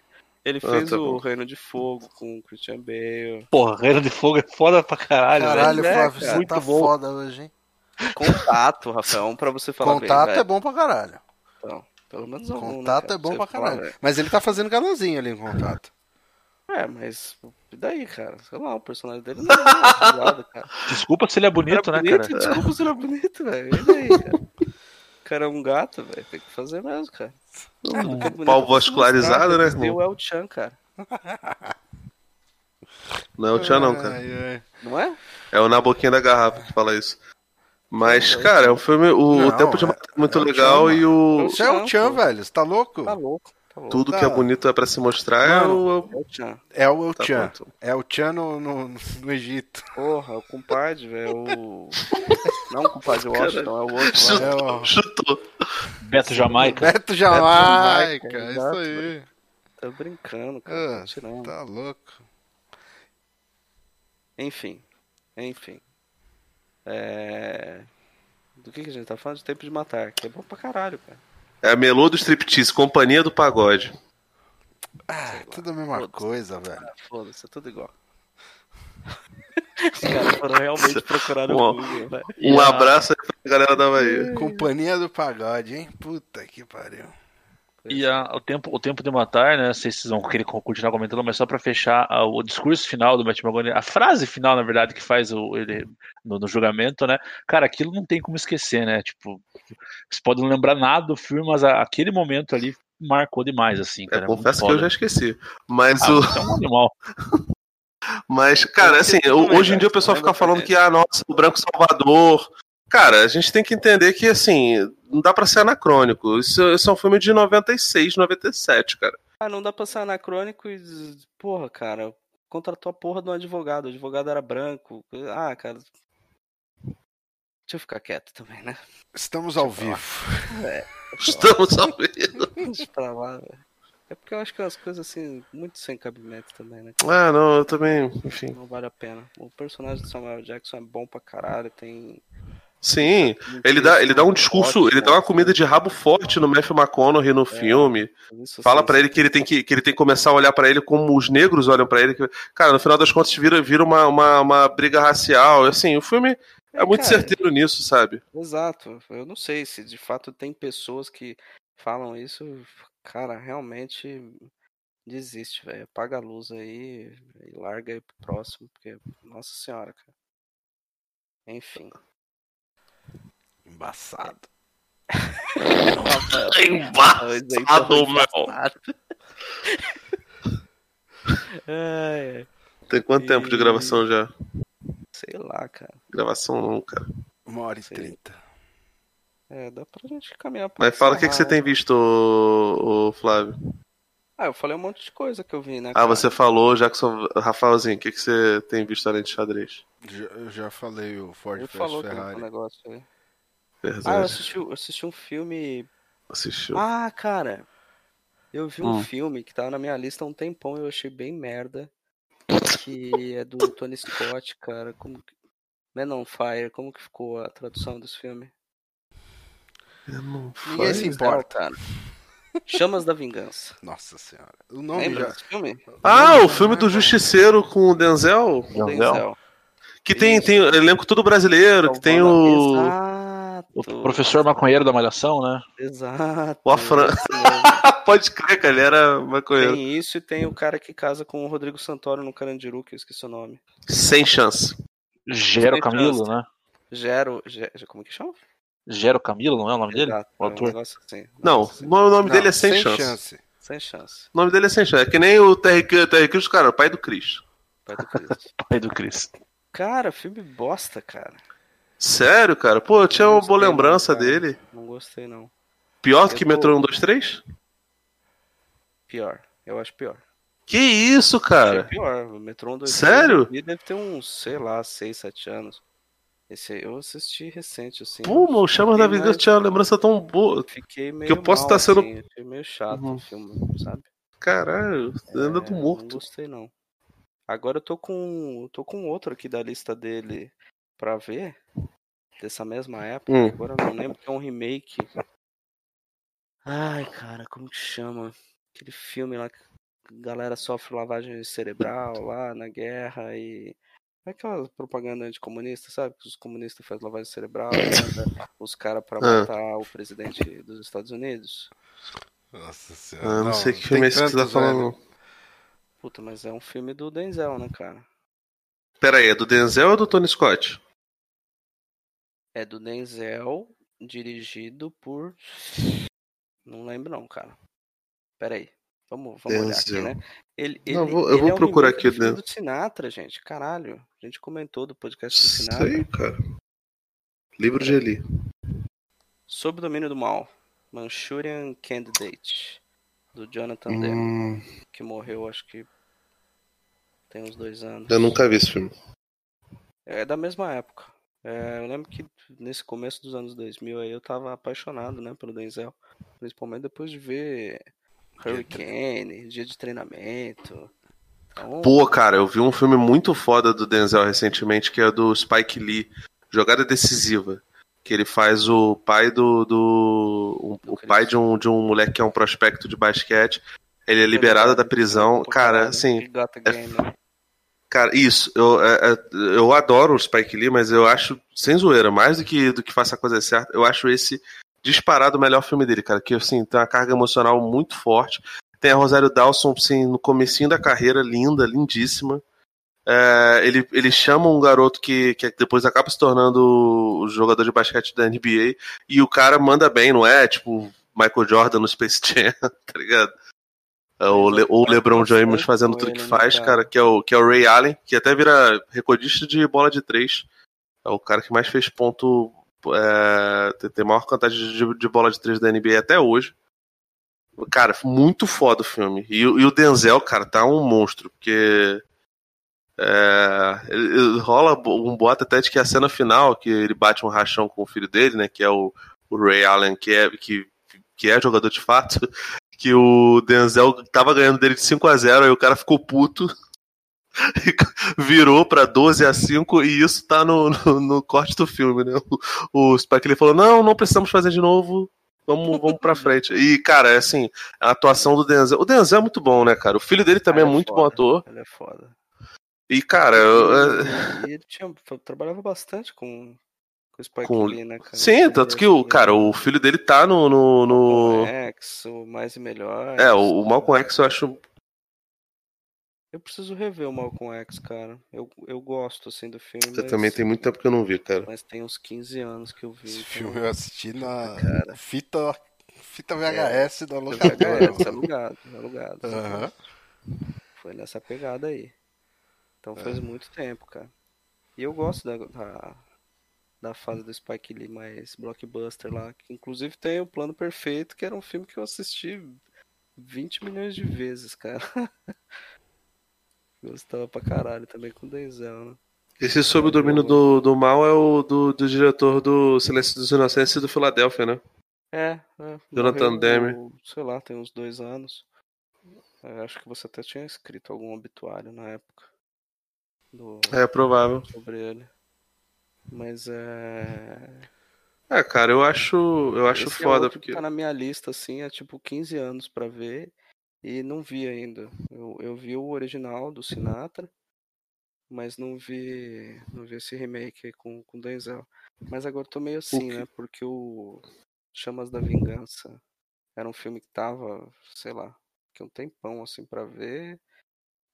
Ele Ah, fez tá o bom. Reino de Fogo com o Christian Bale. Porra, Reino de Fogo é foda pra caralho, Caralho, velho. é, Flávio, cara. você Muito tá bom. foda hoje, hein? Contato, Rafael, um pra você falar Contato bem, é velho. bom pra caralho. Então, pelo menos algum, né, Contato cara, é bom pra caralho. velho. Mas ele tá fazendo galãzinho ali no contato. É, mas e daí, cara? Sei lá, o personagem dele não é utilizado, cara. Desculpa se ele é bonito, Era né, bonito, cara? Desculpa se ele é bonito, velho. E daí, cara? O cara é um gato, velho. Tem que fazer mesmo, cara. Porque é pau é vascularizado, né, irmão? o El Chan, cara. Não é o Tia não, cara. Ai, ai. Não é? É o Na Boquinha da Garrafa que fala isso. Mas, cara, é um filme. O, Não, o Tempo de é- Matar é muito é o legal Chan, e o. Você é o Não, Chan, pô. velho. Você tá louco? Tá louco. Tudo Tá. que é bonito é pra se mostrar é o. É o Chan. É o Tá. É o Chan no, no, no Egito. Porra, o compadre, velho. O... Não o compadre Washington, é o outro lá. É o Chutou. Beto Jamaica. Beto Jamaica. Jamaica, É isso aí. Tá brincando, cara. Ah, Tá tirando. Tá louco. Enfim. Enfim. É... Do que, que a gente tá falando? De Tempo de Matar, que é bom pra caralho, cara. É a Melô do Striptease, Companhia do Pagode. Ah, tudo a mesma Foda-se. coisa, velho. Ah, Foda-se, é tudo igual. Os caras foram realmente procurar no Bom. Google, né? Um abraço aí pra galera da Bahia. Companhia do Pagode, hein? Puta que pariu. E a- o, tempo, o Tempo de Matar, né? Não sei se vocês vão querer co- continuar comentando, mas só pra fechar a- o discurso final do Matt McConaughey, a frase final, na verdade, que faz o, ele no, no julgamento, né? Cara, aquilo não tem como esquecer, né? Tipo, vocês podem não lembrar nada do filme, mas a- aquele momento ali marcou demais, assim, É, cara. confesso que eu já esqueci. Mas Ah, o. é um animal. Mas, cara, assim, hoje em dia o pessoal fica falando que, ah, nossa, o Branco Salvador. Cara, a gente tem que entender que, assim, não dá pra ser anacrônico. Isso, isso é um filme de 96, 97, cara. Ah, não dá pra ser anacrônico e. Porra, cara, contratou a porra de um advogado. O advogado era branco. Ah, cara. Deixa eu ficar quieto também, né? Estamos ao vivo. Estamos ao vivo. Deixa pra lá, velho. É porque eu acho que é umas coisas assim, muito sem cabimento também, né? Ah, não, eu também, enfim. Não vale a pena. O personagem do Samuel Jackson é bom pra caralho, tem. Sim, ele dá, ele dá um discurso, ele dá uma comida de rabo forte no Matthew McConaughey no filme. Isso, Fala pra ele que ele tem que, que ele tem que começar a olhar pra ele como os negros olham pra ele. cara, no final das contas vira, vira uma, uma, uma briga racial. Assim, o filme é muito cara, certeiro nisso, sabe? Exato. Eu não sei se de fato tem pessoas que falam isso. Cara, realmente desiste, velho. Apaga a luz aí e larga aí pro próximo, porque, nossa senhora, cara. Enfim. Embaçado. Embaçado, meu. É, Tem quanto tempo de E- gravação já? sei lá, cara. Gravação não, cara. Uma hora e trinta. É, dá pra gente caminhar pra Mas fala o que, que você tem visto, ô, ô, Flávio. Ah, eu falei um monte de coisa que eu vi, né? Ah, cara? você falou, Jackson. Rafaelzinho, o que, que você tem visto além de xadrez? Já, eu já falei o Ford Ele falou que Ferrari. um negócio aí. Verdade. Ah, eu assisti, eu assisti um filme. Assistiu. Ah, cara. Eu vi um Hum. filme que tava na minha lista há um tempão e eu achei bem merda. Que é do Tony Scott, cara. Como que... Man on Fire, como que ficou a tradução desse filme? Ninguém se importa. Chamas da Vingança. Nossa senhora. O nome Lembra já. desse filme? Ah, o filme do Justiceiro com o Denzel? Denzel? Que tem, tem elenco todo brasileiro, que tem o. O professor maconheiro da Malhação, né? Exato. O Afran-. Pode crer, cara, ele era maconheiro. Tem isso e tem o cara que casa com o Rodrigo Santoro no Carandiru, que eu esqueci o nome. Sem chance. Gero Sem Camilo, chance. né? Gero. Ge- Como que chama? Gero Camilo, não é o nome dele? Exato, O é um assim. um Não, assim. o nome Não, dele é sem, chance. Sem chance. O nome dele é sem chance. É que nem o Terry Crews, cara, o pai do Chris. Pai do Cristo. Pai do Chris. Cara, filme bosta, cara. Sério, cara? Pô, eu tinha uma boa lembrança cara. dele. Não gostei, não. Pior do que Eu tô- Metrô 1, 2, 3? Pior. Eu acho pior. Que isso, cara? pior. O Metron 2 Sério? deve ter uns, sei lá, 6, 7 anos. Esse aí eu assisti recente, assim. Pô, o Chamas da Vida mais- tinha uma lembrança tão boa. Fiquei meio que eu posso mal, tá sendo- assim, achei meio chato Uhum. o filme, sabe? Caralho, anda do É, Não morto. gostei, não. Agora eu tô com. eu tô com outro aqui da lista dele pra ver. Dessa mesma época. Hum. Agora eu não lembro que é um remake. Ai, cara, como que chama? Aquele filme lá que a galera sofre lavagem cerebral lá na guerra e. É aquela propaganda anticomunista, sabe? Que os comunistas fazem lavagem cerebral, e manda os caras pra Ah. matar o presidente dos Estados Unidos. Nossa senhora. Ah, não, sei que filme é esse que você tá falando. Puta, mas é um filme do Denzel, né, cara? Pera aí, é do Denzel ou do Tony Scott? É do Denzel, dirigido por. Não lembro não, cara. Pera aí. Vamos, vamos olhar aqui, né? Ele, Não, ele- vou- eu ele vou é um procurar aqui do do Sinatra, gente. Caralho. A gente comentou do podcast do Sinatra. Sei, cara. Livro de Eli. Sob o domínio do mal. Manchurian Candidate. Do Jonathan Demme. Hum, Que morreu, acho que. Tem uns dois anos. eu nunca vi esse filme. É da mesma época. É, eu lembro que nesse começo dos anos 2000 aí eu tava apaixonado, né, pelo Denzel. Principalmente depois de ver Hurricane, Dia de Treinamento. Então, Pô, cara, eu vi um filme muito foda do Denzel recentemente, que é do Spike Lee, Jogada Decisiva. Que ele faz o pai do. do um- o pai de um, de um moleque que é um prospecto de basquete. Ele é liberado da prisão. Cara, caralho, assim. He Got the Game, né? Cara, isso, eu, é, é, eu adoro o Spike Lee, mas eu acho, sem zoeira, mais do que, do que faça a coisa certa, eu acho esse disparado o melhor filme dele, cara, que assim, tem uma carga emocional muito forte. Tem a Rosário Dawson, assim, no comecinho da carreira, linda, lindíssima. É, ele, ele chama um garoto que, que depois acaba se tornando o jogador de basquete da NBA, e o cara manda bem, não é? Tipo, Michael Jordan no Space Jam, tá ligado? É, o, Le, ou o LeBron James fazendo tudo que faz, cara, que é, o, que é o Ray Allen, que até vira recordista de bola de três. É o cara que mais fez ponto, é, tem- maior quantidade de, de bola de três da NBA até hoje. Cara, muito foda o filme. E, o- e o Denzel, cara, tá um monstro, porque. É, ele- rola um boato até de que a cena final, que ele bate um rachão com o filho dele, né? Que é o, o Ray Allen, que é, que, que é jogador de fato, que o Denzel tava ganhando dele de 5 a 0 aí o cara ficou puto. Virou pra 12 a 5 e isso tá no, no, no corte do filme, né? O, o Spike ele falou: não, não precisamos fazer de novo. Vamos, vamos pra frente. E, cara, é assim, a atuação do Denzel. O Denzel é muito bom, né, cara? O filho dele também é é muito foda. bom ator. Ele é foda. E, cara, eu- é- ele tinha, trabalhava bastante com, com o Spike Com- Lee, né, cara? Sim, tanto que o, cara, o filho dele tá no. no, no- X, o Mais e Melhor. É, o, o Malcolm X eu acho. Eu preciso rever o Malcolm X, cara. Eu, eu gosto, assim, do filme. Você mas, também tem muito tempo que eu não vi, cara. Mas tem uns 15 anos que eu vi. Esse então- filme eu assisti na Cara. fita, fita VHS da É, locadora. VHS, alugado, alugado. Aham. Foi nessa pegada aí. Então É. faz muito tempo, cara. E eu gosto da, da, da fase do Spike Lee mais blockbuster lá. Que inclusive tem o Plano Perfeito, que era um filme que eu assisti 20 milhões de vezes, cara. Gostava pra caralho também com o Denzel, né? Esse Sob o Domínio do, do Mal é o do, do diretor do Silêncio dos Inocentes e do Filadélfia, né? É, é. Jonathan Demme. Sei lá, tem uns dois anos. Eu acho que você até tinha escrito algum obituário na época. Do, É provável. sobre ele. Mas é. É, cara, eu acho, eu acho Esse é foda, que porque. tá na minha lista, assim, é tipo 15 anos pra ver e não vi ainda. Eu, eu vi o original do Sinatra, mas não vi, não vi esse remake aí com com Denzel. Mas agora tô meio assim, né? Porque o Chamas da Vingança era um filme que tava, sei lá, que um tempão assim pra ver,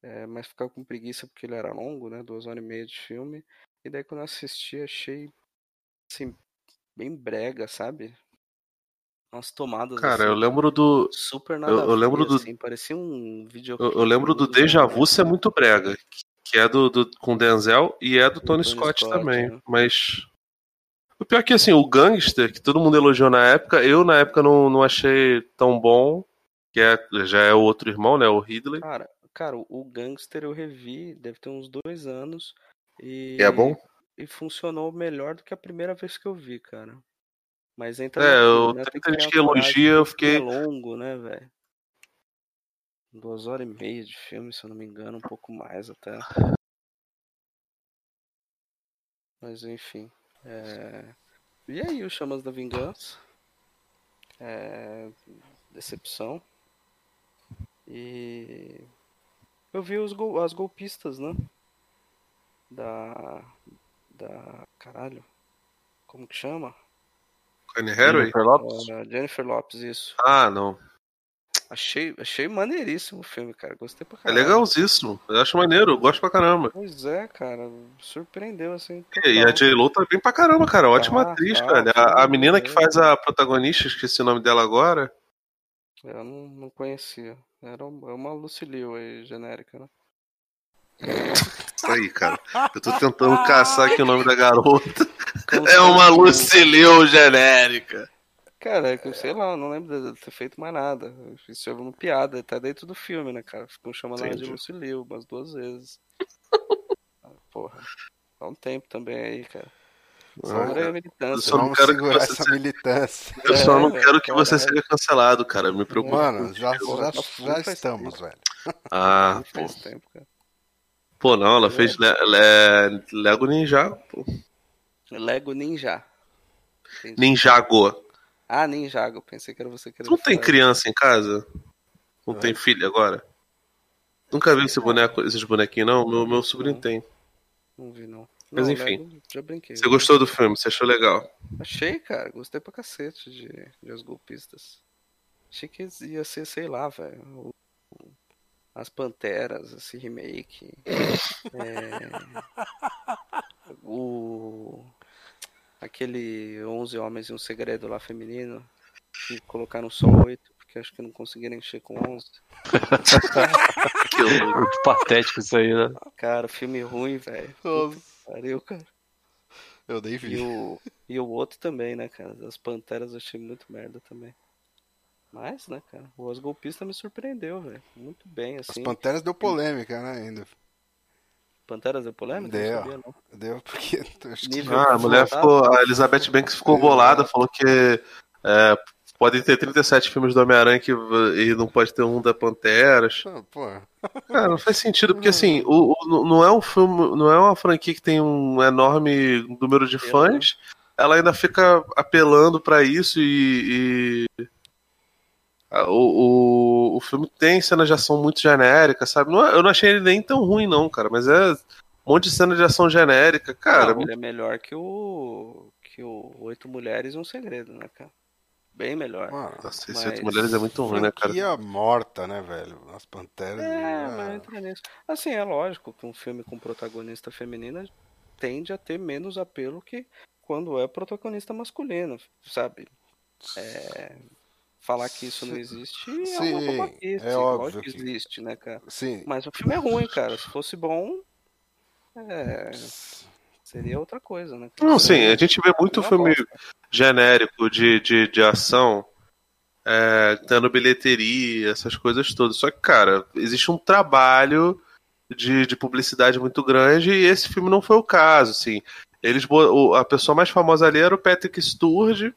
é, mas ficava com preguiça porque ele era longo, né? Duas horas e meia de filme. E daí quando eu assisti, achei assim bem brega, sabe? Umas tomadas Cara, assim, eu lembro do. super nada eu- eu lembro ver, do- assim, parecia um vídeo Eu, eu lembro do Deja Vu ser muito brega. Que é do, do- com Denzel e é do Tony, Tony Scott, Scott, também. né? Mas. O pior é que assim, o Gangster, que todo mundo elogiou na época, eu na época não, não achei tão bom. Que é, já é o outro irmão, né? O Ridley. Cara, cara, o Gangster eu revi, deve ter uns dois anos. E, E é bom? E funcionou melhor do que a primeira vez que eu vi, cara. Mas entra É, eu- né, tem gente que elogia, eu porque fiquei- É longo, né, velho? Duas horas e meia de filme, se eu não me engano, um pouco mais até. Mas enfim. é, E aí, o Chamas da Vingança? É... Decepção. E eu vi os gol... as golpistas, né? Da. Da. Caralho. Como que chama? Jennifer Lopes? Ah, Jennifer Lopes, isso. Ah, não. Achei, achei maneiríssimo o filme, cara. Gostei pra É caralho. legalzíssimo. Eu acho maneiro, eu gosto pra caramba. Pois é, cara. Surpreendeu, assim. E a total. J-Lo tá bem pra caramba, cara. Ótima Tá, atriz, tá, cara. foi A, a menina que bem. faz a protagonista, esqueci o nome dela agora. Eu não, não conhecia. Era é uma Lucilio aí, genérica, né? Isso aí, cara. Eu tô tentando caçar aqui o nome da garota. Como É uma Lucilio genérica. Cara, é que eu sei lá, eu não lembro de ter feito mais nada. Isso é uma piada, tá dentro do filme, né, cara? Ficam chamando ela de. Lucilio umas duas vezes. Ah, Porra. Dá um tempo também aí, cara. Segura aí a eu só não Vamos quero que segurar você essa se- militância. Eu só não É, quero que você seja cancelado, cara. Me preocupa. Mano, já, já, já estamos, velho. Ah, pô. faz tempo, cara. Pô, não, ela fez Le- Le- Lego Ninja. Pô. Lego Ninja. Entendi. Ninjago. Ah, Ninjago. Pensei que era você que Tu não tem criança em casa? Não É. tem filho agora? Nunca vi esse boneco, esses bonequinhos, não? Meu, meu sobrinho Não. tem. Não vi, não. Mas Não, enfim. Lego, já brinquei. Você gostou do filme? Você achou legal? Achei, cara. Gostei pra cacete de, de Os Golpistas. Achei que ia ser, sei lá, velho. As Panteras, esse remake. É, o. Aquele 11 Homens e um Segredo lá feminino. Que colocaram só 8, porque acho que não conseguiram encher com 11. Que louco. Patético isso aí, né? Cara, filme ruim, velho. Pariu, cara. Eu nem E vi. o, e o outro também, né, cara? As Panteras eu achei muito merda também. Mas, né, cara, o Os Golpistas me surpreendeu, velho. Muito bem, As assim. Panteras deu polêmica, né, ainda. Panteras deu polêmica? Deu. Não sabia, não. Deu porque... acho que- Ah, a mulher ficou. A Elizabeth Banks ficou bolada, falou que é, podem ter 37 filmes do Homem-Aranha e não pode ter um da Panteras. Ah, Pô, Cara, não faz sentido, porque assim, o, o- não é um filme, não é uma franquia que tem um enorme número de fãs, ela ainda fica apelando pra isso e. e- o, o, o filme tem cenas de ação muito genéricas, sabe? Não é- eu não achei ele nem tão ruim, não, cara, mas é um monte de cena de ação genérica, cara. Não, ele é melhor que o. que o Oito Mulheres e um Segredo, né, cara? Bem melhor. mano, Nossa, esse mas- Oito Mulheres é muito ruim, né, cara? franquia morta, né, velho? As Panteras... É, ah, mas entra nisso. Assim, é lógico que um filme com protagonista feminina tende a ter menos apelo que quando é protagonista masculino, sabe? É, Falar que isso não existe é Sim, uma babaquice. é Lógico óbvio que que- existe, né, cara? Sim. Mas o filme é ruim, cara. Se fosse bom, é, seria outra coisa, né? Não, sim, a gente vê muito filme bosta. genérico de, de, de ação, é, dando bilheteria, essas coisas todas. Só que, cara, existe um trabalho de, de publicidade muito grande e esse filme não foi o caso, assim. Eles, a pessoa mais famosa ali era o Patrick Sturge.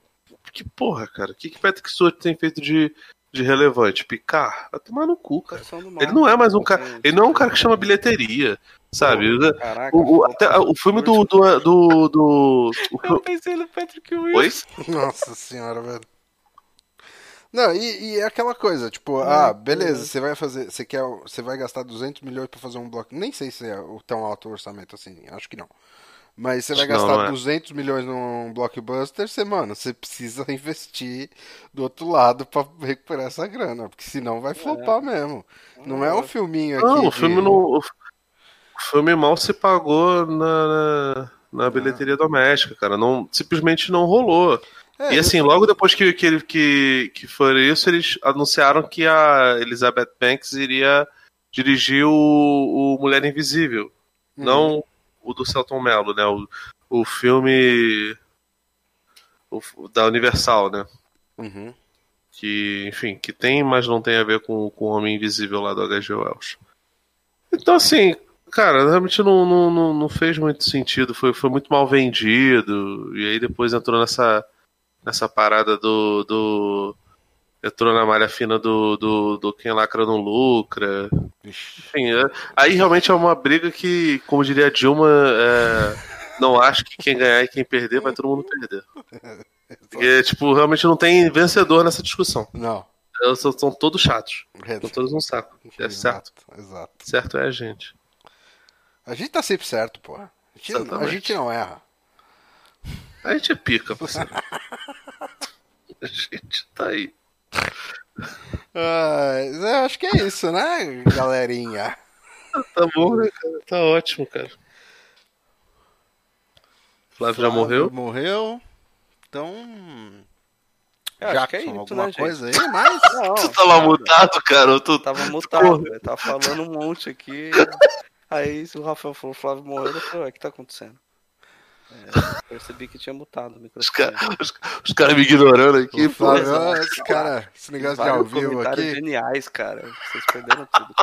Que porra, cara, o que, que Patrick Sturge tem feito de, de relevante? Picar? Vai tomar no cu, cara. Ele não é mais um cara. Ele não é um cara que chama bilheteria, sabe? Caraca, O, o- até, o filme do. do, do, do- o Eu pensei no Patrick Wilson. Oi? Nossa senhora, velho. Não, e, e é aquela coisa, tipo, ah, beleza, você vai fazer, você quer, você vai gastar 200 milhões pra fazer um bloco, nem sei se é o tão alto o orçamento assim, acho que não. Mas você vai que não, gastar não é. 200 milhões num blockbuster, você, mano, você precisa investir do outro lado pra recuperar essa grana, porque senão vai flopar mesmo. Não é um filminho aqui Não, o de- filme não. O filme mal se pagou na, na, na bilheteria doméstica, cara. Não, simplesmente não rolou. É, e assim, logo depois que, que, que, que foi isso, eles anunciaram que a Elizabeth Banks iria dirigir o, o Mulher Invisível. Uhum. Não o do Celton Mello, né? O, o filme o- da Universal, né? Uhum. que, enfim, que tem, mas não tem a ver com, com o Homem Invisível lá do H.G. Wells. Então, assim, cara, realmente não, não, não, não fez muito sentido, foi, foi muito mal vendido, e aí depois entrou nessa, nessa parada do, do. Entrou na malha fina do, do, do quem lacra não lucra. Enfim, é- aí realmente é uma briga que, como diria a Dilma, é, não acho que quem ganhar e quem perder vai todo mundo perder. Porque, tipo, realmente não tem vencedor nessa discussão. Não. Eles são, são todos chatos. Estão todos um saco. É certo. Exato, exato. Certo é a gente. A gente tá sempre certo, porra. A gente, a gente não erra. A gente é pica, parceiro. a gente tá aí. Ah, eu acho que é isso, né, galerinha? Tá bom, né, cara? Tá ótimo, cara. Flávio já morreu? Morreu. Então. Eu acho que é isso, alguma né, gente? coisa aí? Mais? Não, Tu tava mutado, cara? Tu... Tava mutado, velho. Tava falando um monte aqui. Aí o Rafael falou, o Flávio morreu, eu falei, ué, o que tá acontecendo? É, percebi que tinha mutado o Os microfone. caras os, os cara me ignorando aqui, O pô. Flávio, exato. esse cara, esse negócio de ao vivo comentários aqui. geniais, cara. Vocês perderam tudo.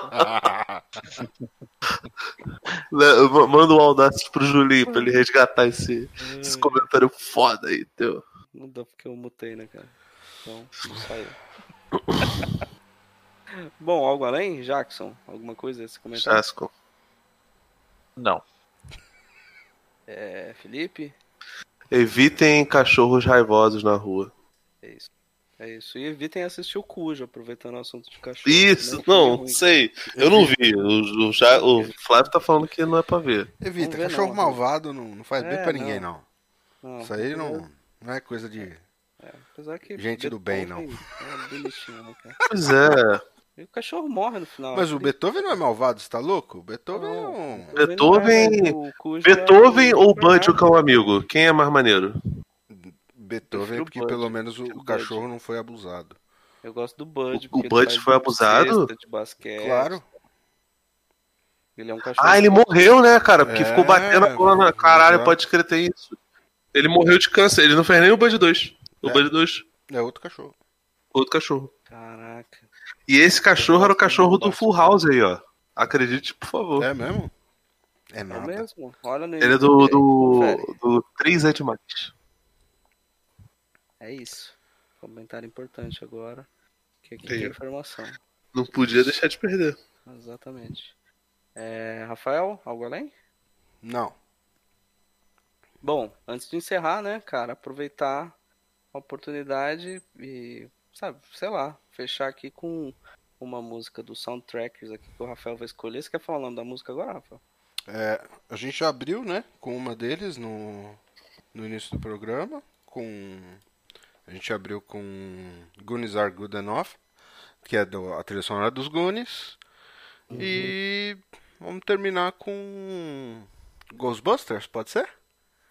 Manda um Audacity pro Julinho pra ele resgatar esse, esse comentário foda aí, teu. Não dá porque eu mutei, né, cara? Então, não saiu. Bom, algo além? Jackson? Alguma coisa esse comentário? Chasco. Não. É, Felipe? Evitem cachorros raivosos na rua. É isso. É isso. E evitem assistir o Cujo, aproveitando o assunto de cachorro. Isso, não, Ruim. sei. Eu não vi. O, o, o Flávio tá falando que não é pra ver. Evita, ver cachorro não, malvado não, não faz bem É, pra ninguém, não. não. Não, Isso aí não, não é coisa de. Apesar que Gente do bem, não. É bonitinho, né, cara? Pois é. E o cachorro morre no final. Mas o Ele- Beethoven não é malvado, você tá louco? O Beethoven é Não. um. Beethoven- não é, é Beethoven o- ou Bud, o cão amigo? Quem é mais maneiro? Beethoven, o porque Bud, pelo menos o, o cachorro não foi abusado. Eu gosto do Bud. O- o Bud foi abusado? De basquete. Claro. Ele é um cachorro. Ah, ele morreu, né, cara? Porque É, ficou batendo a bola na. Caralho, exato. pode escrever isso. Ele morreu de câncer. Ele não fez nem o Bud 2. O É. Bud 2, É outro cachorro. outro cachorro. Caraca. E esse cachorro era o cachorro do Full House aí, ó. Acredite, por favor. É mesmo? É É mesmo? Olha no Ele é do, do, do 3 é demais. É isso. Comentário importante agora. Que aqui tem informação. Não podia deixar de perder. Exatamente. É, Rafael, algo além? Não. Bom, antes de encerrar, né, cara, aproveitar a oportunidade e, sabe, sei lá, fechar aqui com uma música do Soundtrackers aqui que o Rafael vai escolher. Você quer falar o nome da música agora, Rafael? É, a gente já abriu, né, com uma deles no, no início do programa, com a gente abriu com Goonies Are Good Enough, que é do, a trilha sonora dos Goonies, e vamos terminar com Ghostbusters, pode ser?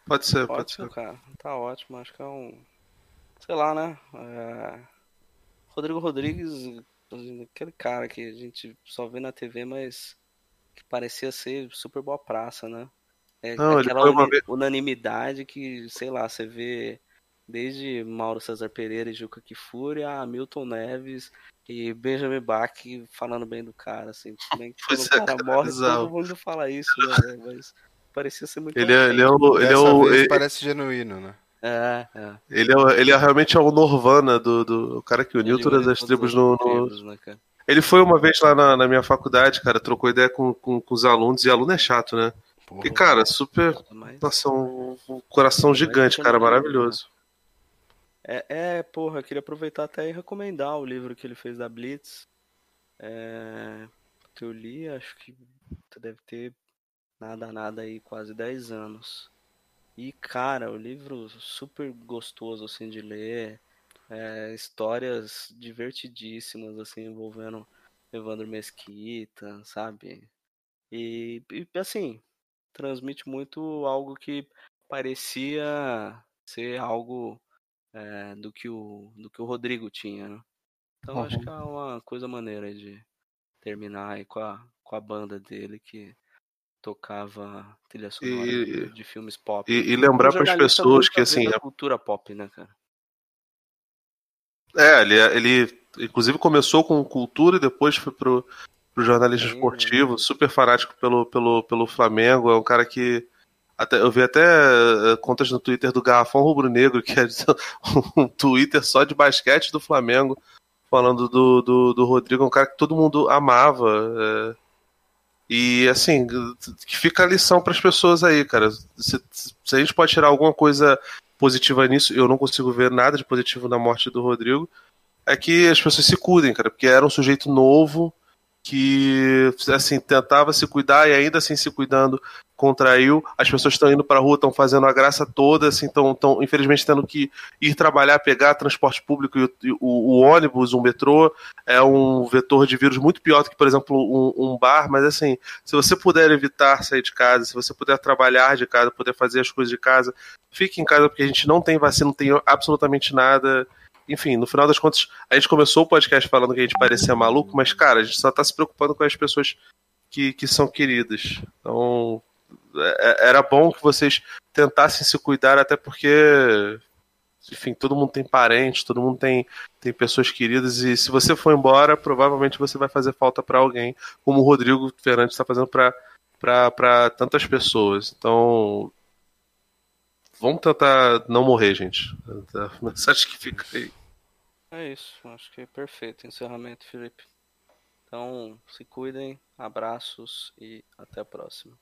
Pode ser, pode Ótimo, ser. cara. Tá ótimo. Acho que é um. Sei lá, né? É, Rodrigo Rodrigues, aquele cara que a gente só vê na TV, mas que parecia ser super boa praça, né? É Não, ele aquela uni- vez- unanimidade que, sei lá, você vê desde Mauro César Pereira e Juca Kifuri a Milton Neves e Benjamin Bach falando bem do cara, assim. Bem que quando é, o cara cara, morre, todo mundo fala isso, né? Mas parecia ser muito Ele é, ele é o. Ele é, o vez ele, parece genuíno, né? É, é. ele é, ele é realmente é o Norvana do, do o cara que uniu Ele todas as tribos no, no- tribos, né? Ele foi uma vez lá na, na minha faculdade, cara, trocou ideia com, com, com os alunos, e aluno é chato, né? Porra. E, cara, super. Nossa, um, um coração gigante, cara, maravilhoso. É, é, porra, eu queria aproveitar até e recomendar o livro que ele fez da Blitz. É, que eu li, acho que deve ter nada, nada aí, quase 10 anos. E, cara, o livro super gostoso, assim, de ler. É, histórias divertidíssimas, assim, envolvendo Evandro Mesquita, sabe? E, e, assim, transmite muito algo que parecia ser algo é, do, que o, do que o Rodrigo tinha, né? Então acho Uhum. que é uma coisa maneira de terminar aí com a, com a banda dele que tocava trilha sonora E- de, filmes pop. E, e lembrar para as pessoas que, a assim, da cultura pop, né, cara? É, ele, ele inclusive começou com cultura e depois foi pro, pro jornalismo Sim, esportivo, super fanático pelo, pelo, pelo Flamengo. É um cara que. Até, eu vi até eh, contas no Twitter do Garrafão Rubro Negro, que é um Twitter só de basquete do Flamengo, falando do, do, do Rodrigo, um cara que todo mundo amava. eh, e assim, que fica a lição para as pessoas aí, cara. Se, se a gente pode tirar alguma coisa positiva nisso, eu não consigo ver nada de positivo na morte do Rodrigo, é que as pessoas se cuidem, cara, porque era um sujeito novo que assim tentava se cuidar e ainda assim se cuidando contraiu. As pessoas estão indo para a rua, estão fazendo a graça toda, assim, estão tão, infelizmente tendo que ir trabalhar, pegar transporte público o, o- o ônibus, o metrô é um vetor de vírus muito pior do que, por exemplo, um, um bar. Mas assim, se você puder evitar sair de casa, se você puder trabalhar de casa, poder fazer as coisas de casa, fique em casa porque a gente não tem vacina, não tem absolutamente nada. Enfim, no final das contas, a gente começou o podcast falando que a gente parecia maluco, mas, cara, a gente só tá se preocupando com as pessoas que, que são queridas. Então, é- era bom que vocês tentassem se cuidar, até porque, enfim, todo mundo tem parentes, todo mundo tem, tem pessoas queridas, e se você for embora, provavelmente você vai fazer falta para alguém, como o Rodrigo Fernandes está fazendo para tantas pessoas. Então, vamos tentar não morrer, gente. A mensagem que fica aí. É isso, acho que é perfeito encerramento, Felipe. Então, se cuidem, abraços e até a próxima.